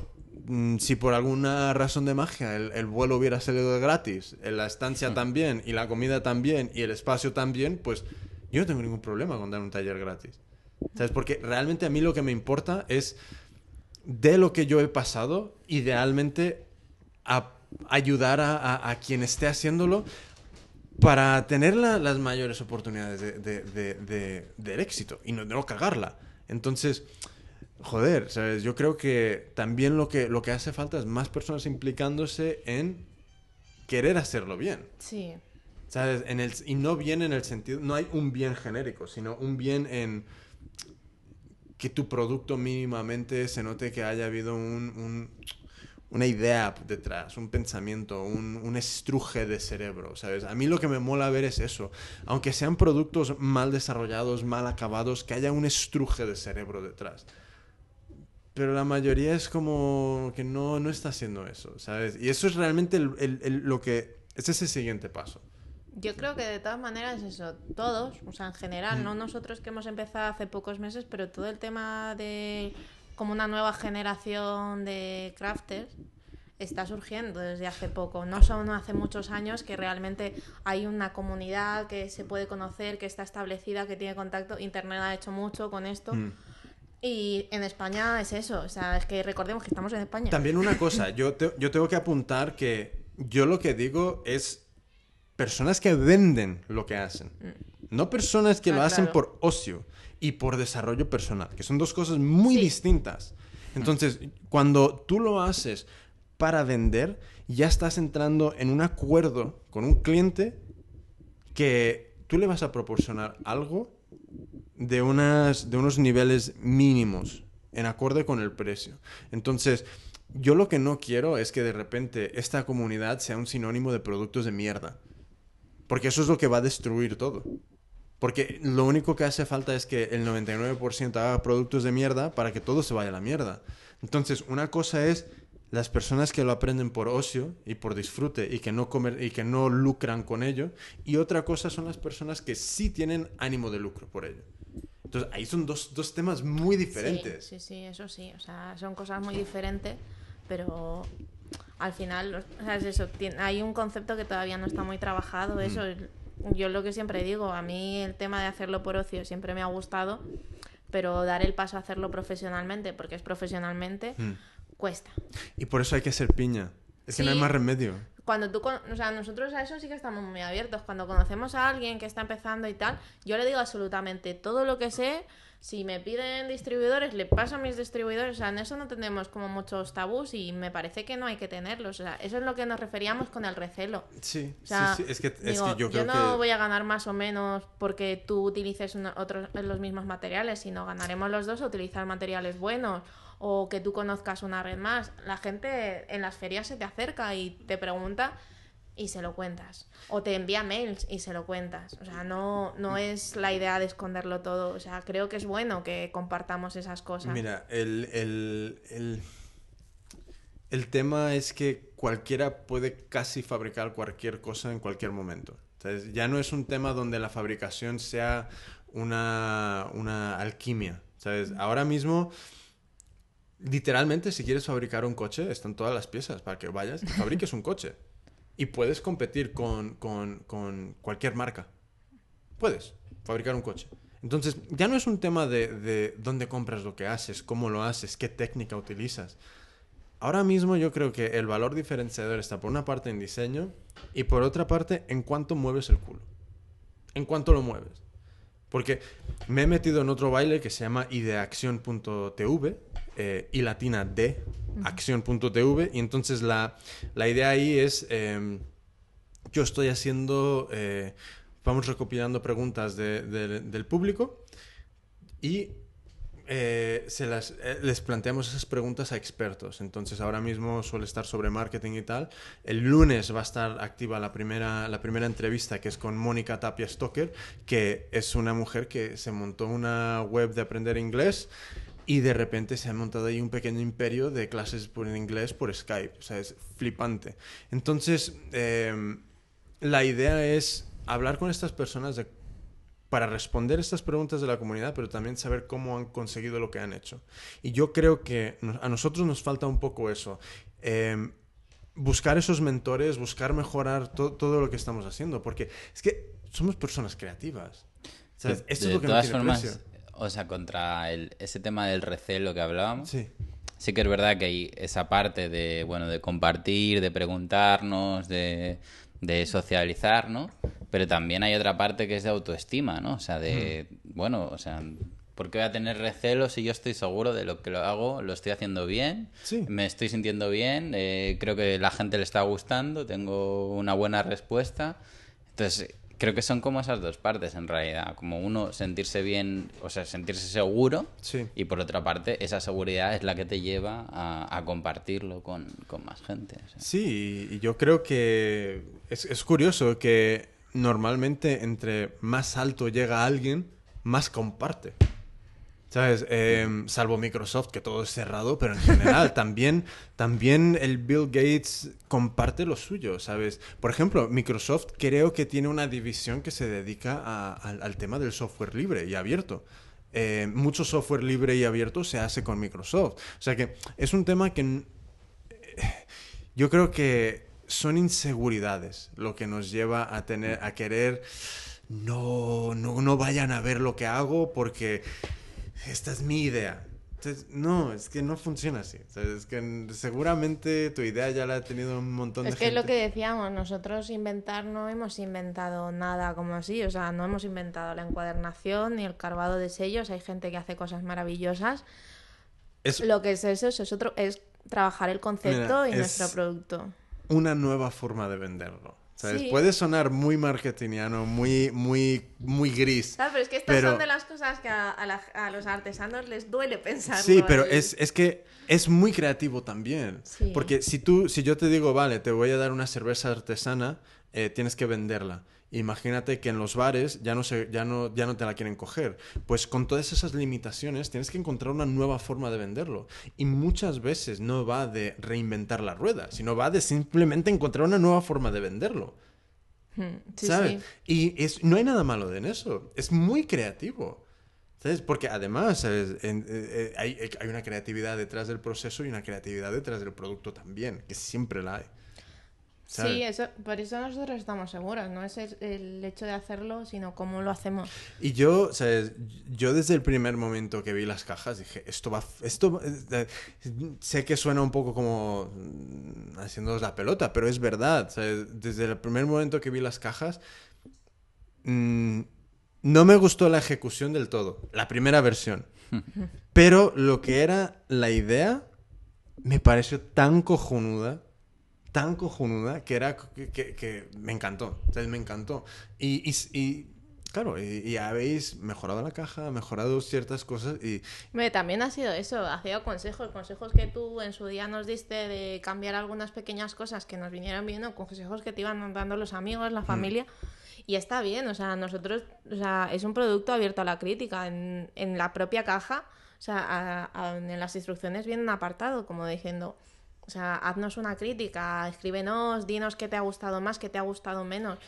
mm, si por alguna razón de magia el, el vuelo hubiera salido gratis, la estancia también, y la comida también, y el espacio también, pues yo no tengo ningún problema con dar un taller gratis. ¿Sabes? Porque realmente a mí lo que me importa es de lo que yo he pasado, idealmente a ayudar a, a- a quien esté haciéndolo para tener la- las mayores oportunidades de, de- de- de- del éxito y no, no cagarla. Entonces, joder, ¿sabes? Yo creo que también lo que, lo que hace falta es más personas implicándose en querer hacerlo bien. Sí. ¿Sabes? En el, y no bien en el sentido, no hay un bien genérico, sino un bien en que tu producto mínimamente se note que haya habido un, un- una idea detrás, un pensamiento, un, un estruje de cerebro, ¿sabes? A mí lo que me mola ver es eso. Aunque sean productos mal desarrollados, mal acabados, que haya un estruje de cerebro detrás. pero la mayoría es como que no, no está haciendo eso, ¿sabes? Y eso es realmente el- el- el- lo que... Ese es el siguiente paso. Yo creo que de todas maneras eso, todos, o sea, en general, no nosotros que hemos empezado hace pocos meses, pero todo el tema de como una nueva generación de crafters está surgiendo desde hace poco. No son hace muchos años que realmente hay una comunidad que se puede conocer, que está establecida, que tiene contacto. Internet ha hecho mucho con esto. Mm. Y en España es eso, o sea, es que recordemos que estamos en España. También una <laughs> cosa, yo, te- yo tengo que apuntar que yo lo que digo es personas que venden lo que hacen. No personas que Ah, lo hacen por ocio y por desarrollo personal, que son dos cosas muy Sí. distintas. Entonces, cuando tú lo haces para vender, ya estás entrando en un acuerdo con un cliente que tú le vas a proporcionar algo de, unas, de unos niveles mínimos en acorde con el precio. Entonces, yo lo que no quiero es que de repente esta comunidad sea un sinónimo de productos de mierda. Porque eso es lo que va a destruir todo. Porque lo único que hace falta es que el 99% haga productos de mierda para que todo se vaya a la mierda. Entonces, una cosa es las personas que lo aprenden por ocio y por disfrute y que no comer y que no lucran con ello, y otra cosa son las personas que sí tienen ánimo de lucro por ello. Entonces, ahí son dos, dos temas muy diferentes. Sí, sí, sí, eso sí. O sea, son cosas muy diferentes, pero al final, o sea, es eso. tien- Hay un concepto que todavía no está muy trabajado. Eso, yo lo que siempre digo, a mí el tema de hacerlo por ocio siempre me ha gustado, pero dar el paso a hacerlo profesionalmente, porque es profesionalmente, Mm. cuesta. Y por eso hay que ser piña. Es que no hay más remedio. Cuando tú, con- o sea, nosotros a eso sí que estamos muy abiertos. Cuando conocemos a alguien que está empezando y tal, yo le digo absolutamente todo lo que sé. Si me piden distribuidores, le paso a mis distribuidores. O sea, en eso no tenemos como muchos tabús y me parece que no hay que tenerlos. O sea, eso es lo que nos referíamos con el recelo. Sí, O sea, sí, sí. Es que, es digo, que yo creo no que... voy a ganar más o menos porque tú utilices una- otros, los mismos materiales, sino ganaremos los dos a utilizar materiales buenos o que tú conozcas una red más. La gente en las ferias se te acerca y te pregunta y se lo cuentas. O te envía mails y se lo cuentas. O sea, no, no es la idea de esconderlo todo. O sea, creo que es bueno que compartamos esas cosas. Mira, el, el, el, el tema es que cualquiera puede casi fabricar cualquier cosa en cualquier momento. Ya no es un tema donde la fabricación sea una, una alquimia. ¿sabes? Ahora mismo, literalmente, si quieres fabricar un coche, están todas las piezas para que vayas y fabriques un coche. Y puedes competir con, con, con cualquier marca. Puedes fabricar un coche. Entonces, ya no es un tema de, de dónde compras lo que haces, cómo lo haces, qué técnica utilizas. Ahora mismo yo creo que el valor diferenciador está por una parte en diseño y por otra parte en cuánto mueves el culo. En cuánto lo mueves. Porque me he metido en otro baile que se llama ideacción.tv eh, y latina de acción.tv y entonces la, la idea ahí es eh, yo estoy haciendo eh, vamos recopilando preguntas de- de- del público y eh, se las, eh, les planteamos esas preguntas a expertos. Entonces, ahora mismo suele estar sobre marketing y tal. El lunes va a estar activa la primera, la primera entrevista, que es con Mónica Tapia Stoker, que es una mujer que se montó una web de aprender inglés y de repente se ha montado ahí un pequeño imperio de clases por inglés por Skype. O sea, es flipante. Entonces, eh, la idea es hablar con estas personas de para responder estas preguntas de la comunidad, pero también saber cómo han conseguido lo que han hecho. Y yo creo que a nosotros nos falta un poco eso. Eh, buscar esos mentores, buscar mejorar to- todo lo que estamos haciendo, porque es que somos personas creativas. ¿Sabes? De- Esto de es lo que no todas tiene formas, precio. O sea, contra el- ese tema del recelo que hablábamos, Sí. Sí que es verdad que hay esa parte de, bueno, de compartir, de preguntarnos, de, de socializar, ¿no? Pero también hay otra parte que es de autoestima, ¿no? O sea, de, bueno, o sea, ¿por qué voy a tener recelo si yo estoy seguro de lo que lo hago, lo estoy haciendo bien, Sí. me estoy sintiendo bien, eh, creo que la gente le está gustando, tengo una buena respuesta? Entonces, creo que son como esas dos partes en realidad, como uno sentirse bien, o sea, sentirse seguro Sí. y por otra parte, esa seguridad es la que te lleva a, a compartirlo con, con más gente. o sea. Sí, y yo creo que es, es curioso que normalmente entre más alto llega alguien, más comparte. ¿Sabes? Eh, salvo Microsoft, que todo es cerrado, pero en general <laughs> también, también el Bill Gates comparte lo suyo, ¿sabes? Por ejemplo, Microsoft creo que tiene una división que se dedica a- al, al tema del software libre y abierto. Eh, mucho software libre y abierto se hace con Microsoft. O sea que es un tema que n- yo creo que son inseguridades lo que nos lleva a tener a querer no no no vayan a ver lo que hago porque esta es mi idea. Entonces, no, es que no funciona así. O sea, es que seguramente tu idea ya la ha tenido un montón Es de que es gente. lo que decíamos, nosotros inventar no hemos inventado nada como así, o sea, no hemos inventado la encuadernación ni el carvado de sellos, hay gente que hace cosas maravillosas. Es Lo que es eso, eso es otro, es trabajar el concepto Mira, y es- nuestro producto. una nueva forma de venderlo. ¿Sabes? Sí. Puede sonar muy marketingiano, muy, muy, muy gris. ¿Sabes? Pero es que estas Pero- son de las cosas que a, a la- a los artesanos les duele pensar. Sí, pero es, es que es muy creativo también. Sí. Porque si tú, si yo te digo, vale, te voy a dar una cerveza artesana, eh, tienes que venderla. Imagínate que en los bares ya no, se, ya, no, ya no te la quieren coger. Pues con todas esas limitaciones tienes que encontrar una nueva forma de venderlo. Y muchas veces no va de reinventar la rueda, sino va de simplemente encontrar una nueva forma de venderlo. Sí, ¿sabes? sí. Y es, no hay nada malo en eso. Es muy creativo. ¿Sabes? Porque además ¿sabes? En- eh, eh, hay, hay una creatividad detrás del proceso y una creatividad detrás del producto también, que siempre la hay. ¿Sabes? Sí, eso, por eso nosotros estamos seguros, no es el, el hecho de hacerlo, sino cómo lo hacemos. Y yo, ¿sabes? Yo desde el primer momento que vi las cajas dije, esto va... Esto, eh, sé que suena un poco como mm, haciéndoos la pelota, pero es verdad. ¿sabes? Desde el primer momento que vi las cajas, mm, no me gustó la ejecución del todo, la primera versión. <laughs> Pero lo que era la idea me pareció tan cojonuda, tan cojonuda, que era que, que- que me encantó. ¿sabes? Me encantó. Y, y- y, claro, y, y habéis mejorado la caja, mejorado ciertas cosas y Hombre, también ha sido eso, ha sido consejos, consejos que tú en su día nos diste de cambiar algunas pequeñas cosas que nos vinieran bien, o consejos que te iban dando los amigos, Mm. la familia. Y está bien, o sea, nosotros, o sea, es un producto abierto a la crítica. En, en la propia caja, o sea, a- a- en las instrucciones viene un apartado como diciendo, o sea, haznos una crítica, escríbenos, dinos qué te ha gustado más, qué te ha gustado menos.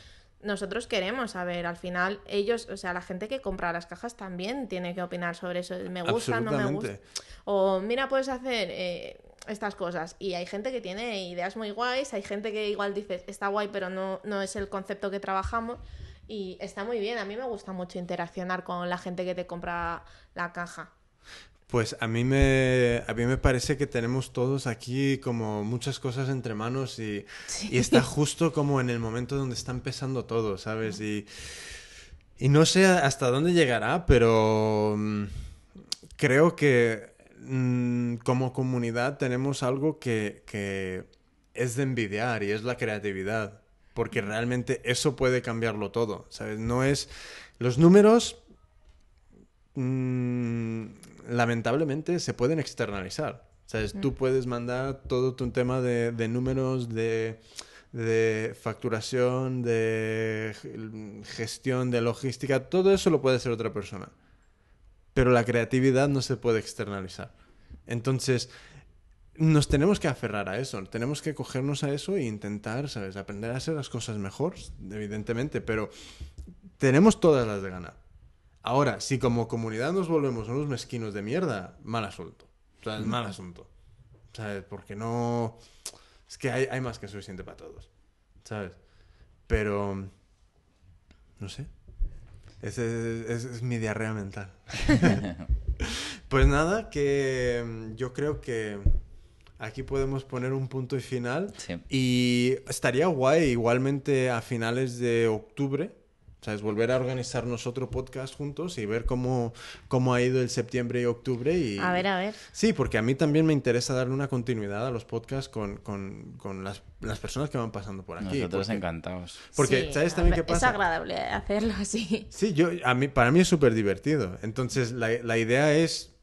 Nosotros queremos saber, al final, ellos, o sea, la gente que compra las cajas también tiene que opinar sobre eso. Me gusta, no me gusta. O mira, puedes hacer eh, estas cosas. Y hay gente que tiene ideas muy guays, hay gente que igual dices, está guay, pero no, no es el concepto que trabajamos. Y está muy bien. A mí me gusta mucho interaccionar con la gente que te compra la caja. Pues a mí me a mí me parece que tenemos todos aquí como muchas cosas entre manos y, y está <laughs> justo como en el momento donde está empezando todo, ¿sabes? Y, y no sé hasta dónde llegará, pero mm, creo que mm, como comunidad tenemos algo que, que es de envidiar y es la creatividad, porque realmente eso puede cambiarlo todo, ¿sabes? No es los números mm, lamentablemente se pueden externalizar. ¿Sabes? Tú puedes mandar todo tu tema de, de números, de, de facturación, de gestión, de logística, todo eso lo puede hacer otra persona. Pero la creatividad no se puede externalizar. Entonces, nos tenemos que aferrar a eso, tenemos que cogernos a eso e intentar, ¿sabes? Aprender a hacer las cosas mejor, evidentemente, pero tenemos todas las de ganar. Ahora, si como comunidad nos volvemos unos mezquinos de mierda, mal asunto. O sea, es mal asunto. ¿Sabes? Porque no... Es que hay, hay más que suficiente para todos. ¿Sabes? Pero... No sé. Ese es, es mi diarrea mental. <laughs> pues nada, que mm, yo creo que aquí podemos poner un punto y final. Sí. Y estaría guay igualmente a finales de octubre, ¿sabes? Volver a organizarnos otro podcast juntos y ver cómo, cómo ha ido el septiembre y octubre. Y... A ver, a ver. Sí, porque a mí también me interesa darle una continuidad a los podcasts con, con, con las, las personas que van pasando por aquí. Nosotros porque- encantados. Porque, Sí, ¿sabes también qué pasa? Es agradable hacerlo así. Sí, yo, a mí, para mí es súper divertido. Entonces, la, la idea es,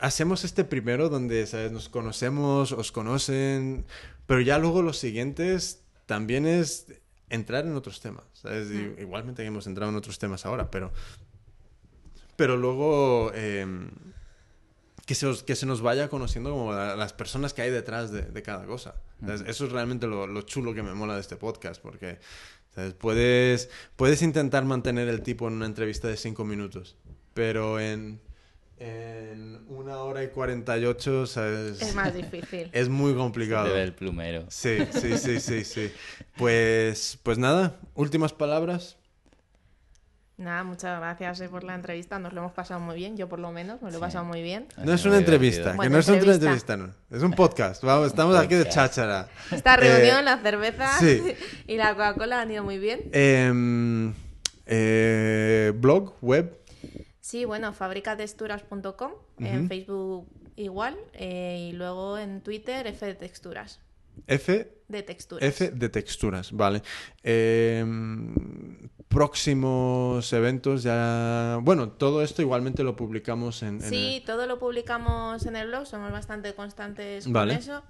hacemos este primero donde, ¿sabes? Nos conocemos, os conocen, pero ya luego los siguientes también es entrar en otros temas, ¿sabes? Y Igualmente hemos entrado en otros temas ahora, pero... pero luego eh, que, se, os- que se nos vaya conociendo como la- las personas que hay detrás de, de cada cosa. ¿Sabes? Eso es realmente lo, lo chulo que me mola de este podcast, porque ¿sabes? Puedes, puedes intentar mantener el tipo en una entrevista de cinco minutos, pero en, en una hora y 48 ¿sabes? Es más difícil. <laughs> es muy complicado. Debe el plumero. Sí, sí, sí, sí, sí. Pues, pues nada, últimas palabras. Nada, muchas gracias eh, por la entrevista. Nos lo hemos pasado muy bien. Yo, por lo menos, me lo he pasado muy bien. No es una entrevista, que no es una entrevista. no. Es un podcast. Vamos, estamos aquí de cháchara. Esta reunión, Eh, la cerveza sí. <laughs> y la Coca-Cola han ido muy bien. em, eh, blog, web. Sí, bueno, fabricatexturas.com. En Facebook igual. eh, y luego en Twitter, F de texturas. F, De texturas. F de texturas, vale. Em, próximos eventos ya... Bueno, todo esto igualmente lo publicamos en... en Sí, todo lo publicamos en el blog. Somos bastante constantes con Vale. eso.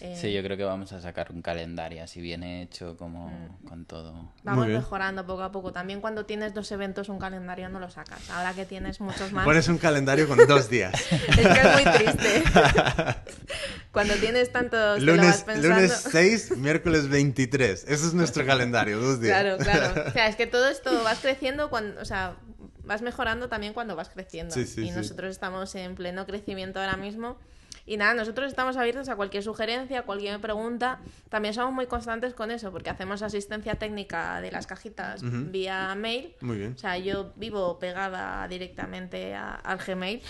Eh, Sí, yo creo que vamos a sacar un calendario así bien hecho, como Mm. con todo. Vamos mejorando poco a poco. También cuando tienes dos eventos, un calendario no lo sacas. Ahora que tienes muchos más. Pones un calendario con dos días. <laughs> Es que es muy triste. <laughs> Cuando tienes tantos, te lo vas lunes, pensando. lunes 6, miércoles 23. Ese es nuestro calendario, dos días. Claro, claro. <laughs> O sea, es que todo esto vas creciendo cuando, o sea, vas mejorando también cuando vas creciendo. Sí, sí, y sí. nosotros estamos en pleno crecimiento ahora mismo. Y nada, nosotros estamos abiertos a cualquier sugerencia, cualquier pregunta. También somos muy constantes con eso, porque hacemos asistencia técnica de las cajitas vía mail. Muy bien. O sea, yo vivo pegada directamente a- al Gmail.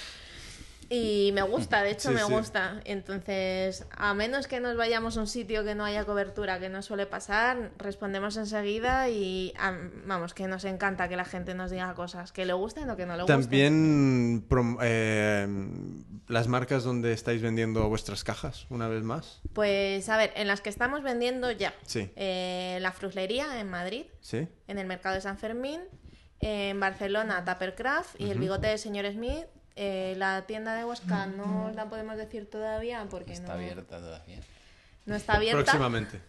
Y me gusta, de hecho Sí, me sí. gusta. Entonces, a menos que nos vayamos a un sitio que no haya cobertura, que no suele pasar, respondemos enseguida y am, vamos, que nos encanta que la gente nos diga cosas que le gusten o que no le gusten. También eh, las marcas donde estáis vendiendo vuestras cajas, una vez más. Pues a ver, en las que estamos vendiendo ya. Sí. Eh, la Fruslería en Madrid, ¿Sí? en el mercado de San Fermín, en Barcelona Tuppercraft y el bigote de señor Smith. Eh, la tienda de Huesca no os la podemos decir todavía porque Está no, abierta todavía. no está abierta. Próximamente.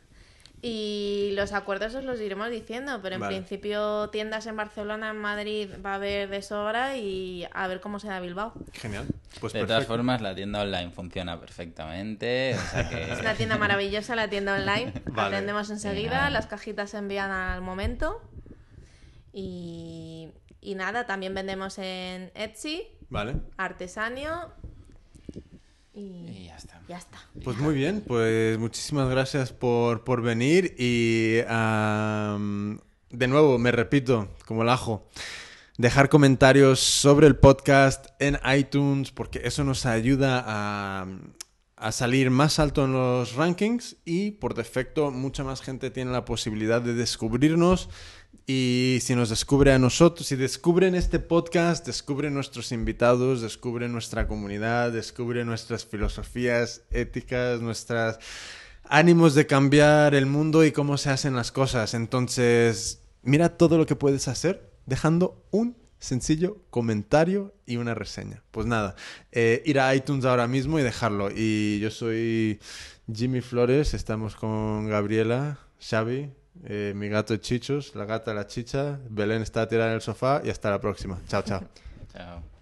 Y los acuerdos os los iremos diciendo, pero en Vale. principio tiendas en Barcelona, en Madrid va a haber de sobra y a ver cómo se da Bilbao. Genial. Pues de todas formas, la tienda online funciona perfectamente. O sea que... Es una tienda maravillosa, la tienda online. <laughs> Vale. Atendemos enseguida, las cajitas se envían al momento. Y, y nada, también vendemos en Etsy, Vale. Artesanio y Y ya está. ya está. Pues muy bien, pues muchísimas gracias por, por venir y de nuevo, me repito, como el ajo, dejar comentarios sobre el podcast en iTunes porque eso nos ayuda a, a salir más alto en los rankings y por defecto mucha más gente tiene la posibilidad de descubrirnos y si nos descubre a nosotros, si descubren este podcast, descubren nuestros invitados, descubren nuestra comunidad, descubren nuestras filosofías éticas, nuestros ánimos de cambiar el mundo y cómo se hacen las cosas. Entonces, mira todo lo que puedes hacer dejando un sencillo comentario y una reseña. Pues nada, eh, ir a iTunes ahora mismo y dejarlo. Y yo soy Jimmy Flores, estamos con Gabriela, Xavi, eh, mi gato Chichos, la gata la chicha, Belén está tirada en el sofá y hasta la próxima. Chao, chao. <laughs> Chao.